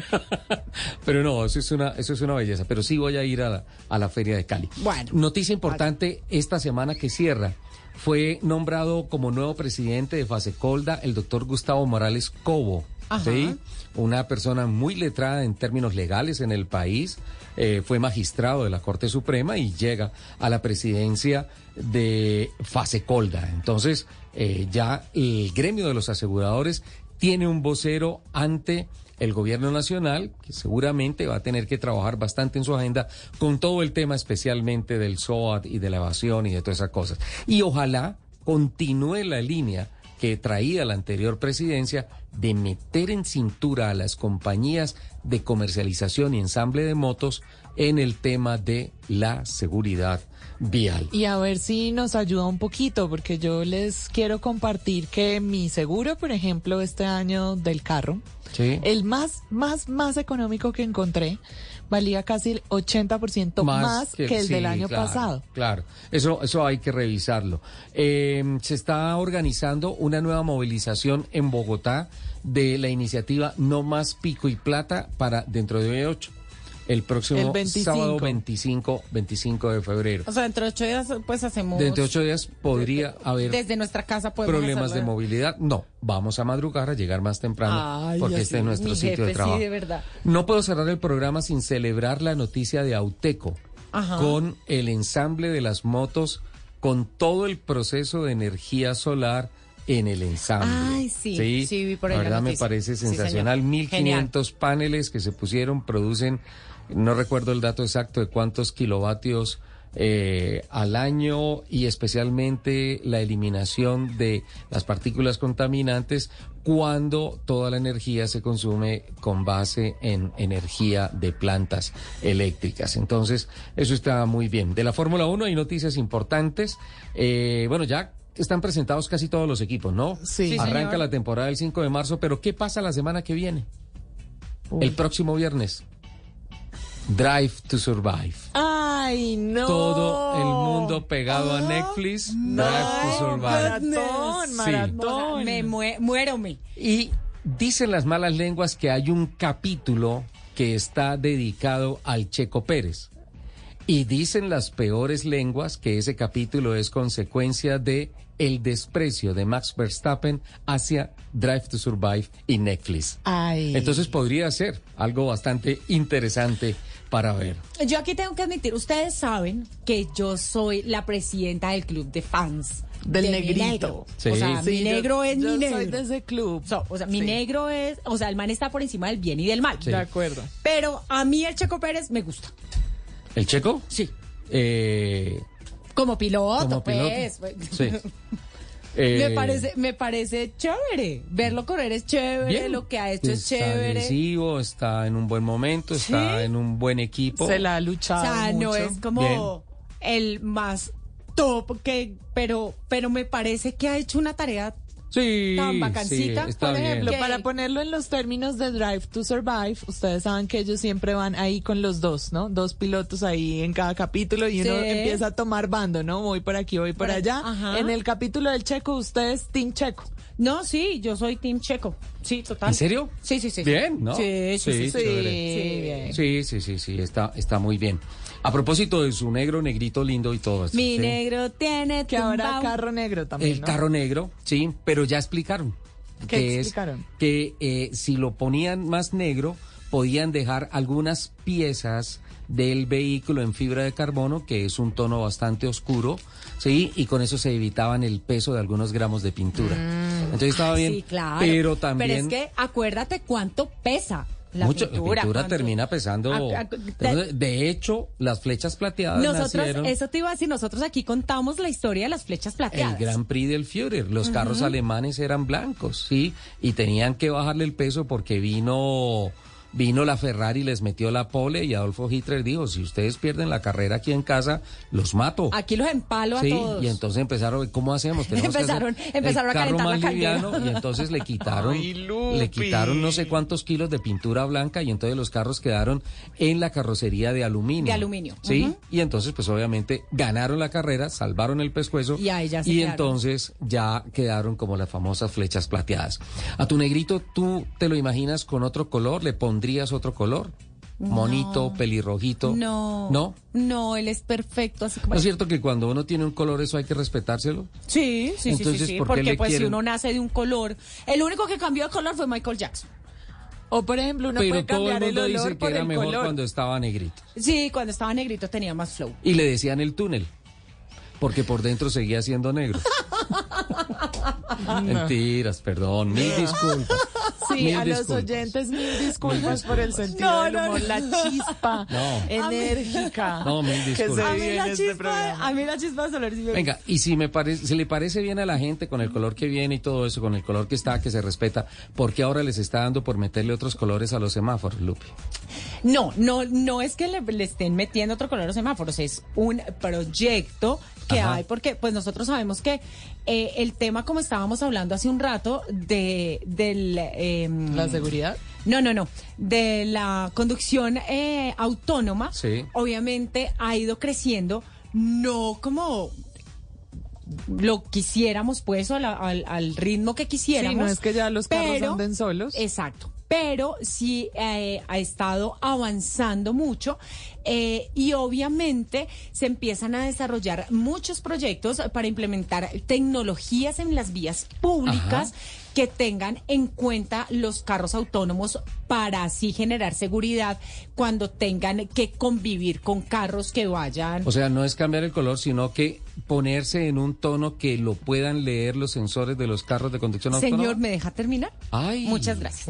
*laughs* Pero no, eso es una, eso es una belleza. Pero sí voy a ir a la, a la feria de Cali. Bueno. Noticia importante esta semana que cierra. Fue nombrado como nuevo presidente de Fasecolda el doctor Gustavo Morales Cobo. Ajá. ¿sí? Una persona muy letrada en términos legales en el país. Eh, fue magistrado de la Corte Suprema y llega a la presidencia de Fasecolda. Entonces, eh, ya el gremio de los aseguradores tiene un vocero ante el gobierno nacional, que seguramente va a tener que trabajar bastante en su agenda con todo el tema especialmente del SOAT y de la evasión y de todas esas cosas. Y ojalá continúe la línea que traía la anterior presidencia de meter en cintura a las compañías de comercialización y ensamble de motos en el tema de la seguridad vial. Y a ver si nos ayuda un poquito, porque yo les quiero compartir que mi seguro, por ejemplo, este año del carro, Sí. el más, más, más económico que encontré, valía casi el 80% más, que, el sí, del año claro, pasado. Claro, eso, eso hay que revisarlo. Eh, se está organizando una nueva movilización en Bogotá de la iniciativa No Más Pico y Plata para dentro de ocho. El próximo El 25. sábado 25, 25 de febrero. O sea, dentro de ocho días, pues hacemos. Dentro de ocho días podría haber Desde nuestra casa podemos problemas de movilidad. No, vamos a madrugar, a llegar más temprano, Ay, porque este es nuestro mi sitio jefe, de trabajo. Sí, de verdad. No puedo cerrar el programa sin celebrar la noticia de Auteco Ajá. con el ensamble de las motos, con todo el proceso de energía solar en el ensamble. Ay, sí, sí, vi por ahí La la verdad me parece Sí, sensacional. señor. 1500 paneles que se pusieron producen, no recuerdo el dato exacto de cuántos kilovatios eh, al año y especialmente la eliminación de las partículas contaminantes cuando toda la energía se consume con base en energía de plantas eléctricas. Entonces, eso está muy bien. De la Fórmula 1 hay noticias importantes. Eh, bueno, ya están presentados casi todos los equipos, ¿no? Sí. Sí, Arranca señor. la temporada el 5 de marzo, pero ¿qué pasa la semana que viene? El próximo viernes. Drive to Survive. Ay, no. Todo el mundo pegado a Netflix. Drive to Survive. Maratón, Sí. maratón. Sea, me mue- muero me. Y dicen las malas lenguas que hay un capítulo que está dedicado al Checo Pérez. Y dicen las peores lenguas que ese capítulo es consecuencia de el desprecio de Max Verstappen hacia Drive to Survive y Netflix. Ay. Entonces podría ser algo bastante interesante para ver. Yo aquí tengo que admitir, ustedes saben que yo soy la presidenta del club de fans. Del de mi negrito. negro. Sí. O sea, Sí, mi yo- negro es yo mi negro. soy de ese club. So, o sea, mi negro es, o sea, el man está por encima del bien y del mal. Sí. De acuerdo. Pero a mí el Checo Pérez me gusta. ¿El Checo? Sí. Eh, Como piloto, Como piloto. pues. Sí. *laughs* Eh, Me parece, me parece chévere. Verlo correr es chévere, bien. lo que ha hecho es chévere. agresivo, está en un buen momento, está Sí. en un buen equipo. Se la ha O luchado sea, no mucho. es como el más top que, pero, pero me parece que ha hecho una tarea Sí, tan bacancita. sí, por bien. ejemplo, para ponerlo en los términos de Drive to Survive, ustedes saben que ellos siempre van ahí con los dos, ¿no? Dos pilotos ahí en cada capítulo y uno empieza a tomar bando, ¿no? Voy por aquí, voy por, allá. ajá. En el capítulo del Checo, ustedes Team Checo. No, sí, yo soy Team Checo. Sí, total. ¿En serio? Sí, sí, sí. Bien, ¿no? Sí, sí, sí. sí. Sí. Sí, sí, sí, sí, está, está muy bien. A propósito de su negro, negrito lindo y todo eso. Mi ¿sí? negro tiene Que ahora carro negro también. El ¿no? carro negro, sí, pero ya explicaron. ¿Qué que explicaron? Es que eh, si lo ponían más negro, podían dejar algunas piezas del vehículo en fibra de carbono, que es un tono bastante oscuro, sí, y con eso se evitaban el peso de algunos gramos de pintura. Entonces estaba bien, Mm. Sí, claro. pero también Pero es que acuérdate cuánto pesa la mucho, pintura. la pintura termina pesando. A- a- de, de hecho, las flechas plateadas Nosotros, nacieron eso te iba a decir, nosotros aquí contamos la historia de las flechas el plateadas. Gran Prix del Führer. Los carros alemanes eran blancos, sí, y tenían que bajarle el peso porque vino vino la Ferrari, les metió la pole y Adolfo Hitler dijo, si ustedes pierden la carrera aquí en casa, los mato. Aquí los empalo Sí, a todos. y entonces empezaron, ¿cómo hacemos? *laughs* Tenemos que Empezaron- hacer empezaron el a carro calentar más la liviano y entonces le quitaron, *laughs* Ay, le quitaron no sé cuántos kilos de pintura blanca y entonces los carros quedaron en la carrocería de aluminio. De aluminio, Sí, y entonces pues obviamente ganaron la carrera, salvaron el pescuezo Y ahí ya se y quedaron. entonces ya quedaron como las famosas flechas plateadas. A tu negrito, ¿tú te lo imaginas con otro color? ¿Le pondrías otro color? Monito, pelirrojito. No. ¿No? No, él es perfecto, así como... ¿No es cierto que cuando uno tiene un color eso hay que respetárselo? Sí, sí, sí, Entonces, sí, sí, ¿por qué porque pues si quieren- uno nace de un color, el único que cambió de color fue Michael Jackson. O por ejemplo, uno Pero puede todo el cambiar el, mundo olor dice que por era el mejor color. cuando estaba negrito. Sí, cuando estaba negrito tenía más flow. Y le decían el túnel. Porque por dentro seguía siendo negro. *laughs* Mentiras, perdón. Mil disculpas. Sí, Mil a los disculpas. oyentes mil disculpas por el sentido No, del humor, no. la chispa *laughs* No. enérgica No, mil que se disculpas. A mí la este chispa, programa. a mí la chispa sí me Venga, y si me parece, si le parece bien a la gente con el color que viene y todo eso, con el color que está, que se respeta, ¿por qué ahora les está dando por meterle otros colores a los semáforos, Lupe? No, no, no es que le, le estén metiendo otro color a los semáforos, es un proyecto que Ajá. hay, porque pues nosotros sabemos que eh, el tema, como estábamos hablando hace un rato, de del... em, ¿La seguridad? No, no, no. De la conducción eh, autónoma, Sí. obviamente ha ido creciendo, no como lo quisiéramos, pues, al, al ritmo que quisiéramos. Sí, no es que ya los carros pero- anden solos. Exacto. Pero sí eh, ha estado avanzando mucho eh, y obviamente se empiezan a desarrollar muchos proyectos para implementar tecnologías en las vías públicas. Que tengan en cuenta los carros autónomos para así generar seguridad cuando tengan que convivir con carros que vayan. O sea, no es cambiar el color, sino que ponerse en un tono que lo puedan leer los sensores de los carros de conducción autónoma. Señor, ¿me deja terminar? Ay. Muchas gracias.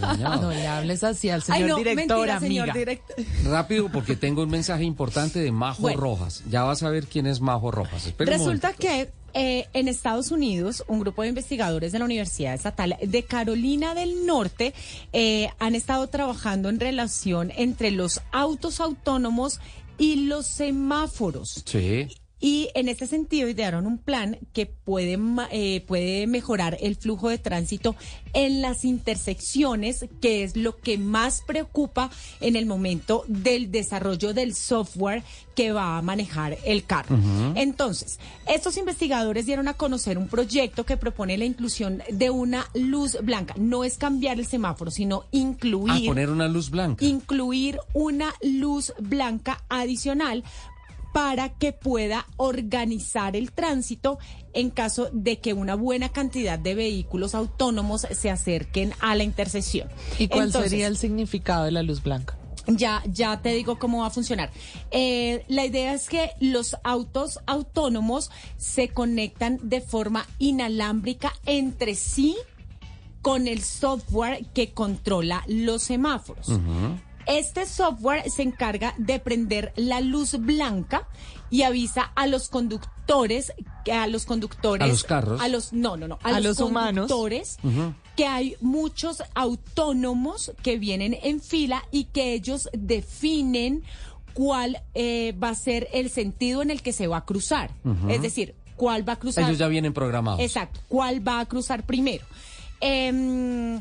Doña. *laughs* No le hables así al Ay, señor no, director, mentira, señor director. Rápido, porque tengo un mensaje importante de Majo Bueno. Rojas. Ya vas a ver quién es Majo Rojas. Espera Resulta que eh, en Estados Unidos, un grupo de investigadores de la Universidad Estatal de Carolina del Norte eh, han estado trabajando en relación entre los autos autónomos y los semáforos. Sí. Y en este sentido idearon un plan que puede, eh, puede mejorar el flujo de tránsito en las intersecciones, que es lo que más preocupa en el momento del desarrollo del software que va a manejar el carro. Entonces, estos investigadores dieron a conocer un proyecto que propone la inclusión de una luz blanca. No es cambiar el semáforo, sino incluir Ah, poner una luz blanca. incluir una luz blanca adicional para que pueda organizar el tránsito en caso de que una buena cantidad de vehículos autónomos se acerquen a la intersección. ¿Y cuál Entonces, sería el significado de la luz blanca? ya, ya te digo cómo va a funcionar. Eh, la idea es que los autos autónomos se conectan de forma inalámbrica entre sí con el software que controla los semáforos. Este software se encarga de prender la luz blanca y avisa a los conductores, a los conductores, A los carros. a los no, no, no, a, A los, los humanos. conductores Ujú. que hay muchos autónomos que vienen en fila y que ellos definen cuál eh, va a ser el sentido en el que se va a cruzar. Es decir, cuál va a cruzar. Ellos ya vienen programados. Exacto, cuál va a cruzar primero. Em,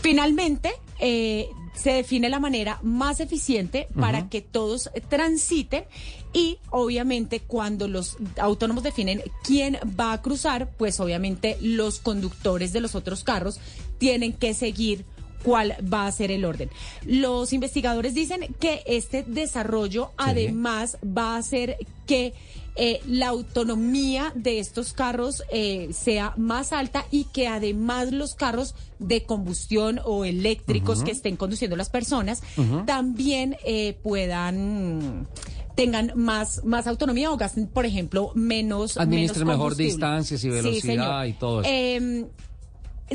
finalmente, eh, se define la manera más eficiente para que todos transiten y obviamente cuando los autónomos definen quién va a cruzar, pues obviamente los conductores de los otros carros tienen que seguir cuál va a ser el orden. Los investigadores dicen que este desarrollo además va a hacer que eh, la autonomía de estos carros eh, sea más alta y que además los carros de combustión o eléctricos que estén conduciendo las personas también eh, puedan tengan más más autonomía o gasten por ejemplo menos Administren menos mejor distancias y velocidad y todo eso. Em,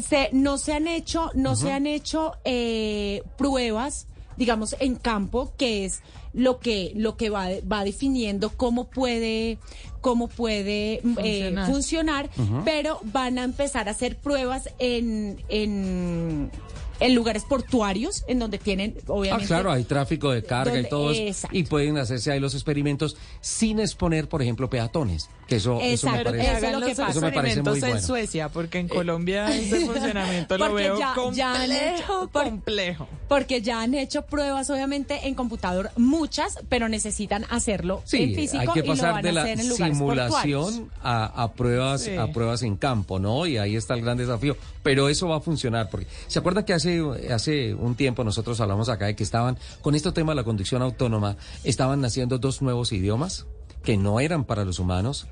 se, no se han hecho, no se han hecho eh, pruebas, digamos, en campo, que es lo que, lo que va, va definiendo cómo puede, cómo puede mm, eh, Funcionar. funcionar, pero van a empezar a hacer pruebas en, en, en lugares portuarios, en donde tienen, Ah, obviamente. claro, hay tráfico de carga donde- y todo eso. exacto. Y pueden hacerse ahí los experimentos sin exponer, por ejemplo, peatones. Que eso, eso me parece, eso es lo que pasa. eso me parece muy experimentos en bueno. Suecia, porque en Colombia ese *laughs* funcionamiento lo veo ya- ya han hecho- complejo, por- complejo. Porque ya han hecho pruebas, obviamente, en computador, muchas, pero necesitan hacerlo en Sí, físico hay que y lo pasar van de a la hacer en lugares portuarios. simulación a, a pruebas Sí. a pruebas en campo, ¿no? Y ahí está el gran desafío. Pero eso va a funcionar porque se acuerdan que hace hace un tiempo nosotros hablamos acá de que estaban con este tema de la conducción autónoma estaban naciendo dos nuevos idiomas que no eran para los humanos,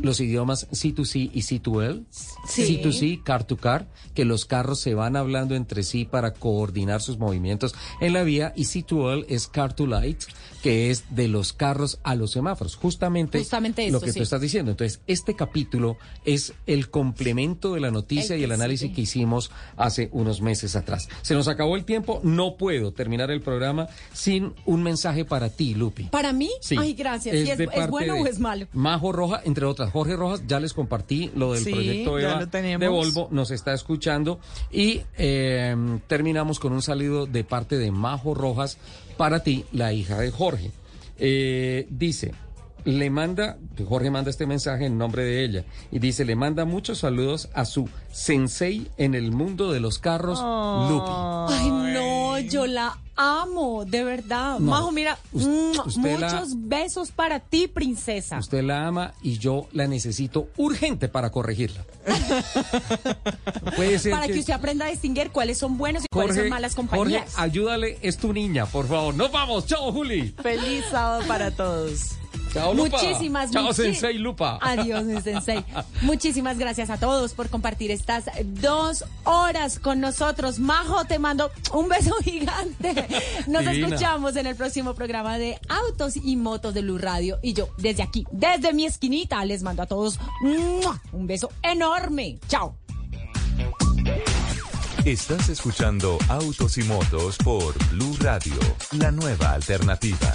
los idiomas C2C y C2L, Sí. C2C, car to car, que los carros se van hablando entre sí para coordinar sus movimientos en la vía, y C2L es car to light, que es de los carros a los semáforos, justamente, Justamente lo que sí. tú estás diciendo. Entonces, este capítulo es el complemento de la noticia El y el análisis que hicimos hace unos meses atrás. Se nos acabó el tiempo, no puedo terminar el programa sin un mensaje para ti, Lupi. ¿Para mí? Sí. Ay, gracias. ¿Y es, bueno o es malo? Majo Roja, entre otras. Jorge Rojas, ya les compartí lo del proyecto ya EVA lo tenemos. de Volvo, nos está escuchando. Y eh, terminamos con un saludo de parte de Majo Rojas para ti, la hija de Jorge. Eh, dice, le manda, Jorge manda este mensaje en nombre de ella, y dice, le manda muchos saludos a su sensei en el mundo de los carros, Lupi. Ay, no, yo la amo, de verdad. No, Majo, mira, la- muchos besos para ti, princesa. Usted la ama y yo la necesito urgente para corregirla. *laughs* Puede ser Para que... que usted aprenda a distinguir cuáles son buenos y cuáles son malas Jorge, compañías. ayúdale, es tu niña, por favor. Nos vamos. Chao, Juli. Feliz sábado para todos. Chao, Lupa. Muchísimas, Chao, muchi- Sensei Lupa. Adiós, *laughs* sensei. Muchísimas gracias a todos por compartir estas dos horas con nosotros. Majo, te mando un beso *laughs* gigante. Nos Divina. escuchamos en el próximo programa de Autos y Motos de Blue Radio. Y yo, desde aquí, desde mi esquinita, les mando a todos un beso enorme. Chao. Estás escuchando Autos y Motos por Blue Radio, la nueva alternativa.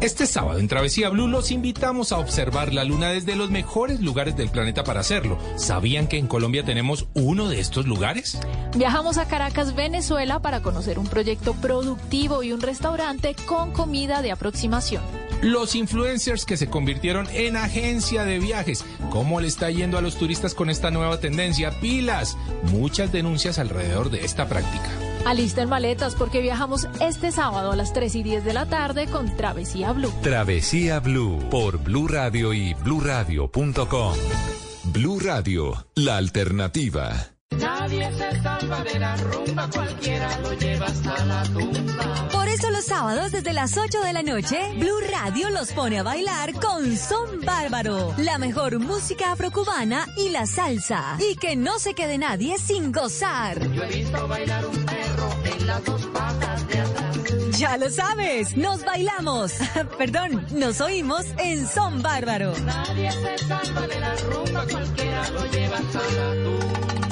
Este sábado en Travesía Blue los invitamos a observar la luna desde los mejores lugares del planeta para hacerlo. ¿Sabían que en Colombia tenemos uno de estos lugares? Viajamos a Caracas, Venezuela para conocer un proyecto productivo y un restaurante con comida de aproximación. Los influencers que se convirtieron en agencia de viajes. ¿Cómo le está yendo a los turistas con esta nueva tendencia? Pilas. Muchas denuncias alrededor de esta práctica. Alisten maletas porque viajamos este sábado a las 3 y 10 de la tarde con Travesía Blue. Travesía Blue por Blue Radio y bluradio.com. Blue Radio, la alternativa. Nadie se salva de la rumba, cualquiera lo lleva hasta la tumba. Por eso los sábados desde las 8 de la noche, Blue Radio los pone a bailar con Son Bárbaro, la mejor música afrocubana y la salsa. Y que no se quede nadie sin gozar. Yo he visto bailar un perro en las dos patas de atrás. Ya lo sabes, nos bailamos, *laughs* perdón, nos oímos en Son Bárbaro. Nadie se salva de la rumba, cualquiera lo lleva hasta la tumba.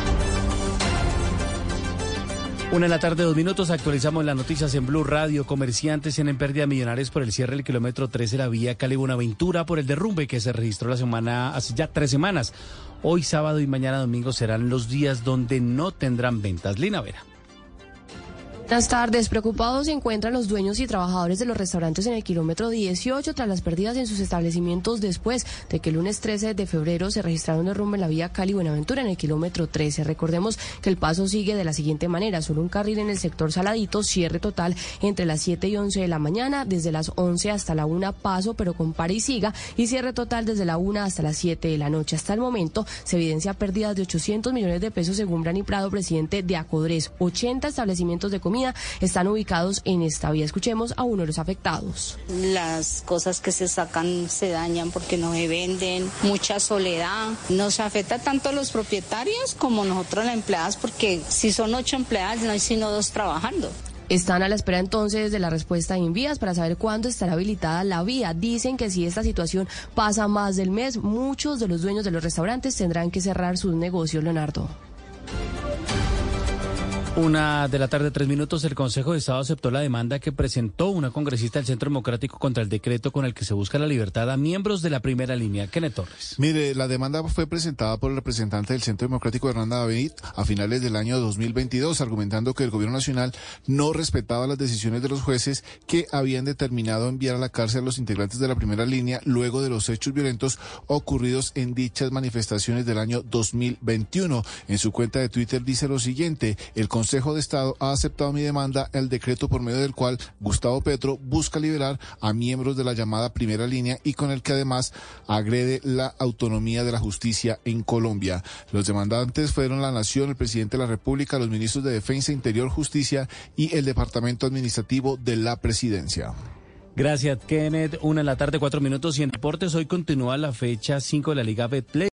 Una de la tarde, dos minutos, actualizamos las noticias en Blue Radio. Comerciantes tienen pérdida millonarios por el cierre del kilómetro 13 de la vía Cali Buenaventura por el derrumbe que se registró la semana, hace ya tres semanas. Hoy sábado y mañana domingo serán los días donde no tendrán ventas. Lina Vera. Buenas tardes. Preocupados se encuentran los dueños y trabajadores de los restaurantes en el kilómetro 18 tras las pérdidas en sus establecimientos después de que el lunes 13 de febrero se registraron derrumbe en la vía Cali-Buenaventura en el kilómetro 13. Recordemos que el paso sigue de la siguiente manera. Solo un carril en el sector Saladito, cierre total entre las 7 y 11 de la mañana, desde las 11 hasta la 1 paso, pero con y siga, y cierre total desde la 1 hasta las 7 de la noche. Hasta el momento se evidencia pérdidas de 800 millones de pesos según Brani Prado, presidente de Acodres. 80 establecimientos de comida están ubicados en esta vía. Escuchemos a uno de los afectados. Las cosas que se sacan se dañan porque no se venden, mucha soledad. Nos afecta tanto a los propietarios como nosotros las empleadas porque si son ocho empleadas no hay sino dos trabajando. Están a la espera entonces de la respuesta de Invías para saber cuándo estará habilitada la vía. Dicen que si esta situación pasa más del mes, muchos de los dueños de los restaurantes tendrán que cerrar sus negocios, Leonardo. Una de la tarde, tres minutos, el Consejo de Estado aceptó la demanda que presentó una congresista del Centro Democrático contra el decreto con el que se busca la libertad a miembros de la primera línea. Kenneth Torres. Mire, la demanda fue presentada por el representante del Centro Democrático, Hernanda David, a finales del año 2022, argumentando que el Gobierno Nacional no respetaba las decisiones de los jueces que habían determinado enviar a la cárcel a los integrantes de la primera línea luego de los hechos violentos ocurridos en dichas manifestaciones del año 2021. En su cuenta de Twitter dice lo siguiente, el Consejo de Estado ha aceptado mi demanda, el decreto por medio del cual Gustavo Petro busca liberar a miembros de la llamada primera línea y con el que además agrede la autonomía de la justicia en Colombia. Los demandantes fueron la Nación, el presidente de la República, los ministros de Defensa, Interior, Justicia y el Departamento Administrativo de la Presidencia. Gracias, Kenneth. Una en la tarde, cuatro minutos y en deportes. Hoy continúa la fecha 5 de la Liga Betplay.